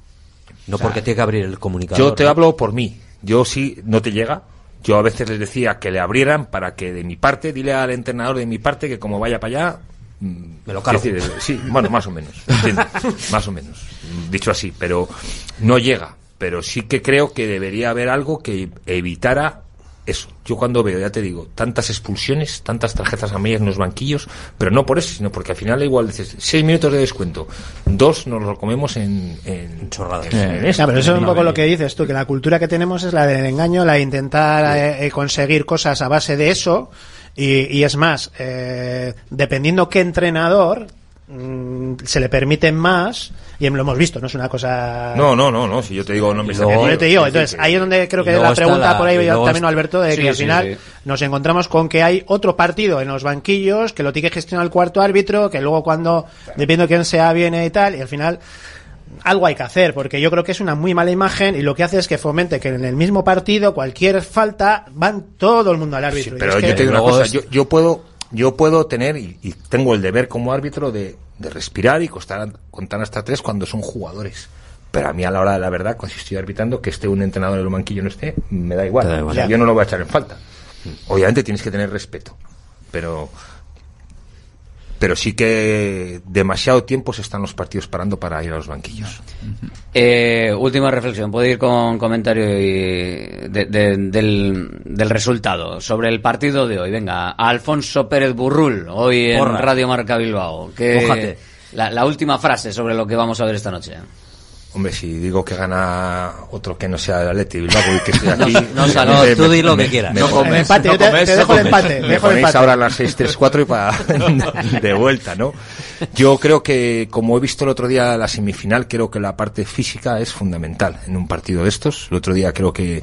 No O sea, porque tiene que abrir el comunicador. Yo te ¿no? hablo por mí. Yo sí, no te llega. Yo a veces les decía que le abrieran para que de mi parte, dile al entrenador de mi parte que como vaya para allá... Me lo cargo. sí, bueno, más o menos. más o menos. Dicho así, pero no llega. Pero sí que creo que debería haber algo que evitara eso. Yo cuando veo, ya te digo, tantas expulsiones, tantas tarjetas amarillas en los banquillos, pero no por eso, sino porque al final igual dices, seis minutos de descuento, dos nos lo comemos en, en chorradas. Ya, pero eso es un poco lo que dices tú, que la cultura que tenemos es la del engaño, la de intentar eh, eh, conseguir cosas a base de eso. Y, y es más, eh, dependiendo qué entrenador mm, se le permiten más, y lo hemos visto, no es una cosa... No, no, no, no, si yo te digo nombres apellidos, yo te digo, entonces ahí es donde creo que la pregunta la- por ahí también Alberto de Sí, que al sí, final sí. nos encontramos con que hay otro partido en los banquillos que lo tiene que gestionar el cuarto árbitro, que luego cuando dependiendo de quién sea viene y tal, y al final algo hay que hacer, porque yo creo que es una muy mala imagen y lo que hace es que fomente que en el mismo partido cualquier falta van todo el mundo al árbitro. Y Pero yo que- te digo una cosa, yo, yo puedo yo puedo tener y, y tengo el deber como árbitro de, de respirar y contar, contar hasta tres cuando son jugadores. Pero a mí a la hora de la verdad, cuando estoy arbitrando, que esté un entrenador en el banquillo no esté, me da igual. Te da igual. O sea, Ya. yo no lo voy a echar en falta. Obviamente tienes que tener respeto. Pero pero sí que demasiado tiempo se están los partidos parando para ir a los banquillos. Eh, última reflexión, puede ir con comentario y de- de- del, del resultado sobre el partido de hoy. Venga, Alfonso Pérez Burrul, hoy en Porra. Radio Marca Bilbao. Que, la última frase sobre lo que vamos a ver esta noche. Hombre, si digo que gana otro que no sea el Atleti Bilbao y que estoy aquí... No, no, no, me- tú di lo me- que quieras. me No comes, empate, yo te- te dejo el empate, te Me dejo el empate. ahora las 6-3-4 y para de vuelta, ¿no? Yo creo que, como he visto el otro día la semifinal, creo que la parte física es fundamental en un partido de estos. El otro día creo que,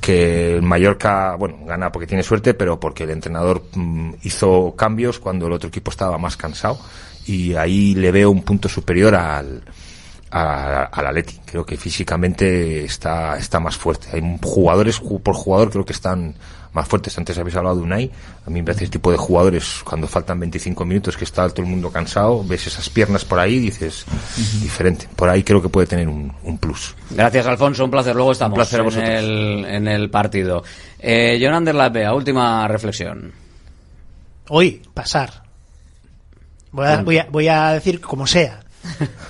que el Mallorca, bueno, gana porque tiene suerte, pero porque el entrenador mm, hizo cambios cuando el otro equipo estaba más cansado. Y ahí le veo un punto superior al, al Atleti. Creo que físicamente está, está más fuerte. Hay jugadores ju- por jugador creo que están más fuertes. Antes habéis hablado de Unai. A mí me parece el tipo de jugadores cuando faltan 25 minutos que está todo el mundo cansado, ves esas piernas por ahí y dices diferente. Por ahí creo que puede tener un, un plus. Gracias, Alfonso. Un placer. Luego estamos placer a en, el, en el partido. Eh, Jonander Lapea, última reflexión. Hoy, pasar. Voy a, voy a, voy a decir como sea.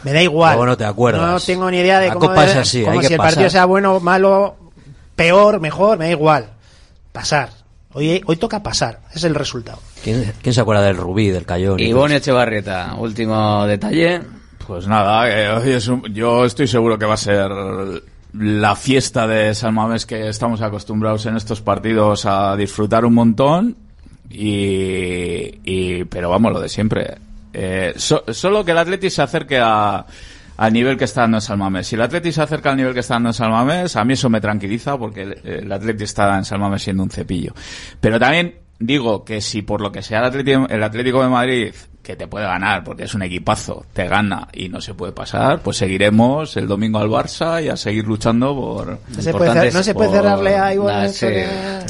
Me da igual. Luego no te acuerdas. No tengo ni idea de La cómo, copa debe- es así, cómo hay que si el partido sea bueno, malo, peor, mejor, me da igual. Pasar. Hoy, hoy toca pasar. Ese es el resultado. ¿Quién, quién se acuerda del Rubí, del Cayón? y Ivonne Echevarrieta, último detalle. Pues nada, eh, hoy es un- yo estoy seguro que va a ser la fiesta de San Mamés que estamos acostumbrados en estos partidos a disfrutar un montón y, y- pero vamos lo de siempre Eh, so- solo que el Atleti se acerque a al nivel que está dando en San Mamés. Si el Atleti se acerca al nivel que está dando en San Mamés, a mí eso me tranquiliza porque el, el Atleti está en San Mamés siendo un cepillo. Pero también digo que si por lo que sea el Atlético, el Atlético de Madrid, que te puede ganar porque es un equipazo, te gana y no se puede pasar, pues seguiremos el domingo al Barça y a seguir luchando por... No se puede, cer- no se puede por- cerrarle a Ivonne Nah, sí.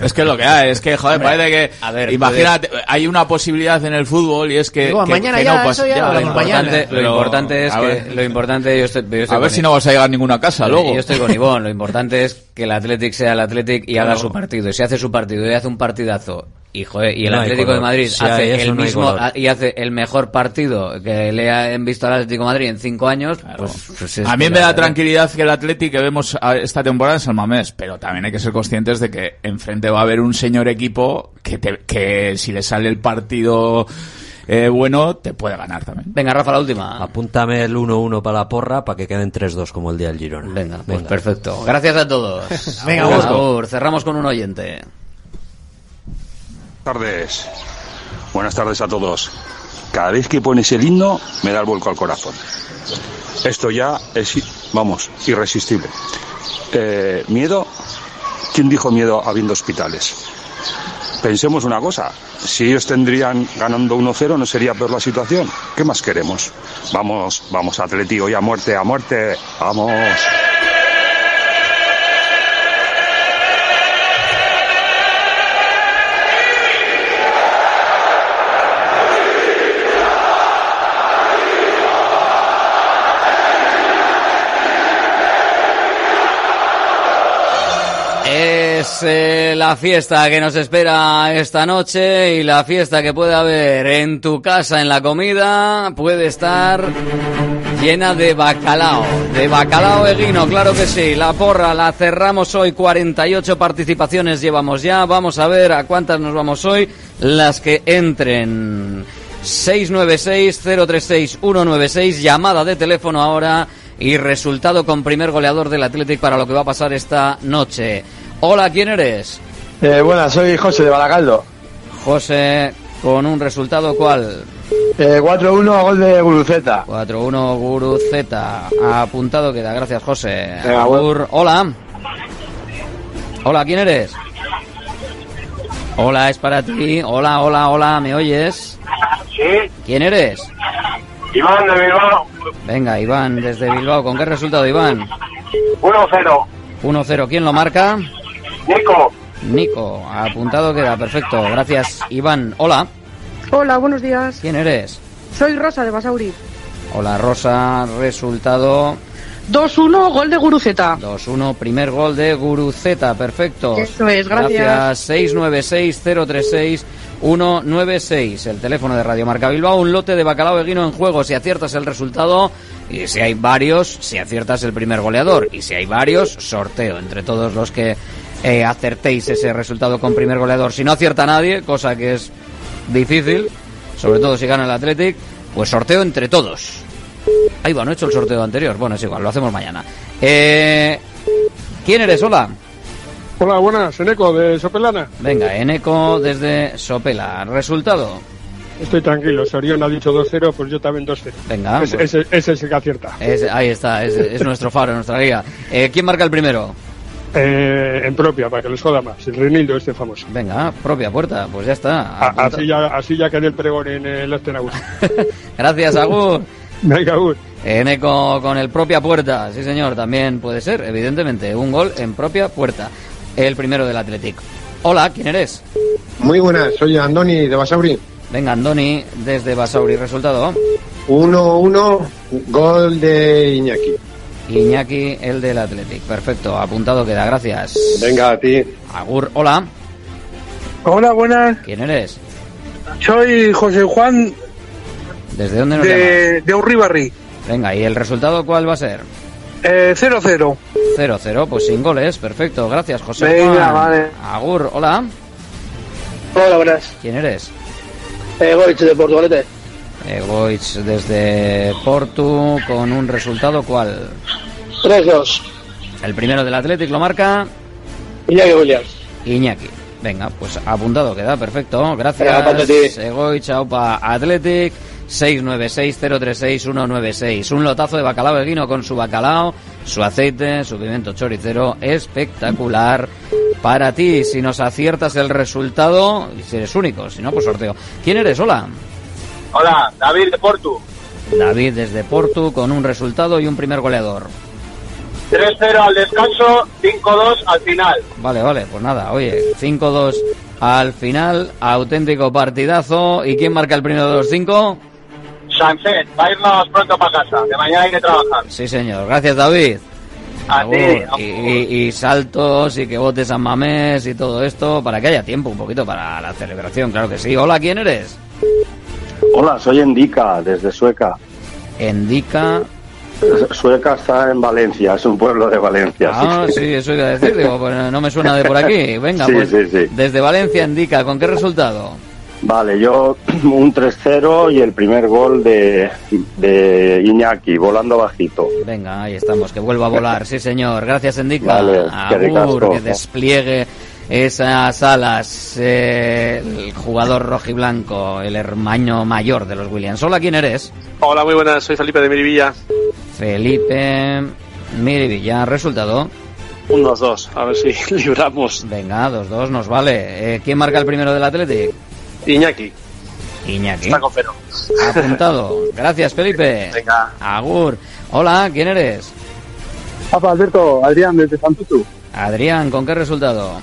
es que lo que hay, es que, joder, Hombre, parece que... a ver, imagínate, hay una posibilidad en el fútbol y es que... Digo, que- mañana que ya, no pasa- eso ya lo Lo importante, mañana. lo Pero, importante es a que ver. lo importante yo estoy, yo estoy A ver si no vas a llegar a ninguna casa luego. Yo estoy con Ivón. Lo importante es que el Athletic sea el Athletic y haga su partido. Y si hace su partido y hace un partidazo y, joder, y el No Atlético de. Madrid Si hace el no mismo y hace el mejor partido que le han visto al Atlético de Madrid en cinco años, pues, pues es A mí me da tranquilidad que el Atleti que vemos a- esta temporada en San Mamés, pero también hay que ser conscientes de que enfrente va a haber un señor equipo que, te- que si le sale el partido eh, bueno, te puede ganar también. Venga, Rafa, la última. Apúntame el 1-1 para la porra para que queden 3-2 como el día del Girona. Venga, pues perfecto. Gracias a todos. Venga, gusto. agur. Cerramos con un oyente. tardes. Buenas tardes a todos. Cada vez que pones el himno me da el vuelco al corazón. Esto ya es, vamos, irresistible. Eh, miedo. ¿Quién dijo miedo habiendo hospitales? Pensemos una cosa. Si ellos tendrían ganando 1-0 no sería peor la situación. ¿Qué más queremos? Vamos, vamos, Atleti, hoy a muerte, a muerte. Vamos. Eh, la fiesta que nos espera esta noche y la fiesta que puede haber en tu casa en la comida puede estar llena de bacalao, de bacalao eguino, claro que sí. La porra la cerramos hoy, 48 participaciones llevamos ya. Vamos a ver a cuántas nos vamos hoy. Las que entren. 696-036-196, llamada de teléfono ahora y resultado con primer goleador del Athletic para lo que va a pasar esta noche. Hola, ¿quién eres? Eh, buenas, soy José de Baracaldo. José, con un resultado cuál? Eh, 4-1 gol de Guruceta. 4-1 Guruceta. Apuntado queda, gracias José. Venga, Agur. Hola. Hola, ¿quién eres? Hola, es para ti. Hola, hola, hola, ¿me oyes? Sí, ¿Quién eres? Iván de Bilbao, Venga, Iván, desde Bilbao. ¿Con qué resultado, Iván? 1-0. 1-0. ¿Quién lo marca? Nico. Nico. Apuntado queda, perfecto. Gracias, Iván. Hola. Hola, buenos días. ¿Quién eres? Soy Rosa de Basauri. Hola, Rosa. Resultado 2-1, gol de Guruceta. 2-1, primer gol de Guruceta, perfecto. Eso es, gracias. 696-036-196, el teléfono de Radio Marca Bilbao, un lote de bacalao eguino en juego. Si aciertas el resultado, y si hay varios, si aciertas el primer goleador, y si hay varios, sorteo entre todos los que eh, acertéis ese resultado con primer goleador. Si no acierta nadie, cosa que es difícil, sobre todo si gana el Athletic, pues sorteo entre todos. Ahí va, no he hecho el sorteo anterior. Bueno, es igual, lo hacemos mañana. Eh, ¿Quién eres? Hola. Hola, buenas, Eneco de Sopelana. Venga, Eneco desde Sopela. ¿Resultado? Estoy tranquilo, Sorión ha dicho 2-0, pues yo también 2-0. Venga, Ese, pues- ese- ese es el que acierta. Es- ahí está, es, es nuestro faro, nuestra guía. Eh, ¿Quién marca el primero? Eh, en propia, para que les joda más. El Renildo este famoso. Venga, propia puerta, pues ya está. A- así, ya, así ya quedé el pregón en el Astenagus. Gracias, Agur. Venga, Agur. Eneco con el propia puerta, sí señor, también puede ser, evidentemente, un gol en propia puerta. El primero del Atlético. Hola, ¿quién eres? Muy buenas, soy Andoni de Basauri. Venga, Andoni, desde Basauri, resultado. 1-1, gol de Iñaki. Iñaki, el del Athletic. Perfecto, apuntado queda, gracias. Venga, a ti. Agur, hola. Hola, buenas. ¿Quién eres? Soy José Juan ¿Desde dónde nos llamas? de, de Urribarri. Venga, ¿y el resultado cuál va a ser? Eh, 0-0. 0-0, pues sin goles, perfecto, gracias José Venga, Juan. vale. Agur, hola. Hola, buenas. ¿Quién eres? Eh, Goich de Portugalete. Eh, Goich desde Portu con un resultado cuál? 3-2. El primero del Athletic lo marca Iñaki Williams. Iñaki. Venga, pues apuntado queda, perfecto. Gracias. Ti. Egoich, Aupa Athletic. 696-036-196. Un lotazo de bacalao de guino con su bacalao, su aceite, su pimiento choricero. Espectacular para ti. Si nos aciertas el resultado, y si eres único, si no, pues sorteo. ¿Quién eres? Hola. Hola, David de Portu. David desde Portu con un resultado y un primer goleador. 3-0 al descanso, 5-2 al final. Vale, vale, pues nada, oye, 5-2 al final, auténtico partidazo. ¿Y quién marca el primero de los cinco? Sánchez, va a irnos pronto para casa, que mañana hay que trabajar. Sí, señor. Gracias, David. A ti. Y, y- y saltos y que votes San Mamés y todo esto para que haya tiempo un poquito para la celebración, claro que sí. Hola, ¿quién eres? Hola, soy Endica, desde Sueca. Endica. Sueca está en Valencia, es un pueblo de Valencia. Ah, sí, eso iba a decir, digo, pues no me suena de por aquí. Venga, Sí, pues sí, sí. desde Valencia, Endica, ¿con qué resultado? Vale, yo un 3-0 y el primer gol de, de Iñaki, volando bajito. Venga, ahí estamos, que vuelva a volar, sí señor. Gracias, Endica. Vale, que despliegue esas alas. eh, el jugador rojiblanco, el hermano mayor de los Williams. Hola, ¿quién eres? Hola, muy buenas, soy Felipe de Mirivilla. Felipe Mirivilla. ¿Resultado? Un 2-2, a ver si libramos. Venga, 2-2 nos vale. Eh, ¿Quién marca el primero del Athletic? Iñaki. Iñaki. Está con cero. Apuntado. Gracias, Felipe. Venga. Agur. Hola, ¿quién eres? Papa Alberto, Adrián desde Santuchu. Adrián, ¿con qué resultado?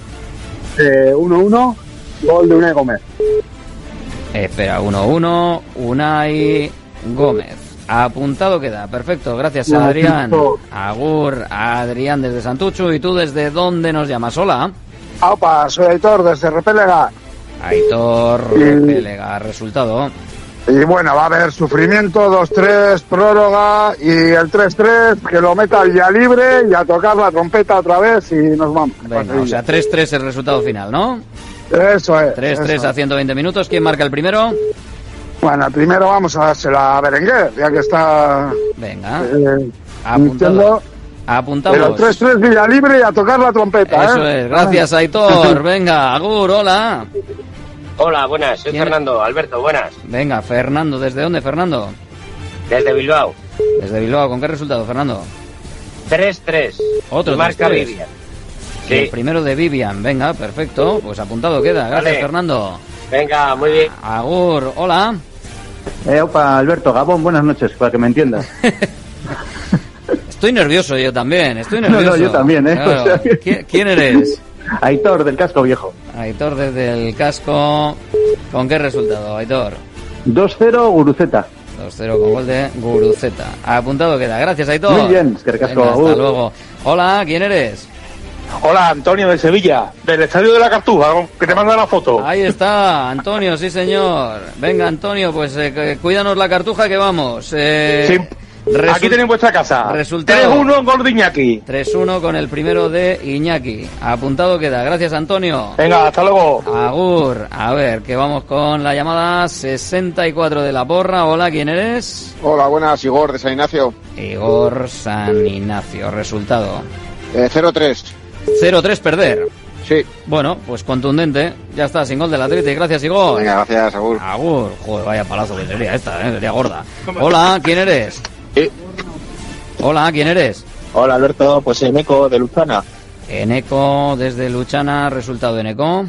Eh, 1-1, gol de Unai Gómez. Espera, 1-1, Unai Gómez. Apuntado queda, perfecto, gracias a Adrián. Agur, Adrián desde Santucho. ¿Y tú desde dónde nos llamas? Hola. Opa, soy Aitor desde Repelega. Aitor Repelega, resultado. Y bueno, va a haber sufrimiento, 2-3, prórroga y el 3-3, que lo meta día libre y a tocar la trompeta otra vez y nos vamos. Venga, o sea, 3-3 el resultado final, ¿no? Eso es. 3-3 eso a es. 120 minutos. ¿Quién marca el primero? Bueno, primero vamos a dársela a Berenguer, ya que está Venga. eh, Apuntado. Apuntamos. Pero el 3-3 Villa Libre y a tocar la trompeta, Eso ¿eh? es. Gracias, Aitor. Venga, Agur, hola. Hola, buenas, soy ¿Quién- Fernando, Alberto, buenas. Venga, Fernando. ¿Desde dónde, Fernando? Desde Bilbao. Desde Bilbao. ¿Con qué resultado, Fernando? 3-3. Otro marca 3-3. Vivian. El primero de Vivian. Venga, perfecto. Pues apuntado queda. Gracias, Vale. Fernando. Venga, muy bien. Agur, hola. Eh, opa, Alberto, Gabón, buenas noches, para que me entiendas. Estoy nervioso yo también. Estoy No, no, nervioso. yo también, ¿eh? Claro. O sea que- ¿Qui- ¿Quién eres? Aitor, del casco viejo. Aitor desde el casco. ¿Con qué resultado, Aitor? 2-0, Guruceta. 2-0 con gol de Guruceta. Apuntado queda. Gracias, Aitor. Muy bien, es que recasco, Venga, hasta luego. Hola, ¿quién eres? Hola, Antonio de Sevilla, del Estadio de la Cartuja, que te manda la foto. Ahí está, Antonio, sí señor. Venga, Antonio, pues eh, cuídanos la cartuja que vamos. Eh, Sí. Resu- Aquí tenéis vuestra casa. Resultado. 3-1 gol de Iñaki. 3-1 con el primero de Iñaki. Apuntado queda. Gracias, Antonio. Venga, hasta luego. Agur. A ver, que vamos con la llamada 64 de la porra. Hola, ¿quién eres? Hola, buenas, Igor de San Ignacio. Igor San Ignacio. Resultado. Eh, 0-3. 0-3 perder. Sí. Bueno, pues contundente. Ya está, sin gol del Atlético. Gracias, Igor. Venga, gracias, Agur. Agur. Joder, vaya palazo que sería esta, ¿eh? Sería gorda. Hola, ¿quién eres? Hola, ¿quién eres? Hola Alberto, pues Eneco de Luzana. Eneco desde Luchana, resultado de Eneco.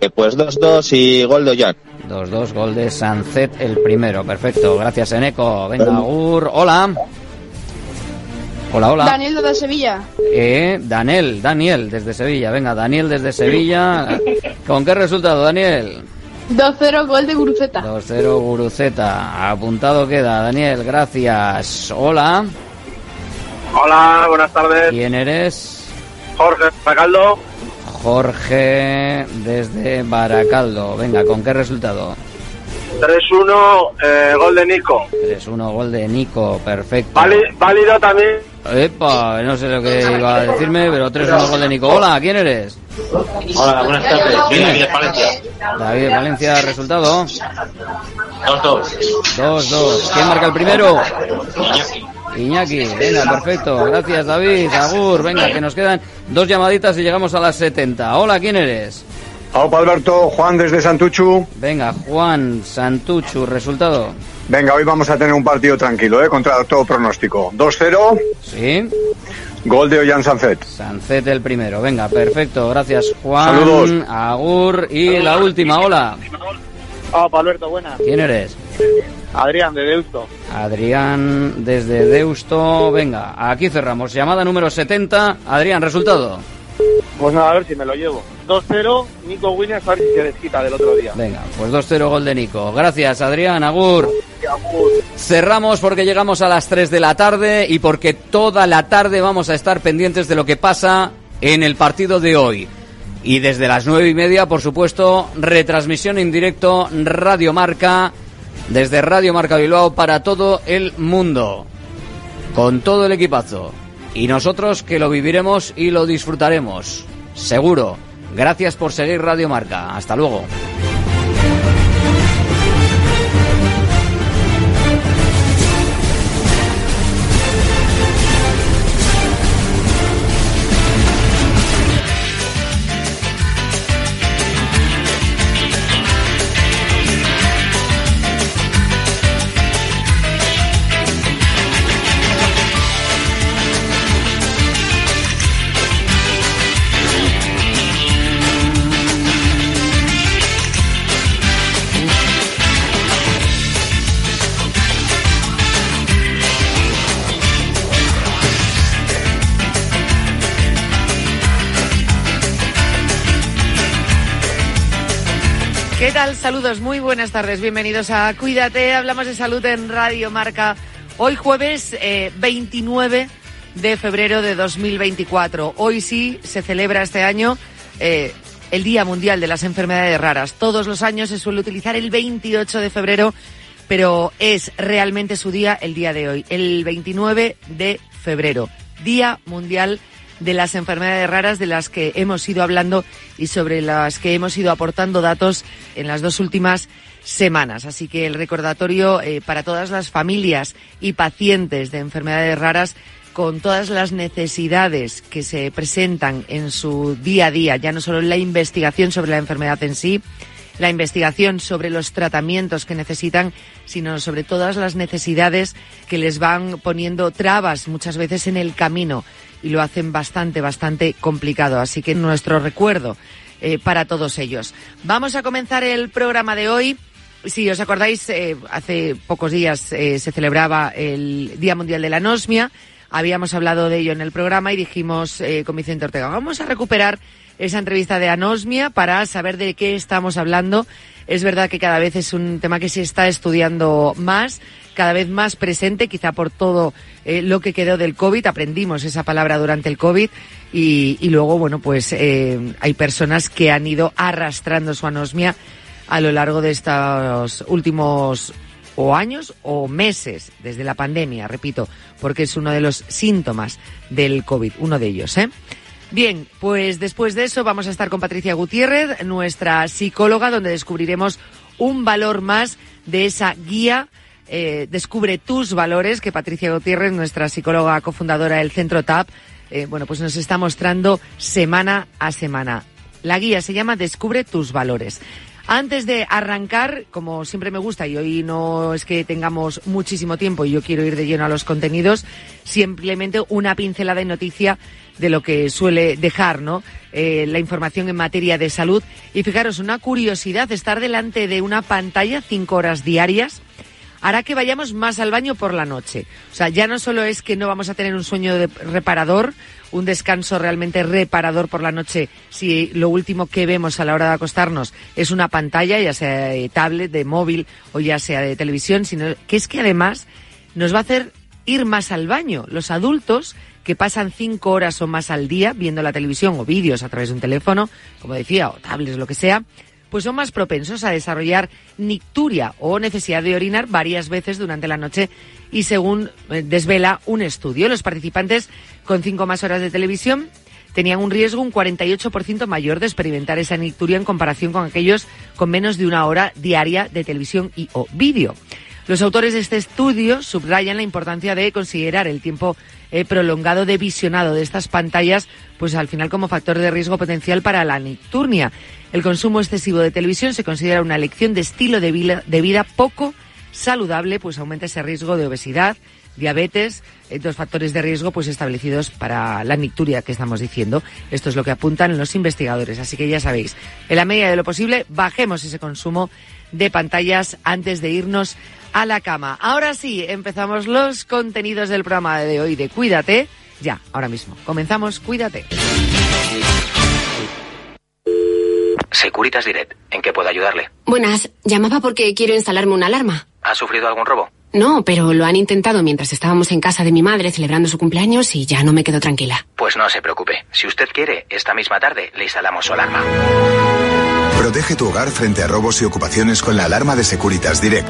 Eh, pues 2-2 y gol de Ollán. 2-2, gol de Sancet el primero. Perfecto, gracias Eneco. Venga, Agur. Hola. Hola, hola. Daniel de Sevilla. Eh, Daniel, Daniel desde Sevilla. Venga, Daniel desde Sevilla. ¿Con qué resultado, Daniel? 2-0 gol de Guruceta. 2-0 Guruceta. Apuntado queda, Daniel, gracias. Hola. Hola, buenas tardes. ¿Quién eres? Jorge Baracaldo. Jorge desde Baracaldo. Venga, ¿con qué resultado? 3-1, eh, gol de Nico. 3-1, gol de Nico, perfecto. Válido, válido también. Epa, no sé lo que iba a decirme, pero 3-1 gol de Nico. Hola, ¿quién eres? Hola, buenas tardes. Soy David de Palencia. David Valencia, resultado. 2-2. 2-2. ¿Quién marca el primero? Iñaki, venga, perfecto. Gracias, David. Agur, venga, que nos quedan dos llamaditas y llegamos a las 70. Hola, ¿quién eres? Hola, Alberto, Juan desde Santuchu. Venga, Juan Santuchu, resultado. Venga, hoy vamos a tener un partido tranquilo, ¿eh? Contra todo pronóstico. 2-0. Sí. Gol de Ollán Sancet. Sancet el primero. Venga, perfecto. Gracias, Juan. Saludos. Agur. Y la última, hola. Hola, Alberto, buenas. ¿Quién eres? Adrián, de Deusto. Adrián desde Deusto. Venga, aquí cerramos. Llamada número 70. Adrián, resultado. Pues nada, a ver si me lo llevo. 2-0, Nico Williams, a ver si se desquita del otro día. Venga, pues 2-0 gol de Nico. Gracias, Adrián. Agur. Cerramos porque llegamos a las 3 de la tarde y porque toda la tarde vamos a estar pendientes de lo que pasa en el partido de hoy. Y desde las nueve y media, por supuesto, retransmisión en directo Radio Marca, desde Radio Marca Bilbao para todo el mundo, con todo el equipazo. Y nosotros que lo viviremos y lo disfrutaremos, seguro. Gracias por seguir Radio Marca. Hasta luego. Saludos, muy buenas tardes. Bienvenidos a Cuídate. Hablamos de salud en Radio Marca. Hoy jueves eh, 29 de febrero de 2024. Hoy sí se celebra este año eh, el Día Mundial de las Enfermedades Raras. Todos los años se suele utilizar el 28 de febrero, pero es realmente su día el día de hoy, el 29 de febrero, Día Mundial de las enfermedades raras de las que hemos ido hablando y sobre las que hemos ido aportando datos en las dos últimas semanas. Así que el recordatorio eh, para todas las familias y pacientes de enfermedades raras con todas las necesidades que se presentan en su día a día, ya no solo en la investigación sobre la enfermedad en sí, la investigación sobre los tratamientos que necesitan, sino sobre todas las necesidades que les van poniendo trabas muchas veces en el camino y lo hacen bastante, bastante complicado. Así que nuestro recuerdo eh, para todos ellos. Vamos a comenzar el programa de hoy. Si os acordáis, eh, hace pocos días eh, se celebraba el Día Mundial de la Anosmia. Habíamos hablado de ello en el programa y dijimos con Vicente Ortega, vamos a recuperar esa entrevista de anosmia para saber de qué estamos hablando. Es verdad que cada vez es un tema que se está estudiando más, cada vez más presente, quizá por todo eh, lo que quedó del COVID. Aprendimos esa palabra durante el COVID y, luego, bueno, pues eh, hay personas que han ido arrastrando su anosmia a lo largo de estos últimos o años o meses desde la pandemia, repito, porque es uno de los síntomas del COVID, uno de ellos, ¿eh? Bien, pues después de eso vamos a estar con Patricia Gutiérrez, nuestra psicóloga, donde descubriremos un valor más de esa guía. Eh, descubre tus valores que Patricia Gutiérrez, nuestra psicóloga cofundadora del Centro TAP, eh, bueno, pues nos está mostrando semana a semana. La guía se llama Descubre tus valores. Antes de arrancar, como siempre me gusta, y hoy no es que tengamos muchísimo tiempo y yo quiero ir de lleno a los contenidos, simplemente una pincelada y noticia de lo que suele dejar, ¿no? Eh, la información en materia de salud. Y fijaros, una curiosidad, estar delante de una pantalla cinco horas diarias hará que vayamos más al baño por la noche. O sea, ya no solo es que no vamos a tener un sueño de reparador, un descanso realmente reparador por la noche, si lo último que vemos a la hora de acostarnos es una pantalla, ya sea de tablet, de móvil o ya sea de televisión, sino que es que además nos va a hacer ir más al baño. Los adultos que pasan cinco horas o más al día viendo la televisión o vídeos a través de un teléfono, como decía, o tablets, lo que sea, pues son más propensos a desarrollar nicturia o necesidad de orinar varias veces durante la noche y según eh, desvela un estudio, los participantes con cinco más horas de televisión tenían un riesgo un 48% mayor de experimentar esa nicturia en comparación con aquellos con menos de una hora diaria de televisión y o vídeo. Los autores de este estudio subrayan la importancia de considerar el tiempo eh, prolongado de visionado de estas pantallas, pues al final como factor de riesgo potencial para la nicturnia. El consumo excesivo de televisión se considera una elección de estilo de vida, de vida poco saludable, pues aumenta ese riesgo de obesidad, diabetes, eh, dos factores de riesgo pues establecidos para la nicturia que estamos diciendo. Esto es lo que apuntan los investigadores. Así que ya sabéis, en la medida de lo posible, bajemos ese consumo de pantallas antes de irnos a la cama. Ahora sí, empezamos los contenidos del programa de hoy de Cuídate. Ya, ahora mismo. Comenzamos Cuídate. Securitas Direct, ¿en qué puedo ayudarle? Buenas, llamaba porque quiero instalarme una alarma. ¿Ha sufrido algún robo? No, pero lo han intentado mientras estábamos en casa de mi madre celebrando su cumpleaños y ya no me quedo tranquila. Pues no se preocupe. Si usted quiere, esta misma tarde le instalamos su alarma. Protege tu hogar frente a robos y ocupaciones con la alarma de Securitas Direct.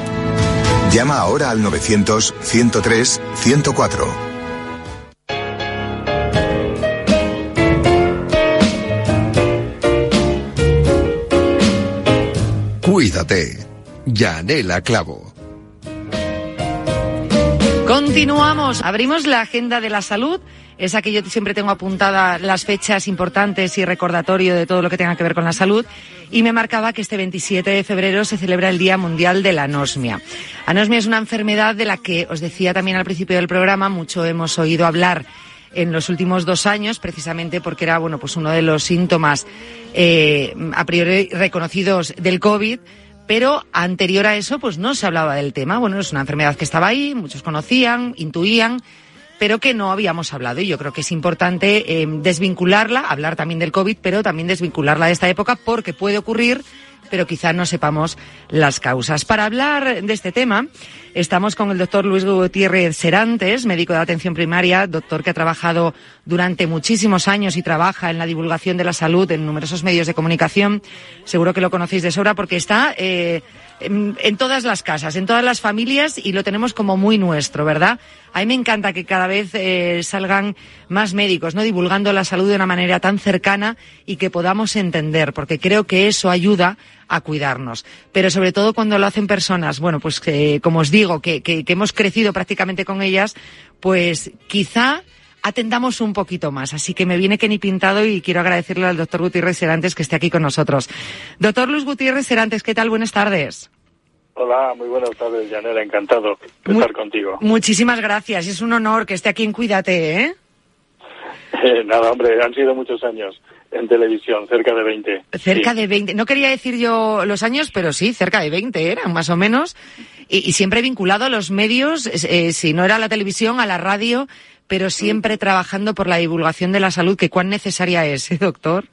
Llama ahora al 900-103-104. Cuídate. Yanela Clavo. Continuamos. Abrimos la agenda de la salud. Esa que yo siempre tengo apuntada las fechas importantes y recordatorio de todo lo que tenga que ver con la salud. Y me marcaba que este 27 de febrero se celebra el Día Mundial de la Anosmia. Anosmia es una enfermedad de la que os decía también al principio del programa, mucho hemos oído hablar en los últimos dos años, precisamente porque era bueno pues uno de los síntomas eh, a priori reconocidos del COVID pero anterior a eso pues no se hablaba del tema. Bueno, es una enfermedad que estaba ahí, muchos conocían, intuían, pero que no habíamos hablado. Y yo creo que es importante eh, desvincularla, hablar también del COVID, pero también desvincularla de esta época porque puede ocurrir pero quizá no sepamos las causas. Para hablar de este tema, estamos con el doctor Luis Gutiérrez Serantes, médico de atención primaria, doctor que ha trabajado durante muchísimos años y trabaja en la divulgación de la salud en numerosos medios de comunicación. Seguro que lo conocéis de sobra porque está eh, en, todas las casas, en todas las familias y lo tenemos como muy nuestro, ¿verdad? A mí me encanta que cada vez eh, salgan más médicos, ¿no? Divulgando la salud de una manera tan cercana y que podamos entender, porque creo que eso ayuda a cuidarnos. Pero sobre todo cuando lo hacen personas, bueno, pues que, como os digo, que, que, que hemos crecido prácticamente con ellas, pues quizá atendamos un poquito más. Así que me viene que ni pintado y quiero agradecerle al doctor Gutiérrez Serantes que esté aquí con nosotros. Doctor Luis Gutiérrez Serantes, ¿qué tal? Buenas tardes. Hola, muy buenas tardes, Janela. Encantado de estar contigo. Muchísimas gracias. Es un honor que esté aquí en Cuídate, ¿eh? Eh, nada, hombre, han sido muchos años en televisión, cerca de 20. Cerca Sí. de 20. No quería decir yo los años, pero sí, cerca de 20 eran, más o menos. Y, y siempre vinculado a los medios, eh, si no era a la televisión, a la radio, pero siempre trabajando por la divulgación de la salud, que cuán necesaria es, ¿eh, doctor?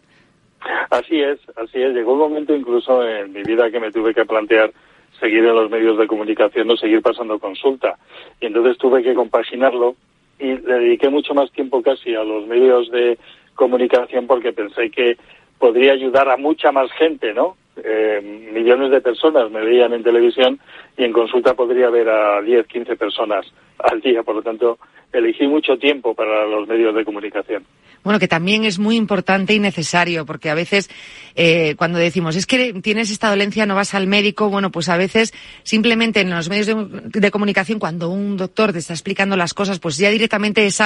Así es, así es. Llegó un momento incluso en mi vida que me tuve que plantear seguir en los medios de comunicación o seguir pasando consulta. Y entonces tuve que compaginarlo y le dediqué mucho más tiempo casi a los medios de comunicación porque pensé que podría ayudar a mucha más gente, ¿no? Eh, millones de personas me veían en televisión y en consulta podría ver a 10, 15 personas al día. Por lo tanto, elegí mucho tiempo para los medios de comunicación. Bueno, que también es muy importante y necesario, porque a veces eh, cuando decimos es que tienes esta dolencia, no vas al médico, bueno, pues a veces simplemente en los medios de, de comunicación, cuando un doctor te está explicando las cosas, pues ya directamente esa